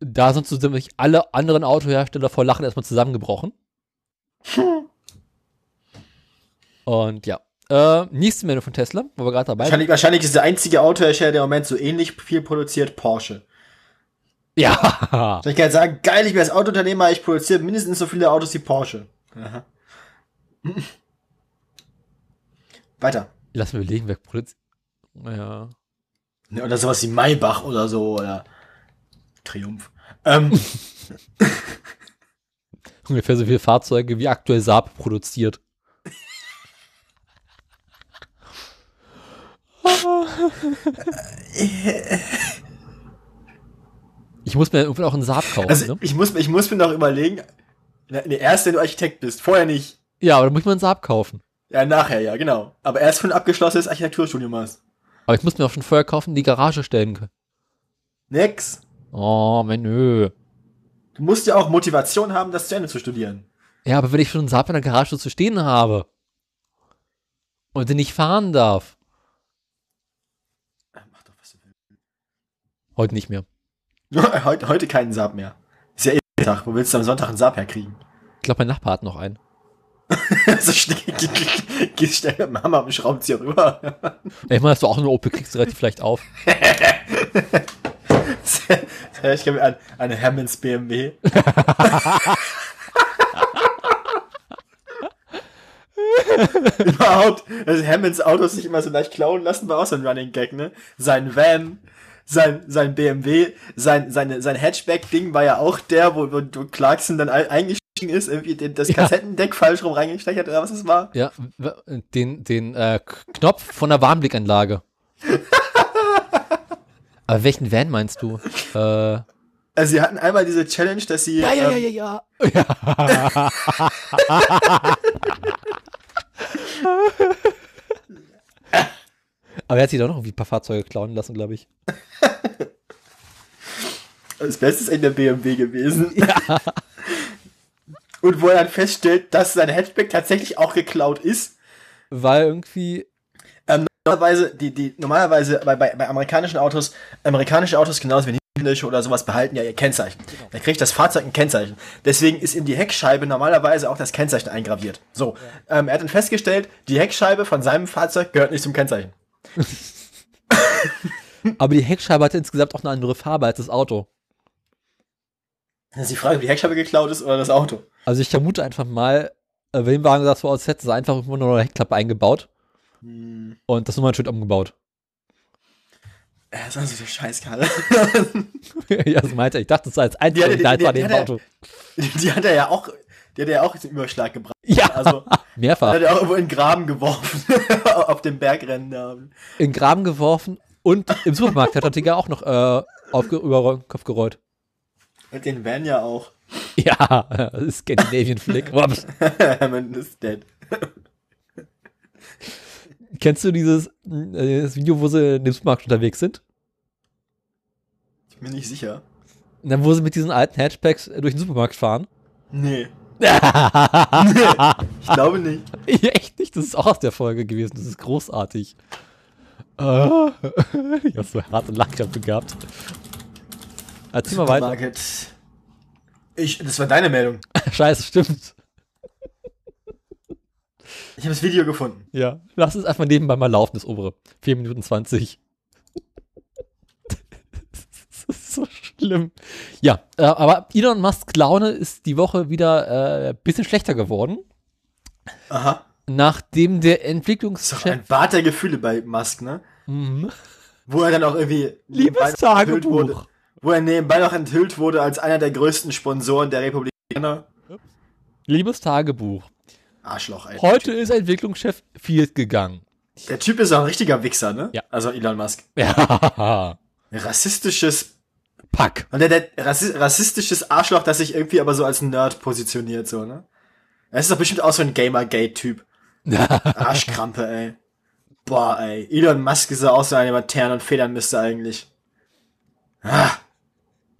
[SPEAKER 1] da sind so ziemlich alle anderen Autohersteller vor Lachen erstmal zusammengebrochen. Und ja. Äh, nächste Meldung von Tesla, wo wir gerade dabei sind.
[SPEAKER 2] Wahrscheinlich, wahrscheinlich ist der einzige Autohersteller, der im Moment so ähnlich viel produziert, Porsche.
[SPEAKER 1] Ja.
[SPEAKER 2] Ich kann jetzt sagen, geil, ich bin als Autounternehmer, ich produziere mindestens so viele Autos wie Porsche. Aha. Weiter.
[SPEAKER 1] Lass mir überlegen, wer produziert. Ja.
[SPEAKER 2] Ne, Oder sowas wie Maybach oder so, oder Triumph. Ähm,
[SPEAKER 1] Ungefähr so viele Fahrzeuge wie aktuell Saab produziert. Ich muss mir irgendwann auch einen Saab kaufen,
[SPEAKER 2] also
[SPEAKER 1] ne?
[SPEAKER 2] ich muss, ich muss mir noch überlegen, ne, erst wenn du Architekt bist, vorher nicht.
[SPEAKER 1] Ja, aber dann muss ich mir einen Saab kaufen.
[SPEAKER 2] Ja, nachher, ja, genau. Aber erst wenn du ein abgeschlossenes Architekturstudium hast.
[SPEAKER 1] Aber ich muss mir auch schon vorher kaufen, die Garage stellen können.
[SPEAKER 2] Nix.
[SPEAKER 1] Oh, Menü.
[SPEAKER 2] Du musst ja auch Motivation haben, das zu Ende zu studieren.
[SPEAKER 1] Ja, aber wenn ich schon einen Saab in der Garage zu stehen habe und den nicht fahren darf,
[SPEAKER 2] Äh, Mach doch, was du
[SPEAKER 1] heute nicht mehr.
[SPEAKER 2] Heute, heute keinen Saab mehr. Ist ja eh Tag. Wo willst du am Sonntag einen Saab herkriegen?
[SPEAKER 1] Ich glaube, mein Nachbar hat noch einen.
[SPEAKER 2] so schnell, gehst schnell mit Hammer und Schraubenzieher rüber.
[SPEAKER 1] Ich meine, hast du auch eine Opel, kriegst du relativ vielleicht auf.
[SPEAKER 2] ich glaube an eine Hermans BMW. Überhaupt, dass Hermans Autos sich immer so leicht klauen lassen, war auch so ein Running Gag, ne? Sein Van, sein, sein BMW, sein, seine, sein Hatchback-Ding war ja auch der, wo, wo, Clarkson dann eingestiegen ist, irgendwie den, das
[SPEAKER 1] Ja.
[SPEAKER 2] Kassettendeck falsch rum reingesteckt hat, oder was es war.
[SPEAKER 1] Ja, den, den äh, Knopf von der Warnblickanlage. Aber welchen Van meinst du? Äh,
[SPEAKER 2] Also sie hatten einmal diese Challenge, dass sie ähm,
[SPEAKER 1] ja, ja. ja. Aber er hat sich doch noch irgendwie ein paar Fahrzeuge klauen lassen, glaube ich.
[SPEAKER 2] Das Beste ist eigentlich der BMW gewesen. Und wo er dann feststellt, dass sein Hatchback tatsächlich auch geklaut ist.
[SPEAKER 1] Weil irgendwie,
[SPEAKER 2] Ähm, normalerweise, die, die, normalerweise bei, bei, bei amerikanischen Autos, amerikanische Autos genauso wie niederländische oder sowas behalten ja ihr Kennzeichen. Da kriegt das Fahrzeug ein Kennzeichen. Deswegen ist in die Heckscheibe normalerweise auch das Kennzeichen eingraviert. So, ähm, er hat dann festgestellt, die Heckscheibe von seinem Fahrzeug gehört nicht zum Kennzeichen.
[SPEAKER 1] aber die Heckscheibe hatte insgesamt auch eine andere Farbe als das Auto.
[SPEAKER 2] Das ist die Frage, ob die Heckscheibe geklaut ist oder das Auto.
[SPEAKER 1] Also ich vermute einfach mal, äh, wenn Wagen das so aus hätte, sie einfach irgendwo nur eine Heckklappe eingebaut und das Nummernschild umgebaut.
[SPEAKER 2] Ja, Das ist also der Scheißkarre.
[SPEAKER 1] ja, das meinte er. Ich dachte, das sei
[SPEAKER 2] Die- die-
[SPEAKER 1] Detail
[SPEAKER 2] die-
[SPEAKER 1] von
[SPEAKER 2] die-
[SPEAKER 1] dem
[SPEAKER 2] die-
[SPEAKER 1] Auto.
[SPEAKER 2] Die hat er ja auch, die hat er ja auch zum Überschlag gebracht.
[SPEAKER 1] Ja,
[SPEAKER 2] Also,
[SPEAKER 1] mehrfach.
[SPEAKER 2] hat er auch irgendwo in den Graben geworfen. auf dem Bergrennen da.
[SPEAKER 1] in den Graben geworfen und im Supermarkt hat der Tiger auch noch äh, auf, über den Kopf gerollt.
[SPEAKER 2] Den Van ja auch.
[SPEAKER 1] Ja, Scandinavian Flick.
[SPEAKER 2] Man ist dead.
[SPEAKER 1] Kennst du dieses äh, das Video, wo sie in dem Supermarkt unterwegs sind?
[SPEAKER 2] Bin nicht sicher.
[SPEAKER 1] Und dann, wo sie mit diesen alten Hatchbacks äh, durch den Supermarkt fahren.
[SPEAKER 2] Nee. ich glaube nicht.
[SPEAKER 1] Ja, echt nicht, das ist auch aus der Folge gewesen. Das ist großartig. Ah, ich hab so harte Lachkrämpfe gehabt. Erzähl mal weiter.
[SPEAKER 2] Ich, das war deine Meldung.
[SPEAKER 1] Scheiße, stimmt.
[SPEAKER 2] Ich habe das Video gefunden.
[SPEAKER 1] Ja, lass es einfach nebenbei mal laufen, das obere. 4 Minuten 20. das ist so schlimm. Ja, äh, aber Elon Musk Laune ist die Woche wieder ein äh, bisschen schlechter geworden,
[SPEAKER 2] Aha.
[SPEAKER 1] nachdem der
[SPEAKER 2] doch ein
[SPEAKER 1] Entwicklungschef.
[SPEAKER 2] Bad der Gefühle bei Musk, ne?
[SPEAKER 1] Mhm.
[SPEAKER 2] Wo er dann auch irgendwie
[SPEAKER 1] Liebes Tagebuch.
[SPEAKER 2] Wo er nebenbei noch enthüllt wurde als einer der größten Sponsoren der Republikaner.
[SPEAKER 1] Liebes Tagebuch.
[SPEAKER 2] Arschloch, ey.
[SPEAKER 1] Heute ist Entwicklungschef Field gegangen.
[SPEAKER 2] Der Typ ist auch ein richtiger Wichser, ne?
[SPEAKER 1] Ja.
[SPEAKER 2] Also Elon Musk.
[SPEAKER 1] Ja.
[SPEAKER 2] Rassistisches
[SPEAKER 1] Pack.
[SPEAKER 2] Und der, der rassi rassistisches Arschloch, das sich irgendwie aber so als Nerd positioniert, so, ne? Er ist doch bestimmt auch so ein Gamergate-Typ. Arschkrampe, ey. Boah, ey. Elon Musk ist ja auch so einer, der Ternen und Federn müsste eigentlich. Ah,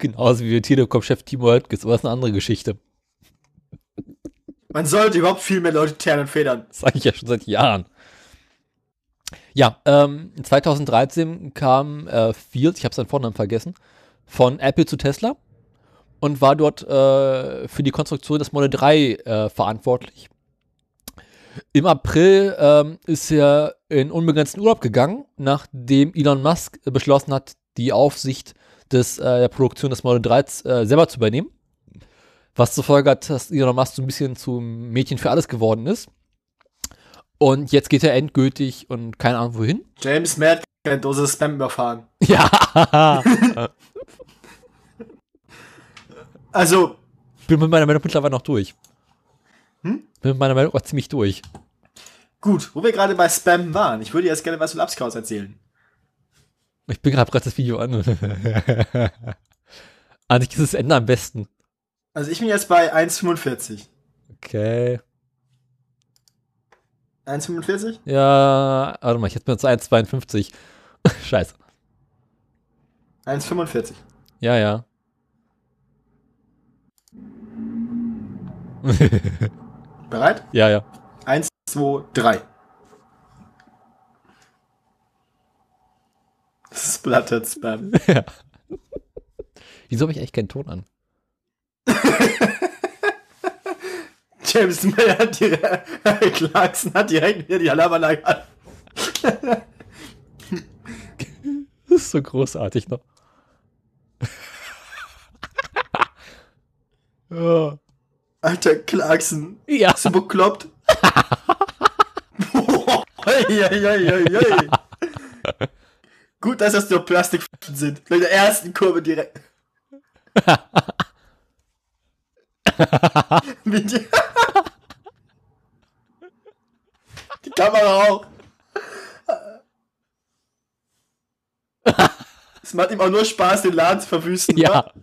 [SPEAKER 1] Genauso wie Telekom-Chef Timo Höttges, aber das ist eine andere Geschichte.
[SPEAKER 2] man sollte überhaupt viel mehr Leute Ternen und Federn.
[SPEAKER 1] Das sage ich ja schon seit Jahren. Ja, ähm, 2013 kam äh, Fields, ich habe seinen Vornamen vergessen, von Apple zu Tesla und war dort äh, für die Konstruktion des Model 3 äh, verantwortlich. Im April ähm, ist er in unbegrenzten Urlaub gegangen, nachdem Elon Musk beschlossen hat, die Aufsicht des, äh, der Produktion des Model 3 äh, selber zu übernehmen. Was zur Folge hat, dass Elon Musk so ein bisschen zum Mädchen für alles geworden ist. Und jetzt geht er endgültig und keine Ahnung wohin.
[SPEAKER 2] James Matt eine Dose Spam überfahren.
[SPEAKER 1] Ja.
[SPEAKER 2] Also,
[SPEAKER 1] Bin mit meiner Meldung mittlerweile noch durch.
[SPEAKER 2] Hm?
[SPEAKER 1] Bin mit meiner Meldung auch ziemlich durch.
[SPEAKER 2] gut, wo wir gerade bei Spam waren. Ich würde jetzt gerne was von Lapscouts erzählen.
[SPEAKER 1] Ich bin gerade das Video an. Eigentlich ist das Ende am besten.
[SPEAKER 2] Also, ich bin jetzt bei 1,45.
[SPEAKER 1] Okay.
[SPEAKER 2] 1,45?
[SPEAKER 1] Ja, warte mal, ich hätte mir jetzt 1,52. Scheiße.
[SPEAKER 2] 1,45.
[SPEAKER 1] Ja, ja.
[SPEAKER 2] Bereit?
[SPEAKER 1] ja, ja.
[SPEAKER 2] 1, 2, 3. Splattered Spam.
[SPEAKER 1] Wieso habe ich eigentlich keinen Ton an?
[SPEAKER 2] James May hat direkt, Clarkson hat direkt wieder die Alarmanlage an.
[SPEAKER 1] Das ist so großartig noch. ja.
[SPEAKER 2] Alter Clarkson,
[SPEAKER 1] ja.
[SPEAKER 2] bist du bekloppt? Boah, ei, ei, ei, ei, ei. Gut, dass das nur Plastik sind. Bei der ersten Kurve direkt. Die, Kamera auch. Es macht ihm auch nur Spaß, den Laden zu verwüsten.
[SPEAKER 1] Ja. Du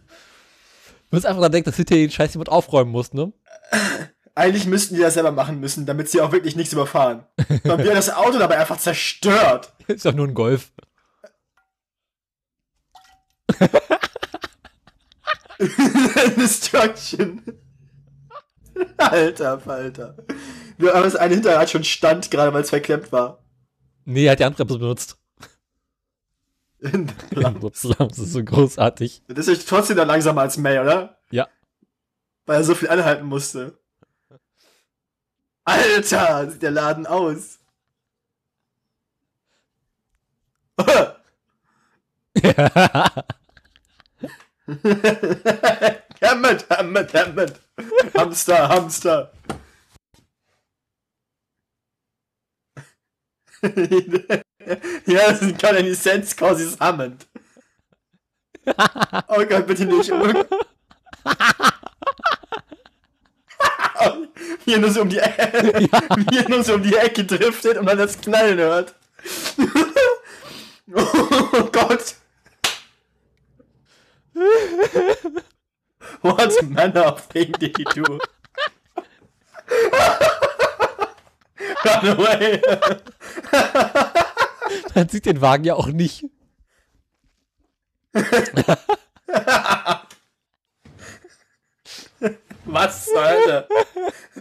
[SPEAKER 1] musst einfach dran denken, dass hinterher den Scheiß jemand aufräumen muss, ne?
[SPEAKER 2] Eigentlich müssten die das selber machen müssen, damit sie auch wirklich nichts überfahren. Und wir das Auto dabei einfach zerstört.
[SPEAKER 1] Ist doch nur ein Golf.
[SPEAKER 2] Destruction. Alter, Alter. Nur aber das eine Hinterrad schon stand, gerade weil es verklemmt war.
[SPEAKER 1] Nee, er hat die Handbremse benutzt. Das ist so großartig.
[SPEAKER 2] Das ist trotzdem noch langsamer als May, oder?
[SPEAKER 1] Ja.
[SPEAKER 2] Weil er so viel anhalten musste. Alter, sieht der Laden aus. Hammett, Hammett, Hammett. Hamster, Hamster. ja, das ist keine Sense causes Hammond. Oh Gott, bitte nicht. Oh. Wie er so um die Ecke, wie er nur so um die Ecke driftet und man das Knallen hört. oh Gott. What manner of thing did he do? Run away!
[SPEAKER 1] Man sieht den Wagen ja auch nicht.
[SPEAKER 2] Was zur Hölle?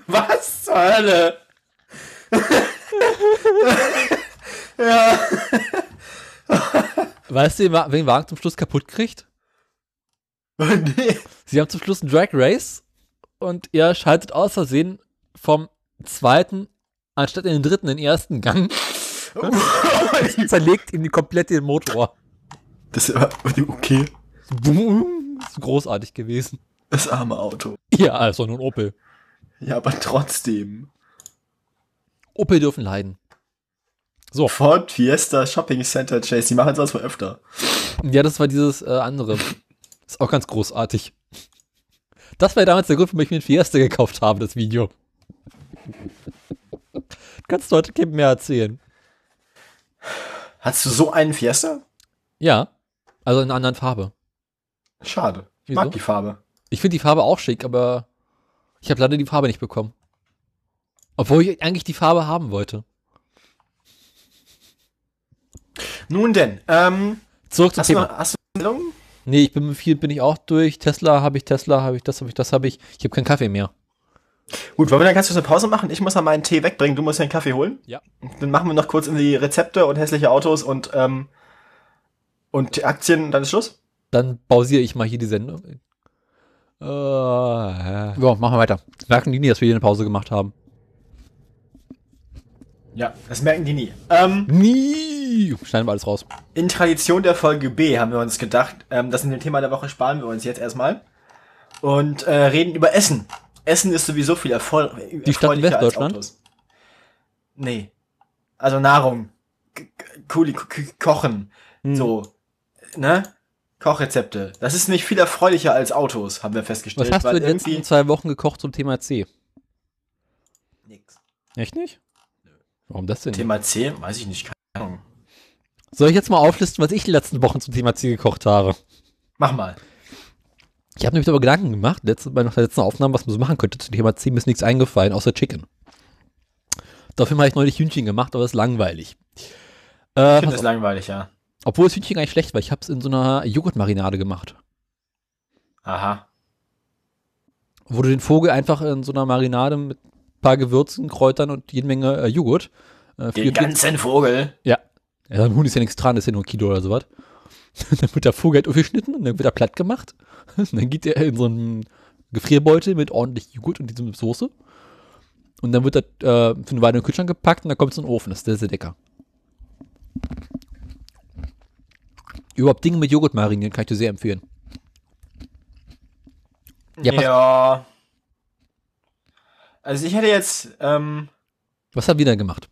[SPEAKER 2] Was zur Hölle? ja.
[SPEAKER 1] weißt du, wen Wagen zum Schluss kaputt kriegt?
[SPEAKER 2] Nee.
[SPEAKER 1] Sie haben zum Schluss einen Drag Race und er schaltet aus Versehen vom zweiten anstatt in den dritten in den ersten Gang. zerlegt ihm die komplett den Motor.
[SPEAKER 2] Das ist okay.
[SPEAKER 1] Boom, ist großartig gewesen.
[SPEAKER 2] Das arme Auto.
[SPEAKER 1] Ja, also nur ein Opel.
[SPEAKER 2] Ja, aber trotzdem.
[SPEAKER 1] Opel dürfen leiden. So.
[SPEAKER 2] Ford Fiesta Shopping Center Chase, die machen sowas wohl öfter.
[SPEAKER 1] Ja, das war dieses äh, andere. Ist auch ganz großartig. Das war damals der Grund, warum ich mir ein Fiesta gekauft habe, das Video. Kannst du heute Kim mehr erzählen?
[SPEAKER 2] Hast du so einen Fiesta?
[SPEAKER 1] Ja. Also in einer anderen Farbe.
[SPEAKER 2] Schade. Ich
[SPEAKER 1] Wieso?
[SPEAKER 2] mag die Farbe.
[SPEAKER 1] Ich finde die Farbe auch schick, aber ich habe leider die Farbe nicht bekommen. Obwohl ich eigentlich die Farbe haben wollte.
[SPEAKER 2] Nun denn, ähm,
[SPEAKER 1] Zurück zum
[SPEAKER 2] hast, du
[SPEAKER 1] Thema.
[SPEAKER 2] noch, hast du Meldungen?
[SPEAKER 1] Nee, ich bin mit viel bin ich auch durch. Tesla habe ich, Tesla habe ich, das habe ich, das habe ich. Ich habe keinen Kaffee mehr.
[SPEAKER 2] Gut, wollen wir dann ganz kurz eine Pause machen? Ich muss mal meinen Tee wegbringen, du musst den Kaffee holen.
[SPEAKER 1] Ja.
[SPEAKER 2] Dann machen wir noch kurz in die Rezepte und hässliche Autos und, ähm, und Aktien und dann ist Schluss.
[SPEAKER 1] Dann pausiere ich mal hier die Sendung. Äh, ja, machen wir weiter. Merken die nie, dass wir hier eine Pause gemacht haben?
[SPEAKER 2] Ja, das merken die nie. Ähm,
[SPEAKER 1] Nie! Schneiden wir alles raus.
[SPEAKER 2] in Tradition der Folge B haben wir uns gedacht, ähm, das in dem Thema der Woche sparen wir uns jetzt erstmal und äh, reden über Essen. Essen ist sowieso viel Erfol
[SPEAKER 1] Die Stadt in Westdeutschland?
[SPEAKER 2] Autos. Nee. Also Nahrung. Kuli Kochen.
[SPEAKER 1] Hm.
[SPEAKER 2] So. Ne? Kochrezepte. Das ist nicht viel erfreulicher als Autos, haben wir festgestellt.
[SPEAKER 1] Was hast du in den letzten zwei Wochen gekocht zum Thema C?
[SPEAKER 2] Nix.
[SPEAKER 1] Echt nicht? Warum das denn?
[SPEAKER 2] Thema C, weiß ich nicht, keine Ahnung.
[SPEAKER 1] Soll ich jetzt mal auflisten, was ich die letzten Wochen zum Thema C gekocht habe?
[SPEAKER 2] Mach mal.
[SPEAKER 1] Ich habe nämlich darüber Gedanken gemacht, letzte, bei der letzten Aufnahme, was man so machen könnte. Zum Thema C mir ist nichts eingefallen, außer Chicken. Dafür habe ich neulich Hühnchen gemacht, aber das ist langweilig.
[SPEAKER 2] Ich
[SPEAKER 1] Äh,
[SPEAKER 2] finde
[SPEAKER 1] pass
[SPEAKER 2] das langweilig, ja.
[SPEAKER 1] Obwohl das Hühnchen gar nicht schlecht war. Ich habe es in so einer Joghurtmarinade gemacht.
[SPEAKER 2] Aha.
[SPEAKER 1] Wo du den Vogel einfach in so einer Marinade mit paar Gewürzen, Kräutern und jede Menge äh, Joghurt. Äh,
[SPEAKER 2] Den ganzen Vogel.
[SPEAKER 1] Ja. ja. Am Huhn ist ja nichts dran, das ist ja nur ein Kilo oder sowas. dann wird der Vogel halt aufgeschnitten und dann wird er platt gemacht. Und dann geht er in so einen Gefrierbeutel mit ordentlich Joghurt und diesem Soße. Und dann wird er äh, für eine Weile in den Kühlschrank gepackt und dann kommt es in den Ofen. Das ist sehr, sehr lecker. Überhaupt Dinge mit Joghurt marinieren kann ich dir sehr empfehlen. Ja,
[SPEAKER 2] Ja. Also ich hätte jetzt, ähm,
[SPEAKER 1] Was haben wir denn gemacht?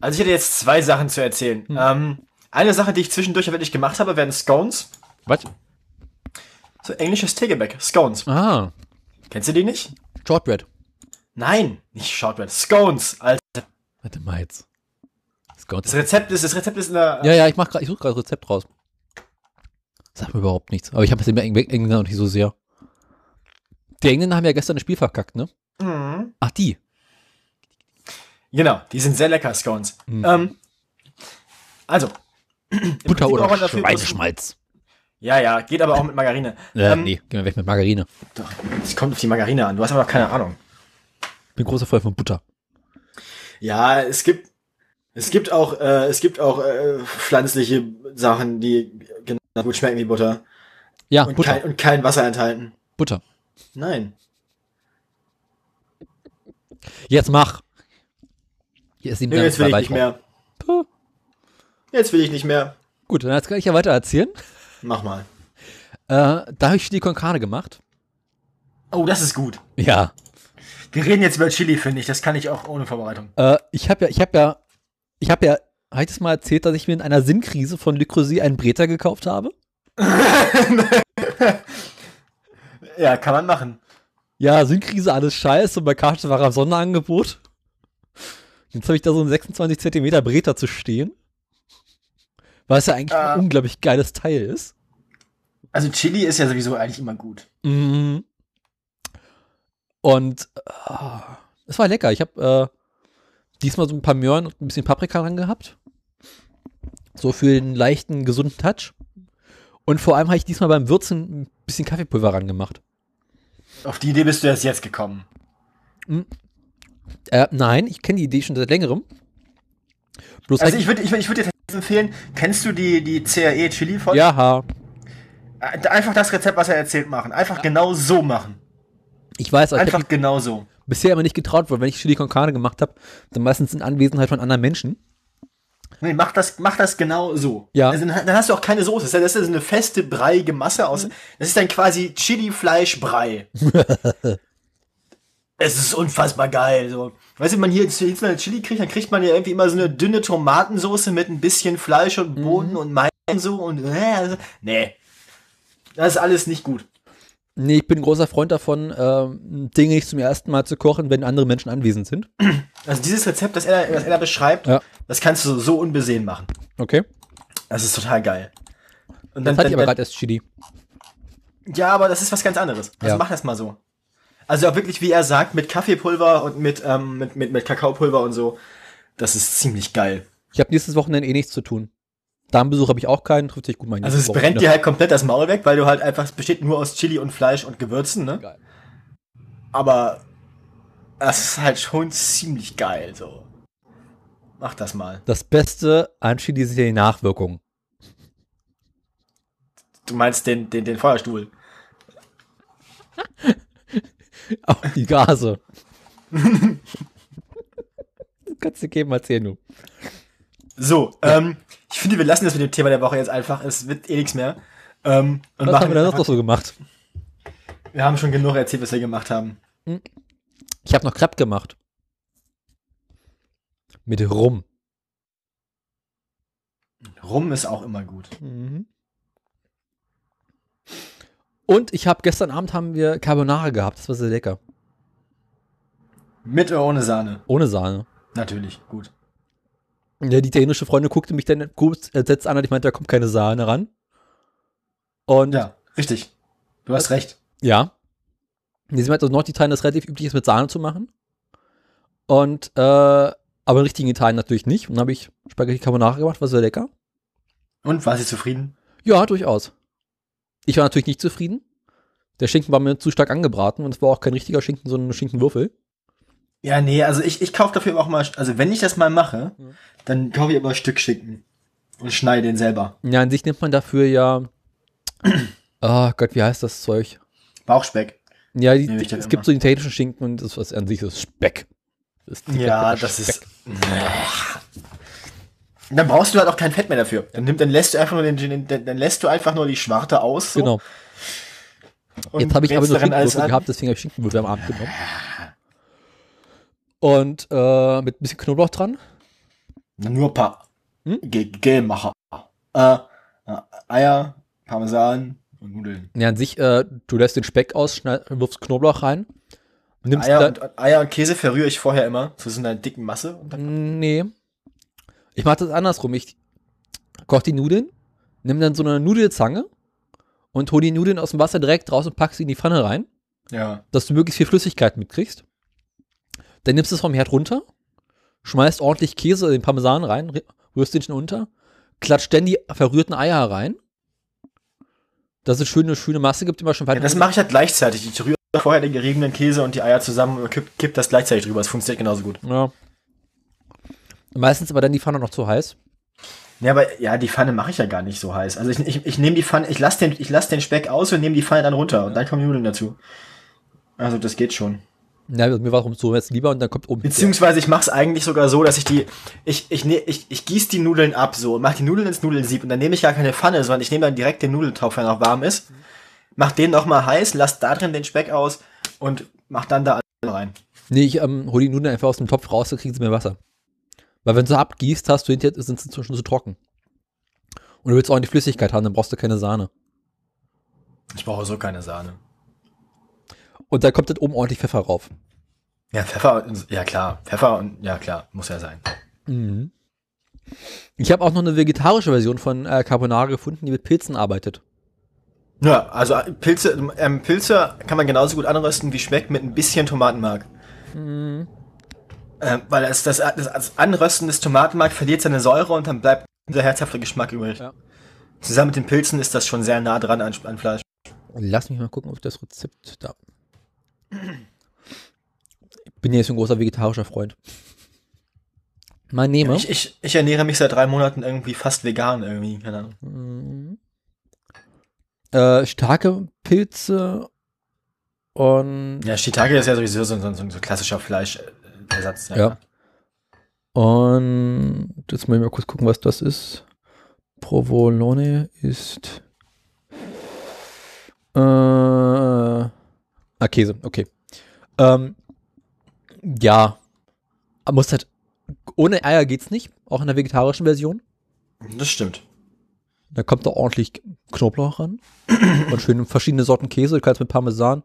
[SPEAKER 2] also ich hätte jetzt zwei Sachen zu erzählen.
[SPEAKER 1] Hm.
[SPEAKER 2] Ähm, eine Sache, die ich zwischendurch wirklich gemacht habe, wären Scones.
[SPEAKER 1] Was?
[SPEAKER 2] So englisches Tegebäck. Scones.
[SPEAKER 1] Ah,
[SPEAKER 2] Kennst du die nicht?
[SPEAKER 1] Shortbread.
[SPEAKER 2] Nein, nicht Shortbread. Scones. Alter.
[SPEAKER 1] Warte mal jetzt. Scott.
[SPEAKER 2] Das Rezept ist, das Rezept ist in der,
[SPEAKER 1] Ja, ja, ich mach grad, ich suche gerade Rezept raus. Sagt mir überhaupt nichts. Aber ich habe es Eng Engländer noch nicht so sehr. Die Engländer haben ja gestern das Spiel verkackt, ne?
[SPEAKER 2] Mhm.
[SPEAKER 1] Ach, die.
[SPEAKER 2] Genau, die sind sehr lecker, Scones.
[SPEAKER 1] Mhm.
[SPEAKER 2] Ähm, also.
[SPEAKER 1] Butter oder Schweineschmalz.
[SPEAKER 2] Ja, ja, geht aber auch mit Margarine.
[SPEAKER 1] Äh,
[SPEAKER 2] Ähm,
[SPEAKER 1] nee, gehen wir weg mit Margarine.
[SPEAKER 2] Doch, es kommt auf die Margarine an. Du hast aber noch keine Ahnung.
[SPEAKER 1] Bin großer Freund von Butter.
[SPEAKER 2] Ja, es gibt, es gibt auch, äh, es gibt auch äh, pflanzliche Sachen, die genauso gut schmecken wie Butter
[SPEAKER 1] Ja,
[SPEAKER 2] und,
[SPEAKER 1] Butter.
[SPEAKER 2] kein, und kein Wasser enthalten.
[SPEAKER 1] Butter.
[SPEAKER 2] Nein.
[SPEAKER 1] Jetzt mach. Hier ist die
[SPEAKER 2] Nee, jetzt will ich nicht mehr.
[SPEAKER 1] Puh.
[SPEAKER 2] Jetzt will ich nicht mehr.
[SPEAKER 1] Gut, dann kann ich ja weiter erzählen.
[SPEAKER 2] Mach mal.
[SPEAKER 1] Äh, da habe ich Chili con Carne gemacht.
[SPEAKER 2] Oh, das ist gut.
[SPEAKER 1] Ja.
[SPEAKER 2] Wir reden jetzt über Chili, finde ich. Das kann ich auch ohne Vorbereitung.
[SPEAKER 1] Äh, ich habe ja, ich habe ja, ich habe ja, habe ich das mal erzählt, dass ich mir in einer Sinnkrise von Le Creuset einen Breter gekauft habe?
[SPEAKER 2] Ja, kann man machen.
[SPEAKER 1] Ja, Sinnkrise, alles scheiße und bei Karte war im Sonderangebot. Jetzt habe ich da so einen 26 Zentimeter Breter zu stehen. Was ja eigentlich
[SPEAKER 2] Ah.
[SPEAKER 1] ein unglaublich geiles Teil ist.
[SPEAKER 2] Also Chili ist ja sowieso eigentlich immer gut.
[SPEAKER 1] Mhm. Und äh, es war lecker. Ich habe äh, diesmal so ein paar Möhren und ein bisschen Paprika dran gehabt. So für den leichten, gesunden Touch. Und vor allem habe ich diesmal beim Würzen ein bisschen Kaffeepulver ran gemacht.
[SPEAKER 2] Auf die Idee bist du erst jetzt gekommen.
[SPEAKER 1] Äh, nein, ich kenne die Idee schon seit längerem. Bloß
[SPEAKER 2] Also ich würde ich ich würd dir empfehlen, kennst du die, die CRE Chili Folge?
[SPEAKER 1] ja,
[SPEAKER 2] Äh, Einfach das Rezept, was er erzählt, machen. Einfach genau so machen.
[SPEAKER 1] ich weiß, ich
[SPEAKER 2] Einfach genau so.
[SPEAKER 1] bisher immer nicht getraut, weil wenn ich Chili con Carne gemacht habe, dann meistens in Anwesenheit von anderen Menschen.
[SPEAKER 2] Nee, mach das, mach das genau so.
[SPEAKER 1] Ja.
[SPEAKER 2] Also dann, dann hast du auch keine Soße. Das ist eine feste, breiige Masse aus. Das ist dann quasi Chili-Fleisch-Brei. es ist unfassbar geil. So. Weißt du, wenn man hier jetzt mal Chili kriegt, dann kriegt man ja irgendwie immer so eine dünne Tomatensoße mit ein bisschen Fleisch und Bohnen und Mais und so und äh, also, nee. Das ist alles nicht gut.
[SPEAKER 1] Nee, ich bin ein großer Freund davon, ähm, Dinge nicht zum ersten Mal zu kochen, wenn andere Menschen anwesend sind.
[SPEAKER 2] Also dieses Rezept, das er, das er da beschreibt,
[SPEAKER 1] Ja.
[SPEAKER 2] Das kannst du so unbesehen machen.
[SPEAKER 1] Okay.
[SPEAKER 2] Das ist total geil. Und
[SPEAKER 1] Das hatte ich aber gerade erst Chili.
[SPEAKER 2] Ja, aber das ist was ganz anderes. Also
[SPEAKER 1] Ja.
[SPEAKER 2] mach das mal so. Also auch wirklich, wie er sagt, mit Kaffeepulver und mit, ähm, mit, mit, mit Kakaopulver und so. Das ist ziemlich geil.
[SPEAKER 1] Ich habe nächstes Wochenende eh nichts zu tun. Darmbesuch habe ich auch keinen, trifft sich gut mein
[SPEAKER 2] Also es
[SPEAKER 1] nächstes
[SPEAKER 2] brennt dir
[SPEAKER 1] Wochenende.
[SPEAKER 2] halt komplett das Maul weg, weil du halt einfach, es besteht nur aus Chili und Fleisch und Gewürzen, ne?
[SPEAKER 1] Geil.
[SPEAKER 2] Aber das ist halt schon ziemlich geil, so. Mach das mal.
[SPEAKER 1] Das Beste an Chili sind ja die Nachwirkungen.
[SPEAKER 2] Du meinst den, den, den Feuerstuhl.
[SPEAKER 1] Auch die Gase. Kannst du geben, erzähl du.
[SPEAKER 2] So, ähm, ich finde, wir lassen das mit dem Thema der Woche jetzt einfach. Es wird eh nichts mehr. Ähm, und
[SPEAKER 1] Was
[SPEAKER 2] machen
[SPEAKER 1] haben wir denn noch so gemacht?
[SPEAKER 2] wir haben schon genug erzählt, was wir gemacht haben.
[SPEAKER 1] Ich habe noch Crepe gemacht. Mit Rum.
[SPEAKER 2] Rum ist auch immer gut.
[SPEAKER 1] Mhm. Und ich habe gestern Abend haben wir Carbonara gehabt. Das war sehr lecker.
[SPEAKER 2] Mit oder ohne Sahne?
[SPEAKER 1] Ohne Sahne.
[SPEAKER 2] Natürlich, gut.
[SPEAKER 1] Ja, die italienische Freundin guckte mich dann kurz entsetzt an und ich meinte, da kommt keine Sahne ran. Und
[SPEAKER 2] Ja, richtig. Du hast recht.
[SPEAKER 1] Ja. Sie meint, also Norditalien ist relativ üblich, ist mit Sahne zu machen. Und, äh, aber in richtigen Italien natürlich nicht. Und dann habe ich Spaghetti Carbonara gemacht, war sehr lecker.
[SPEAKER 2] Und war sie zufrieden?
[SPEAKER 1] Ja, durchaus. Ich war natürlich nicht zufrieden. Der Schinken war mir zu stark angebraten und es war auch kein richtiger Schinken, sondern ein Schinkenwürfel.
[SPEAKER 2] Ja, nee, also ich, ich kaufe dafür auch mal, also wenn ich das mal mache,
[SPEAKER 1] Mhm.
[SPEAKER 2] dann kaufe ich aber ein Stück Schinken und schneide den selber.
[SPEAKER 1] Ja, an sich nimmt man dafür ja, oh Gott, wie heißt das Zeug?
[SPEAKER 2] Bauchspeck.
[SPEAKER 1] Ja, die, es
[SPEAKER 2] immer.
[SPEAKER 1] gibt so italienischen Schinken und das was an sich ist Speck. Das ist
[SPEAKER 2] Ja, das ist. Dann brauchst du halt auch kein Fett mehr dafür. Dann, nimm, dann lässt du einfach nur den, dann lässt du einfach nur die Schwarte aus. So,
[SPEAKER 1] Genau.
[SPEAKER 2] und
[SPEAKER 1] Jetzt habe ich aber nur Schinkenwürfel gehabt, deswegen habe ich Schinkenwürfel am Abend genommen. Und äh, mit ein bisschen Knoblauch dran.
[SPEAKER 2] Nur ein paar
[SPEAKER 1] Hm?
[SPEAKER 2] Ge- Gelmacher. Äh, äh, Eier, Parmesan und Nudeln.
[SPEAKER 1] Ja, an sich, äh, du lässt den Speck aus, wirfst Knoblauch rein. Nimmst
[SPEAKER 2] Eier und, Eier und Käse verrühre ich vorher immer zu so einer dicken Masse. Und dann,
[SPEAKER 1] Nee. Ich mache das andersrum. Ich koche die Nudeln, nimm dann so eine Nudelzange und hol die Nudeln aus dem Wasser direkt raus und pack sie in die Pfanne rein,
[SPEAKER 2] ja.
[SPEAKER 1] dass du möglichst viel Flüssigkeit mitkriegst. Dann nimmst du es vom Herd runter, schmeißt ordentlich Käse, den Parmesan rein, rührst den schon unter, klatscht dann die verrührten Eier rein, dass es schön eine schöne Masse gibt, immer schon
[SPEAKER 2] ja das mache ich halt gleichzeitig. Ich rühre vorher den geriebenen Käse und die Eier zusammen und kipp, kipp das gleichzeitig drüber. Das funktioniert genauso gut.
[SPEAKER 1] Ja. Meistens aber dann die Pfanne noch zu heiß.
[SPEAKER 2] Ja, aber ja, die Pfanne mache ich ja gar nicht so heiß. Also ich, ich, ich nehme die Pfanne, ich lasse den, ich lass den Speck aus und nehme die Pfanne dann runter und dann kommen die Nudeln dazu. Also das geht schon.
[SPEAKER 1] Ja, mir war es so jetzt lieber und dann kommt oben.
[SPEAKER 2] Beziehungsweise ich mache es eigentlich sogar so, dass ich die, ich, ich, ne, ich, ich gieße die Nudeln ab so und mache die Nudeln ins Nudelsieb und dann nehme ich gar keine Pfanne, sondern ich nehme dann direkt den Nudeltopf, wenn er noch warm ist, mach den noch mal heiß, lass da drin den Speck aus und mach dann da alles rein.
[SPEAKER 1] Nee, ich ähm, hol die Nudeln einfach aus dem Topf raus, dann kriegen sie mehr Wasser. Weil wenn du abgießt, hast du hinterher, sind sie inzwischen zu trocken. Und du willst auch die Flüssigkeit haben, dann brauchst du keine Sahne.
[SPEAKER 2] Ich brauche so keine Sahne.
[SPEAKER 1] Und da kommt dann oben ordentlich Pfeffer rauf.
[SPEAKER 2] Ja, Pfeffer, ja klar, Pfeffer und ja klar, muss ja sein.
[SPEAKER 1] Mhm. Ich habe auch noch eine vegetarische Version von äh, Carbonara gefunden, die mit Pilzen arbeitet.
[SPEAKER 2] Ja, also äh, Pilze, ähm, Pilze kann man genauso gut anrösten wie schmeckt mit ein bisschen Tomatenmark.
[SPEAKER 1] Mhm.
[SPEAKER 2] Ähm, weil das, das, das Anrösten des Tomatenmark verliert seine Säure und dann bleibt dieser herzhafte Geschmack übrig.
[SPEAKER 1] Ja.
[SPEAKER 2] Zusammen mit den Pilzen ist das schon sehr nah dran an, an Fleisch.
[SPEAKER 1] Lass mich mal gucken, ob ich das Rezept da. Bin ja jetzt ein großer vegetarischer Freund. Mal nehme.
[SPEAKER 2] Ich, ich, ich ernähre mich seit drei Monaten irgendwie fast vegan irgendwie, keine Ahnung.
[SPEAKER 1] Mhm. Äh, starke Pilze und
[SPEAKER 2] Ja, Shiitake ist ja sowieso so, so, so, so klassischer Fleischersatz.
[SPEAKER 1] Ja. Und jetzt mal, mal kurz gucken, was das ist. Provolone ist. Äh, ah, Käse, okay. Ähm, ja. Muss halt. Ohne Eier geht's nicht, auch in der vegetarischen Version.
[SPEAKER 2] Das stimmt.
[SPEAKER 1] Da kommt da ordentlich Knoblauch ran. und schön verschiedene Sorten Käse. Du kannst mit Parmesan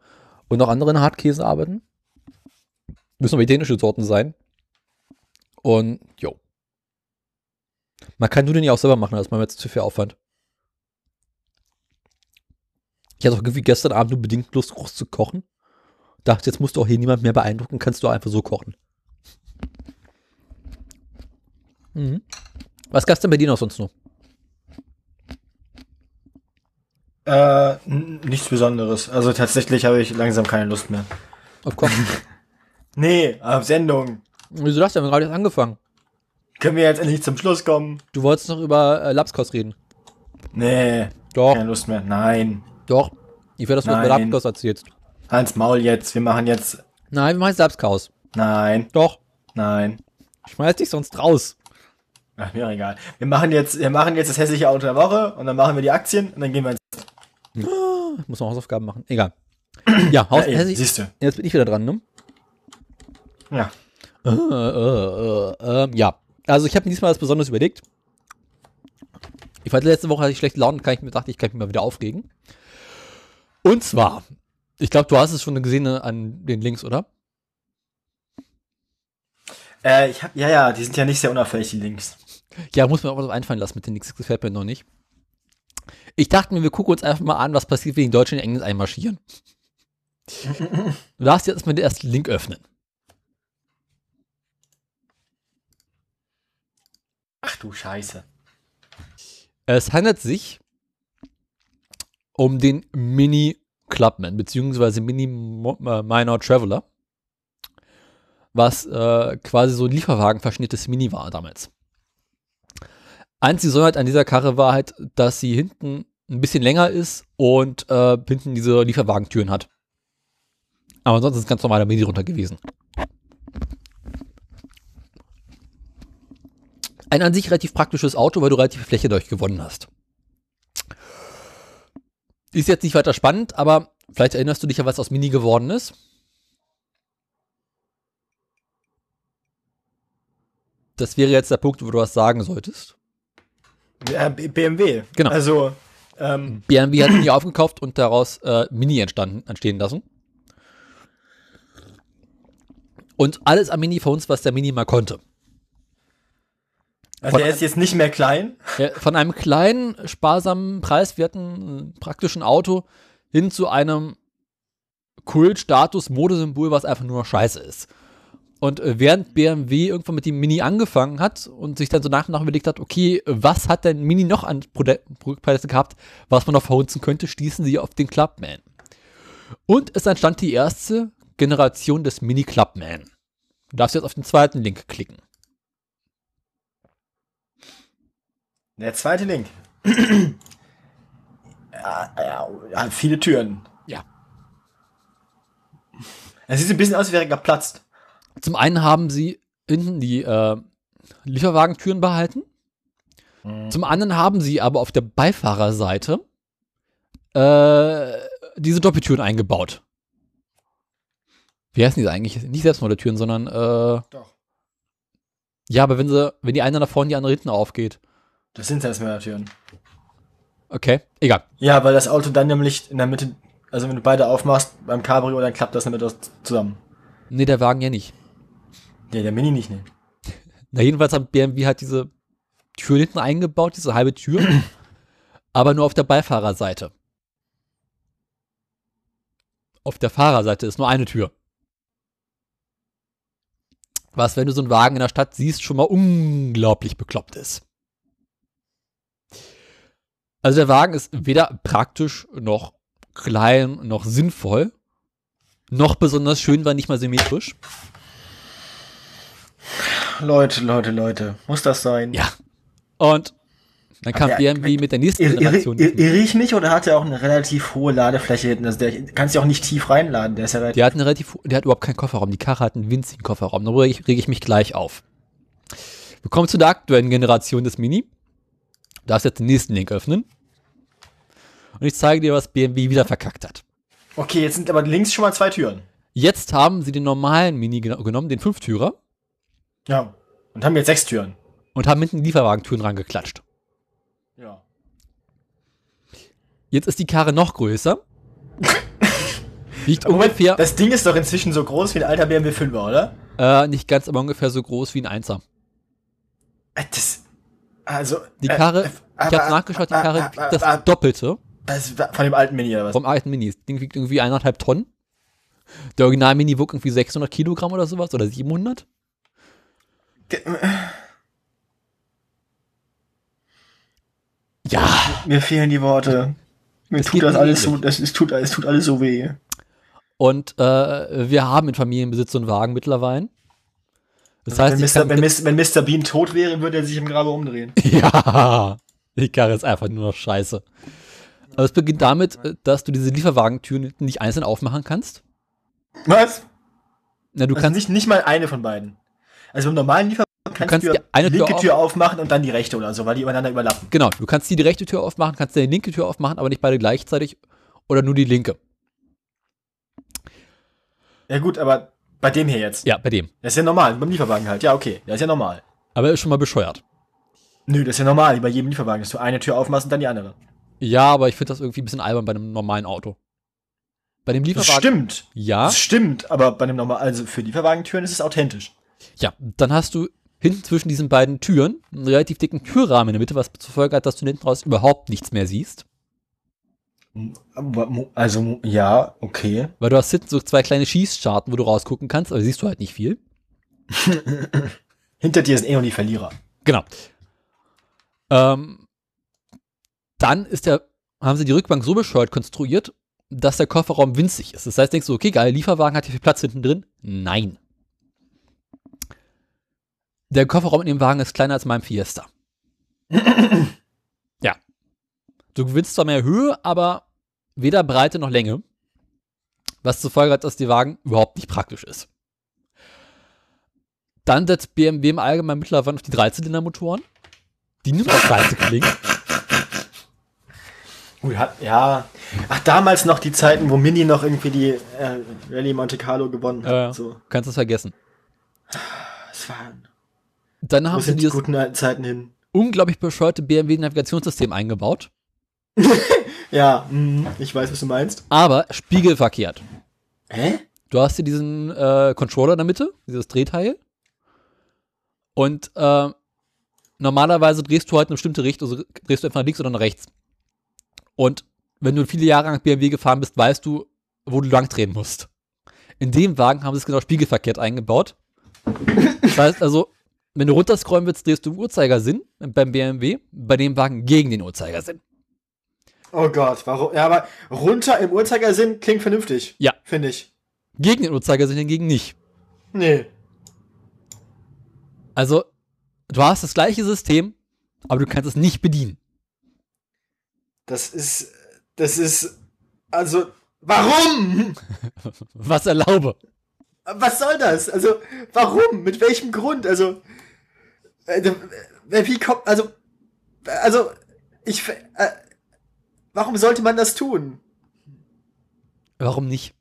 [SPEAKER 1] und noch anderen Hartkäse arbeiten. Müssen aber italienische Sorten sein. Und jo. Man kann Nudeln ja auch selber machen, das ist mir jetzt zu viel Aufwand. Ich hatte auch irgendwie gestern Abend nur bedingt Lust, groß zu kochen. Dachte, jetzt musst du auch hier niemand mehr beeindrucken, kannst du einfach so kochen. Mhm. Was gab's denn bei dir noch sonst noch?
[SPEAKER 2] Äh, nichts Besonderes. Also tatsächlich habe ich langsam keine Lust mehr.
[SPEAKER 1] Auf Kochen.
[SPEAKER 2] Nee, auf Sendung.
[SPEAKER 1] Wieso das denn? Wir haben gerade erst angefangen.
[SPEAKER 2] Können wir jetzt endlich zum Schluss kommen?
[SPEAKER 1] Du wolltest noch über äh, Lapskos reden.
[SPEAKER 2] Nee,
[SPEAKER 1] Doch,
[SPEAKER 2] keine Lust mehr. Nein.
[SPEAKER 1] doch. Ich will, dass du über
[SPEAKER 2] Nein.
[SPEAKER 1] Lapskos erzählst.
[SPEAKER 2] Hans Maul jetzt. Wir machen jetzt.
[SPEAKER 1] Nein, wir machen jetzt Lapskaus.
[SPEAKER 2] Nein,
[SPEAKER 1] Doch.
[SPEAKER 2] nein.
[SPEAKER 1] Schmeiß dich sonst raus.
[SPEAKER 2] Ach, mir egal. Wir machen jetzt, wir machen jetzt das hässliche Auto der Woche und dann machen wir die Aktien und dann gehen wir ins.
[SPEAKER 1] Ich muss noch Hausaufgaben machen. Egal. Ja, Haus
[SPEAKER 2] Ja, siehst du.
[SPEAKER 1] Jetzt bin ich wieder dran, ne?
[SPEAKER 2] Ja.
[SPEAKER 1] Äh, äh, äh, ähm, ja. Also ich habe mir diesmal was Besonderes überlegt. Ich fand letzte Woche hatte ich schlechte Laune, kann ich mir dachte, ich kann mich mal wieder aufregen. Und zwar, ich glaube, du hast es schon gesehen äh, an den Links, oder?
[SPEAKER 2] Äh, ich hab, ja, ja, die sind ja nicht sehr unauffällig, die Links.
[SPEAKER 1] Ja, muss mir auch was einfallen lassen mit den Links, das gefällt mir noch nicht. Ich dachte mir, wir gucken uns einfach mal an, was passiert, wenn die Deutschen in England einmarschieren. Du darfst jetzt erstmal den ersten Link öffnen.
[SPEAKER 2] Ach du Scheiße.
[SPEAKER 1] Es handelt sich um den Mini Clubman, beziehungsweise Mini äh, Minor Traveler, was äh, quasi so ein Lieferwagen verschnittenes Mini war damals. Einzige Besonderheit an dieser Karre war halt, dass sie hinten ein bisschen länger ist und äh, hinten diese Lieferwagentüren hat. Aber ansonsten ist es ganz normaler Mini runter gewesen. Ein an sich relativ praktisches Auto, weil du relativ viel Fläche dadurch gewonnen hast. Ist jetzt nicht weiter spannend, aber vielleicht erinnerst du dich ja, was aus Mini geworden ist. Das wäre jetzt der Punkt, wo du was sagen solltest.
[SPEAKER 2] Ja, BMW.
[SPEAKER 1] Genau.
[SPEAKER 2] Also, ähm,
[SPEAKER 1] BMW hat Mini aufgekauft und daraus äh, Mini entstanden, entstehen lassen. Und alles am Mini für uns, was der Mini mal konnte.
[SPEAKER 2] also
[SPEAKER 1] Von
[SPEAKER 2] der ist jetzt nicht mehr klein.
[SPEAKER 1] Ja, von einem kleinen, sparsamen, preiswerten, praktischen Auto hin zu einem Kultstatus, Modesymbol, was einfach nur noch scheiße ist. Und äh, während BMW irgendwann mit dem Mini angefangen hat und sich dann so nach und nach überlegt hat, okay, was hat denn Mini noch an Produktpaletten gehabt, was man noch verhunzen könnte, stießen sie auf den Clubman. Und es entstand die erste Generation des Mini Clubman. Du darfst jetzt auf den zweiten Link klicken.
[SPEAKER 2] Der zweite Link. ja, ja, ja, viele Türen.
[SPEAKER 1] Ja.
[SPEAKER 2] Es sieht ein bisschen aus, als wäre er geplatzt.
[SPEAKER 1] Zum einen haben sie hinten die äh, Lieferwagentüren behalten. Zum anderen haben sie aber auf der Beifahrerseite äh, diese Doppeltüren eingebaut. Wie heißen diese eigentlich? Nicht Selbstmordertüren, sondern äh,
[SPEAKER 2] Doch.
[SPEAKER 1] ja, aber wenn sie, wenn die eine nach vorne, die andere hinten aufgeht.
[SPEAKER 2] Das sind Selbstmördertüren.
[SPEAKER 1] Okay, egal.
[SPEAKER 2] Ja, weil das Auto dann nämlich in der Mitte, also wenn du beide aufmachst beim Cabrio, dann klappt das damit aus- zusammen.
[SPEAKER 1] Nee, der Wagen ja nicht.
[SPEAKER 2] Ja, der Mini nicht, ne?
[SPEAKER 1] Na, jedenfalls hat BMW halt diese Tür hinten eingebaut, diese halbe Tür, aber nur auf der Beifahrerseite. Auf der Fahrerseite ist nur eine Tür. Was, wenn du so einen Wagen in der Stadt siehst, schon mal unglaublich bekloppt ist. Also der Wagen ist weder praktisch noch klein noch sinnvoll. Noch besonders schön war nicht mal symmetrisch.
[SPEAKER 2] Leute, Leute, Leute. Muss das sein?
[SPEAKER 1] Ja. Und dann kam
[SPEAKER 2] Aber
[SPEAKER 1] BMW mit der nächsten
[SPEAKER 2] Ir-
[SPEAKER 1] Generation.
[SPEAKER 2] ir- Irre ich mich oder hat er auch eine relativ hohe Ladefläche hinten? Also der kannst du auch nicht tief reinladen. Der ist ja relativ.
[SPEAKER 1] Der hat einen relativ, der hat überhaupt keinen Kofferraum. Die Karre hat einen winzigen Kofferraum. Darüber reg ich, reg ich mich gleich auf. Wir kommen zu der aktuellen Generation des Mini. Du darfst jetzt den nächsten Link öffnen. Und ich zeige dir, was BMW wieder verkackt hat.
[SPEAKER 2] Okay, jetzt sind aber links schon mal zwei Türen.
[SPEAKER 1] Jetzt haben sie den normalen Mini geno- genommen, den Fünftürer,
[SPEAKER 2] Ja. Und haben jetzt sechs Türen.
[SPEAKER 1] und haben hinten Lieferwagentüren rangeklatscht.
[SPEAKER 2] Ja.
[SPEAKER 1] Jetzt ist die Karre noch größer. Liegt
[SPEAKER 2] Moment,
[SPEAKER 1] ungefähr,
[SPEAKER 2] das Ding ist doch inzwischen so groß wie ein alter BMW 5er, oder?
[SPEAKER 1] äh, nicht ganz, aber ungefähr so groß wie ein Einser.
[SPEAKER 2] Äh, Das. Also.
[SPEAKER 1] Die
[SPEAKER 2] äh,
[SPEAKER 1] Karre,
[SPEAKER 2] äh,
[SPEAKER 1] ich habe
[SPEAKER 2] aber-
[SPEAKER 1] nachgeschaut, die
[SPEAKER 2] äh,
[SPEAKER 1] Karre
[SPEAKER 2] äh,
[SPEAKER 1] wiegt
[SPEAKER 2] äh,
[SPEAKER 1] das
[SPEAKER 2] äh,
[SPEAKER 1] Doppelte
[SPEAKER 2] das Von dem alten Mini oder was?
[SPEAKER 1] vom alten Mini. Das Ding wiegt irgendwie eineinhalb Tonnen. Der Original Mini wog irgendwie 600 Kilogramm oder sowas oder 700. Ja,
[SPEAKER 2] Mir fehlen die Worte. Mir
[SPEAKER 1] Es
[SPEAKER 2] tut das alles so, das es tut, es tut alles so weh.
[SPEAKER 1] und äh, wir haben in Familienbesitz so einen Wagen mittlerweile. Das heißt,
[SPEAKER 2] wenn, Mr., wenn, Mr., wenn Mr. Bean tot wäre, würde er sich im Grabe umdrehen.
[SPEAKER 1] ja, die Karre ist einfach nur noch scheiße. Aber es beginnt damit, dass du diese Lieferwagentüren nicht einzeln aufmachen kannst.
[SPEAKER 2] Was?
[SPEAKER 1] Na, du
[SPEAKER 2] Also
[SPEAKER 1] kannst
[SPEAKER 2] nicht, nicht mal eine von beiden. Also beim normalen Lieferwagen kannst,
[SPEAKER 1] kannst
[SPEAKER 2] du
[SPEAKER 1] die eine Tür
[SPEAKER 2] linke
[SPEAKER 1] auf-
[SPEAKER 2] Tür aufmachen und dann die rechte oder so, weil die übereinander überlappen.
[SPEAKER 1] Genau, du kannst die, die rechte Tür aufmachen, kannst die linke Tür aufmachen, aber nicht beide gleichzeitig oder nur die linke.
[SPEAKER 2] Ja gut, aber bei dem hier jetzt.
[SPEAKER 1] Ja, bei dem.
[SPEAKER 2] Das ist ja normal, beim Lieferwagen halt. Ja, okay, das ist ja normal.
[SPEAKER 1] Aber er ist schon mal bescheuert.
[SPEAKER 2] Nö, das ist ja normal, wie bei jedem Lieferwagen, dass du eine Tür aufmachst und dann die andere.
[SPEAKER 1] Ja, aber ich finde das irgendwie ein bisschen albern bei einem normalen Auto. Bei dem
[SPEAKER 2] Das
[SPEAKER 1] Lieferwagen.
[SPEAKER 2] stimmt.
[SPEAKER 1] Ja,
[SPEAKER 2] Das stimmt, aber bei einem normal, also für Lieferwagentüren ist es authentisch.
[SPEAKER 1] Ja. Dann hast du hinten zwischen diesen beiden Türen einen relativ dicken Türrahmen in der Mitte, was zur Folge hat, dass du hinten raus überhaupt nichts mehr siehst.
[SPEAKER 2] Also, ja, okay.
[SPEAKER 1] Weil du hast hinten so zwei kleine Schießscharten, wo du rausgucken kannst, aber siehst du halt nicht viel.
[SPEAKER 2] Hinter dir sind eh nur die Verlierer.
[SPEAKER 1] Genau. Ähm, dann ist der, haben sie die Rückbank so bescheuert konstruiert, dass der Kofferraum winzig ist. Das heißt, denkst du, okay, geil, Lieferwagen hat hier viel Platz hinten drin? Nein. Der Kofferraum in dem Wagen ist kleiner als mein Fiesta. ja. Du gewinnst zwar mehr Höhe, aber weder Breite noch Länge. Was zur Folge hat, dass die Wagen überhaupt nicht praktisch ist. Dann setzt BMW im Allgemeinen mittlerweile auf die Dreizylindermotoren. Die nur noch scheiße klingen.
[SPEAKER 2] Gut, hat, ja. Ach, damals noch die Zeiten, wo Mini noch irgendwie die äh, Rallye Monte Carlo gewonnen hat.
[SPEAKER 1] Ja,
[SPEAKER 2] So.
[SPEAKER 1] Kannst du es vergessen.
[SPEAKER 2] Das waren,
[SPEAKER 1] Dann haben sie
[SPEAKER 2] die
[SPEAKER 1] dieses
[SPEAKER 2] guten alten Zeiten hin?
[SPEAKER 1] unglaublich bescheuerte BMW-Navigationssystem eingebaut,
[SPEAKER 2] Ja, mhm, ich weiß, was du meinst.
[SPEAKER 1] aber spiegelverkehrt.
[SPEAKER 2] Hä?
[SPEAKER 1] Du hast hier diesen äh, Controller in der Mitte, dieses Drehteil. Und äh, normalerweise drehst du halt eine bestimmte Richtung, also drehst du einfach nach links oder nach rechts. Und wenn du viele Jahre lang BMW gefahren bist, weißt du, wo du lang drehen musst. In dem Wagen haben sie es genau spiegelverkehrt eingebaut. Das heißt also, wenn du runterscrollen willst, drehst du im Uhrzeigersinn beim BMW, bei dem Wagen gegen den Uhrzeigersinn.
[SPEAKER 2] Oh Gott, warum? Ja, aber runter im Uhrzeigersinn klingt vernünftig.
[SPEAKER 1] Ja.
[SPEAKER 2] Finde ich.
[SPEAKER 1] Gegen den Uhrzeigersinn hingegen nicht.
[SPEAKER 2] Nee.
[SPEAKER 1] Also, du hast das gleiche System, aber du kannst es nicht bedienen.
[SPEAKER 2] Das ist. Das ist. Also. Warum?
[SPEAKER 1] Was erlaube.
[SPEAKER 2] Was soll das? Also, warum? Mit welchem Grund? Also. Äh, äh, wie kommt. Also. Also. Ich. Äh, warum sollte man das tun?
[SPEAKER 1] Warum nicht?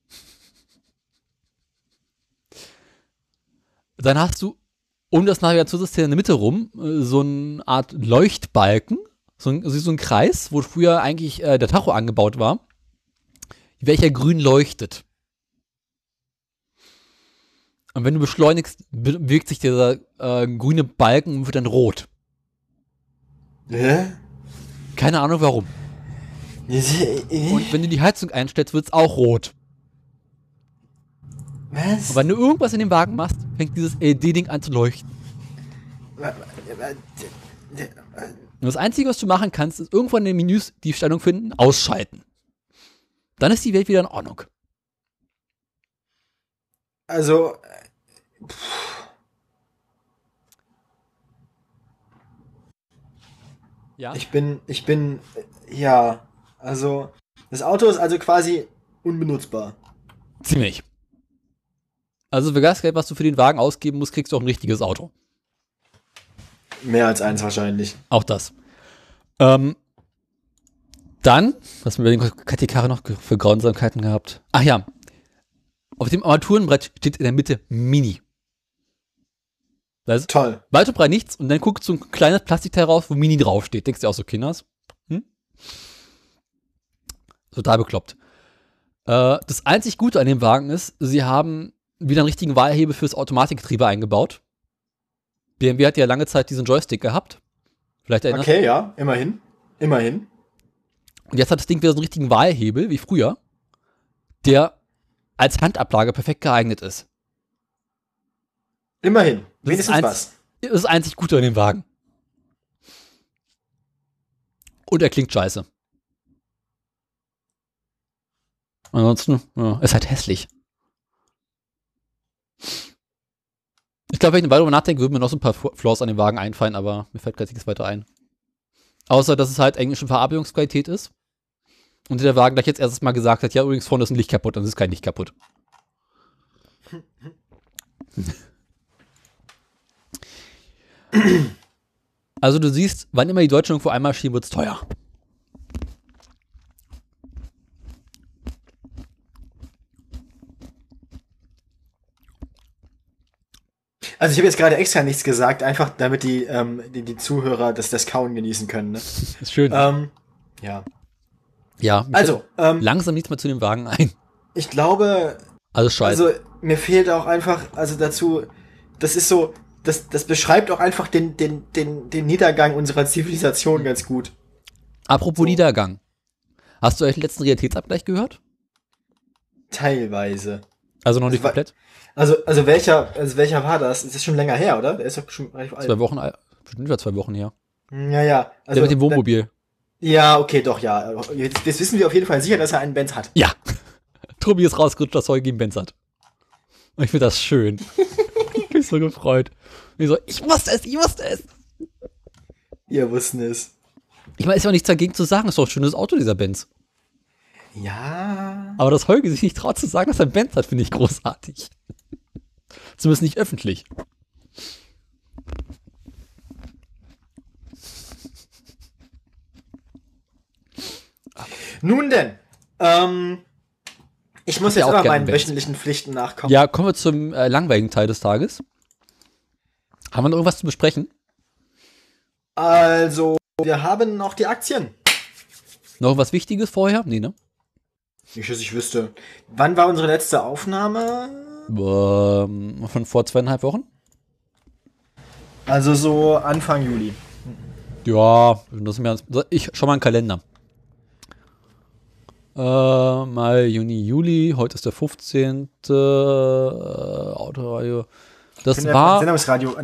[SPEAKER 1] Dann hast du um das Navigationssystem in der Mitte rum äh, so eine Art Leuchtbalken, so ein, also so ein Kreis, wo früher eigentlich äh, der Tacho angebaut war, welcher grün leuchtet. Und wenn du beschleunigst, be- bewegt sich dieser äh, grüne Balken und wird dann rot.
[SPEAKER 2] Hä?
[SPEAKER 1] Keine Ahnung warum. Und wenn du die Heizung einstellst, wird es auch rot.
[SPEAKER 2] Was?
[SPEAKER 1] Und wenn du irgendwas in dem Wagen machst, fängt dieses LED-Ding an zu leuchten. Und das Einzige, was du machen kannst, ist irgendwann in den Menüs die Stellung finden, ausschalten. Dann ist die Welt wieder in Ordnung.
[SPEAKER 2] Also,
[SPEAKER 1] Ja.
[SPEAKER 2] ich bin, ich bin, ja, also, das Auto ist also quasi unbenutzbar.
[SPEAKER 1] Ziemlich. Also für das Geld, was du für den Wagen ausgeben musst, kriegst du auch ein richtiges Auto.
[SPEAKER 2] Mehr als eins wahrscheinlich.
[SPEAKER 1] Auch das. Ähm, dann, was wir den Katikare noch für Grausamkeiten gehabt? Ach ja. Auf dem Armaturenbrett steht in der Mitte Mini. Ist
[SPEAKER 2] Toll.
[SPEAKER 1] weit und breit nichts und dann guckt so ein kleines Plastikteil raus, wo Mini draufsteht. Denkst du auch so, Kinders? Hm? Total bekloppt. Äh, das einzig Gute an dem Wagen ist, sie haben wieder einen richtigen Wahlhebel fürs Automatikgetriebe eingebaut. BMW hat ja lange Zeit diesen Joystick gehabt. Vielleicht erinnerst
[SPEAKER 2] Okay, ja, immerhin. Immerhin.
[SPEAKER 1] Und jetzt hat das Ding wieder so einen richtigen Wahlhebel wie früher, der als Handablage perfekt geeignet ist.
[SPEAKER 2] Immerhin.
[SPEAKER 1] Das
[SPEAKER 2] Wenigstens
[SPEAKER 1] ist eins-
[SPEAKER 2] was.
[SPEAKER 1] Das ist das einzig Gute an dem Wagen. Und er klingt scheiße. Ansonsten, ja, ist halt hässlich. Ich glaube, wenn ich eine Weile darüber nachdenke, würden mir noch so ein paar Flaws an dem Wagen einfallen, aber mir fällt gerade nichts weiter ein. Außer, dass es halt englische Verarbeitungsqualität ist. Und der Wagen gleich jetzt erstes Mal gesagt hat, ja, übrigens vorne ist ein Licht kaputt, dann ist kein Licht kaputt. Also du siehst, wann immer die Deutschen irgendwo einmarschieren, wird es teuer.
[SPEAKER 2] Also ich habe jetzt gerade extra nichts gesagt, einfach damit die, ähm, die, die Zuhörer das, das Kauen genießen können. Ne?
[SPEAKER 1] Ist schön.
[SPEAKER 2] Ähm, ja.
[SPEAKER 1] ja,
[SPEAKER 2] Also, ähm,
[SPEAKER 1] langsam nichts mehr zu dem Wagen ein.
[SPEAKER 2] ich glaube,
[SPEAKER 1] Also scheiße.
[SPEAKER 2] also mir fehlt auch einfach, also dazu, das ist so, das, das beschreibt auch einfach den, den, den, den Niedergang unserer Zivilisation ganz gut.
[SPEAKER 1] Apropos Niedergang. Hast du euch den letzten Realitätsabgleich gehört?
[SPEAKER 2] Teilweise.
[SPEAKER 1] Also noch nicht
[SPEAKER 2] wa-
[SPEAKER 1] komplett?
[SPEAKER 2] Also, also welcher, also welcher war das? Das ist schon länger her, oder? Der ist doch schon relativ alt.
[SPEAKER 1] Zwei Wochen, alt. bestimmt über zwei Wochen her.
[SPEAKER 2] Ja, ja. Also,
[SPEAKER 1] Der mit dem Wohnmobil.
[SPEAKER 2] Ja, okay, doch, ja. Jetzt, jetzt wissen wir auf jeden Fall sicher, dass er einen Benz hat.
[SPEAKER 1] Ja. Tobi ist rausgerutscht, dass Holgi einen Benz hat. Und ich finde das schön. so gefreut. Und ich so, ich wusste es, ich wusste es.
[SPEAKER 2] Wir wussten es.
[SPEAKER 1] Ich meine, ist ja auch nichts dagegen zu sagen, ist doch ein schönes Auto, dieser Benz.
[SPEAKER 2] Ja.
[SPEAKER 1] Aber dass Holgi sich nicht traut zu sagen, dass er einen Benz hat, finde ich großartig. Zumindest nicht öffentlich.
[SPEAKER 2] Nun denn, ähm, ich muss
[SPEAKER 1] ja
[SPEAKER 2] jetzt
[SPEAKER 1] auch
[SPEAKER 2] aber meinen wöchentlichen Pflichten nachkommen.
[SPEAKER 1] Ja, kommen wir zum äh, langweiligen Teil des Tages. Haben wir noch irgendwas zu besprechen?
[SPEAKER 2] Also, wir haben noch die Aktien.
[SPEAKER 1] Noch irgendwas Wichtiges vorher? Nee, ne?
[SPEAKER 2] Nicht, dass ich wüsste. Wann war unsere letzte Aufnahme?
[SPEAKER 1] Ähm, von vor zweieinhalb Wochen?
[SPEAKER 2] Also so Anfang Juli.
[SPEAKER 1] Ja, das mir, ich schau mal einen Kalender. Äh, Mai, Juni, Juli, heute ist der 15. Äh, Autoreihe. Das
[SPEAKER 2] Können
[SPEAKER 1] war,
[SPEAKER 2] Sendungsradio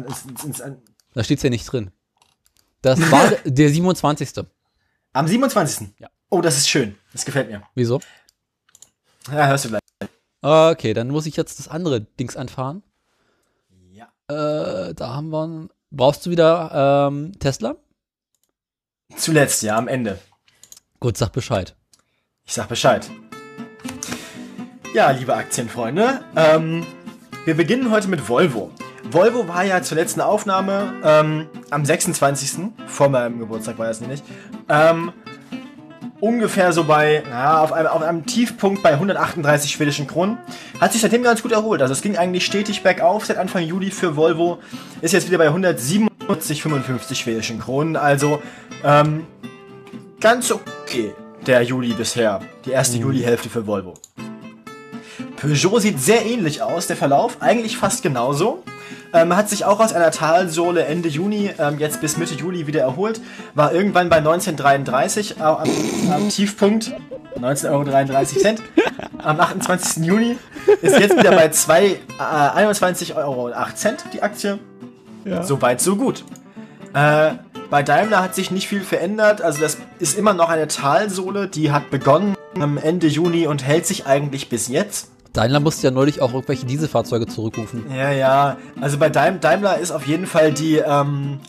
[SPEAKER 1] da steht's ja nicht drin. Das war der 27.
[SPEAKER 2] am 27.
[SPEAKER 1] Ja.
[SPEAKER 2] Oh, das ist schön. Das gefällt mir.
[SPEAKER 1] Wieso?
[SPEAKER 2] Ja, hörst du gleich.
[SPEAKER 1] Okay, dann muss ich jetzt das andere Dings anfahren.
[SPEAKER 2] Ja.
[SPEAKER 1] Äh, da haben wir. Brauchst du wieder ähm, Tesla?
[SPEAKER 2] Zuletzt, ja, am Ende.
[SPEAKER 1] Gut, sag Bescheid.
[SPEAKER 2] Ich sag Bescheid. Ja, liebe Aktienfreunde, ähm, wir beginnen heute mit Volvo. Volvo war ja zur letzten Aufnahme ähm, am 26. vor meinem Geburtstag war das nämlich. Ähm, ungefähr so bei, ja, auf einem, auf einem Tiefpunkt bei 138 schwedischen Kronen. Hat sich seitdem ganz gut erholt. Also es ging eigentlich stetig bergauf seit Anfang Juli für Volvo. Ist jetzt wieder bei 147,55 schwedischen Kronen. Also ähm, ganz okay der Juli bisher. Die erste Juli-Hälfte für Volvo. Peugeot sieht sehr ähnlich aus, der Verlauf, eigentlich fast genauso. Ähm, hat sich auch aus einer Talsohle Ende Juni, ähm, jetzt bis Mitte Juli wieder erholt. War irgendwann bei 1933 äh, am, am Tiefpunkt. 19,33 Euro. Am 28. Juni ist jetzt wieder bei äh, 21,08 Euro die Aktie. So weit, so gut. Äh, bei Daimler hat sich nicht viel verändert. Also das ist immer noch eine Talsohle, die hat begonnen am Ende Juni und hält sich eigentlich bis jetzt.
[SPEAKER 1] Daimler musste ja neulich auch irgendwelche Dieselfahrzeuge zurückrufen.
[SPEAKER 2] Ja, ja. Also bei Daim Daimler ist auf jeden Fall die, ähm,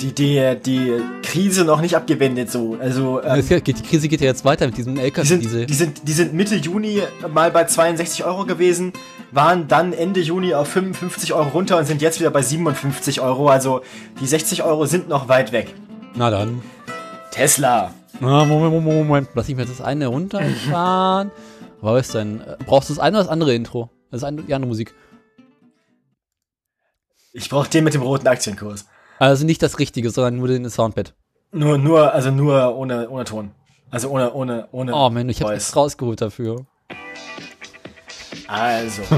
[SPEAKER 2] die, die, die Krise noch nicht abgewendet so. Also ähm,
[SPEAKER 1] geht- die Krise geht ja jetzt weiter mit diesem
[SPEAKER 2] die,
[SPEAKER 1] LKW-Diesel.
[SPEAKER 2] sind, die, sind, die sind Mitte Juni mal bei 62 Euro gewesen, waren dann Ende Juni auf 55 Euro runter und sind jetzt wieder bei 57 Euro. Also die 60 Euro sind noch weit weg.
[SPEAKER 1] Na dann.
[SPEAKER 2] Tesla.
[SPEAKER 1] Na, Moment, Moment, Moment. Lass ich mir das eine runterfahren. Was ist denn? Äh, Brauchst du das eine oder das andere Intro? Das ist eine, die andere Musik.
[SPEAKER 2] Ich brauche den mit dem roten Aktienkurs.
[SPEAKER 1] Also nicht das Richtige, sondern nur den Soundpad.
[SPEAKER 2] Nur, nur, also nur ohne, ohne Ton. Also ohne, ohne, ohne.
[SPEAKER 1] Oh Mensch, ich hab's rausgeholt dafür.
[SPEAKER 2] Also.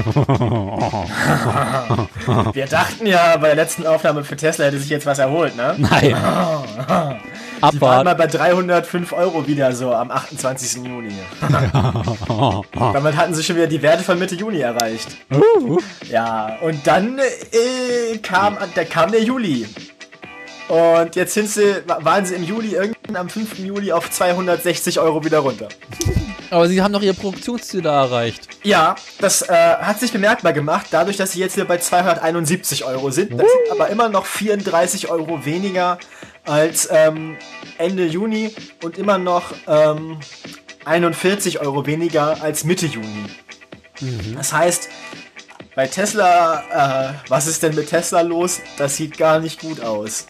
[SPEAKER 2] Wir dachten ja bei der letzten Aufnahme für Tesla hätte sich jetzt was erholt, ne?
[SPEAKER 1] Nein.
[SPEAKER 2] Die waren mal bei 305 Euro wieder so am 28. Juni. Damit hatten sie schon wieder die Werte von Mitte Juni erreicht. Ja, und dann äh, kam, der, kam der Juli. Und jetzt sind sie, waren sie im Juli, irgendwann am 5. Juli auf 260 Euro wieder runter.
[SPEAKER 1] Aber sie haben doch ihr Produktionsziel erreicht.
[SPEAKER 2] Ja, das äh, hat sich bemerkbar gemacht, dadurch, dass sie jetzt wieder bei 271 Euro sind. Das sind aber immer noch 34 Euro weniger als ähm, Ende Juni und immer noch ähm, 41 Euro weniger als Mitte Juni. Das heißt, bei Tesla, äh, was ist denn mit Tesla los? Das sieht gar nicht gut aus.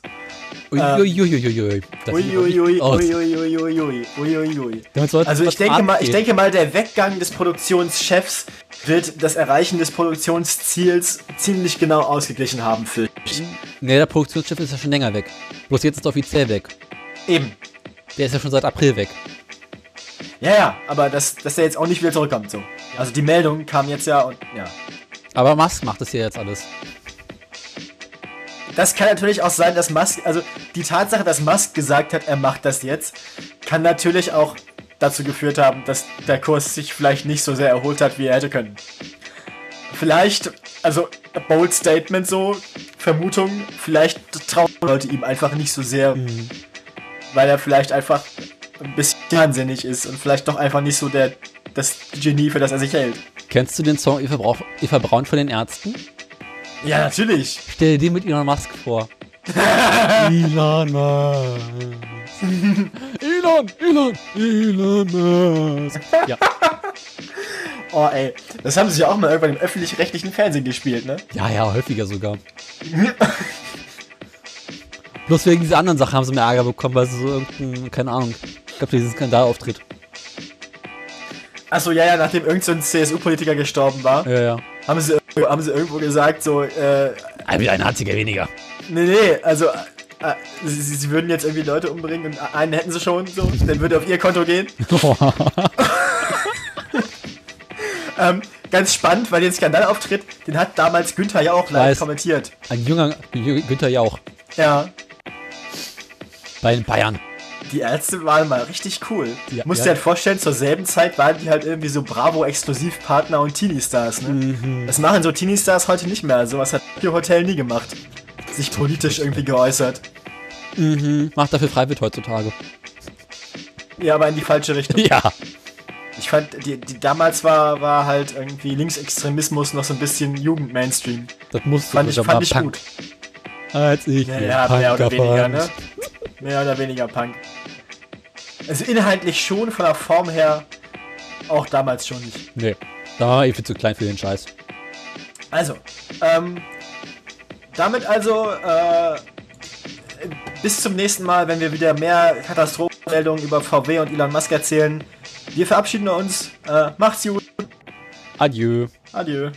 [SPEAKER 2] Also ich denke mal, ich denke mal, der Weggang des Produktionschefs wird das Erreichen des Produktionsziels ziemlich genau ausgeglichen haben für
[SPEAKER 1] Nee, der Produktionschef ist ja schon länger weg. Bloß jetzt ist er offiziell weg.
[SPEAKER 2] eben.
[SPEAKER 1] Der ist ja schon seit April weg.
[SPEAKER 2] Ja, ja, aber dass, dass der jetzt auch nicht wieder zurückkommt so. Also die Meldung kam jetzt ja und ja.
[SPEAKER 1] Aber Musk macht das hier jetzt alles.
[SPEAKER 2] Das kann natürlich auch sein, dass Musk, also die Tatsache, dass Musk gesagt hat, er macht das jetzt, kann natürlich auch dazu geführt haben, dass der Kurs sich vielleicht nicht so sehr erholt hat, wie er hätte können. Vielleicht, also a bold statement so, Vermutung, vielleicht trauen Leute ihm einfach nicht so sehr, weil er vielleicht einfach ein bisschen wahnsinnig ist und vielleicht doch einfach nicht so der das Genie, für das er sich hält.
[SPEAKER 1] Kennst du den Song Eva Braun von den Ärzten?
[SPEAKER 2] Ja, natürlich.
[SPEAKER 1] Stell dir den mit Elon Musk vor. Elon Musk. Elon, Elon, Elon Musk. Ja,
[SPEAKER 2] Oh ey, das haben sie ja auch mal irgendwann im öffentlich-rechtlichen Fernsehen gespielt, ne?
[SPEAKER 1] ja, ja, häufiger sogar. Bloß wegen dieser anderen Sache haben sie mehr Ärger bekommen, weil sie so irgendein, keine Ahnung, ich glaube, diesen Skandalauftritt.
[SPEAKER 2] Achso, ja, ja, nachdem irgend so ein CSU-Politiker gestorben war,
[SPEAKER 1] Ja, ja.
[SPEAKER 2] haben sie, haben sie irgendwo gesagt, so, äh,
[SPEAKER 1] ein einziger weniger.
[SPEAKER 2] nee, nee, also, äh, sie, sie würden jetzt irgendwie Leute umbringen und einen hätten sie schon, so, dann würde auf ihr Konto gehen. Ähm, ganz spannend, weil den Skandalauftritt, den hat damals Günther ja auch live
[SPEAKER 1] Weiß.
[SPEAKER 2] kommentiert.
[SPEAKER 1] Ein junger Günther Jauch
[SPEAKER 2] Ja,
[SPEAKER 1] bei den Bayern.
[SPEAKER 2] Die Ärzte waren mal richtig cool.
[SPEAKER 1] Ja,
[SPEAKER 2] Musst
[SPEAKER 1] ja.
[SPEAKER 2] dir halt vorstellen, zur selben Zeit waren die halt irgendwie so Bravo-Exklusivpartner und Teenie-Stars, ne?
[SPEAKER 1] Mhm.
[SPEAKER 2] Das machen so Teenie-Stars heute nicht mehr. Sowas hat Tokyo Hotel nie gemacht. Sich politisch irgendwie geäußert.
[SPEAKER 1] Mhm. Macht dafür Freiwild heutzutage.
[SPEAKER 2] Ja, aber in die falsche Richtung.
[SPEAKER 1] Ja.
[SPEAKER 2] Ich fand, die, die damals war, war halt irgendwie Linksextremismus noch so ein bisschen Jugend-Mainstream.
[SPEAKER 1] Das muss
[SPEAKER 2] Fand ich, fand ich gut.
[SPEAKER 1] Als ich
[SPEAKER 2] Ja, ja mehr oder weniger,
[SPEAKER 1] fand.
[SPEAKER 2] ne? Mehr oder weniger Punk. Also inhaltlich schon, von der Form her auch damals schon nicht.
[SPEAKER 1] Nee. Da war ich viel zu klein für den Scheiß.
[SPEAKER 2] Also, ähm, damit also äh, bis zum nächsten Mal, wenn wir wieder mehr Katastrophenmeldungen über VW und Elon Musk erzählen. Wir verabschieden uns. Äh, macht's gut.
[SPEAKER 1] Adieu.
[SPEAKER 2] Adieu.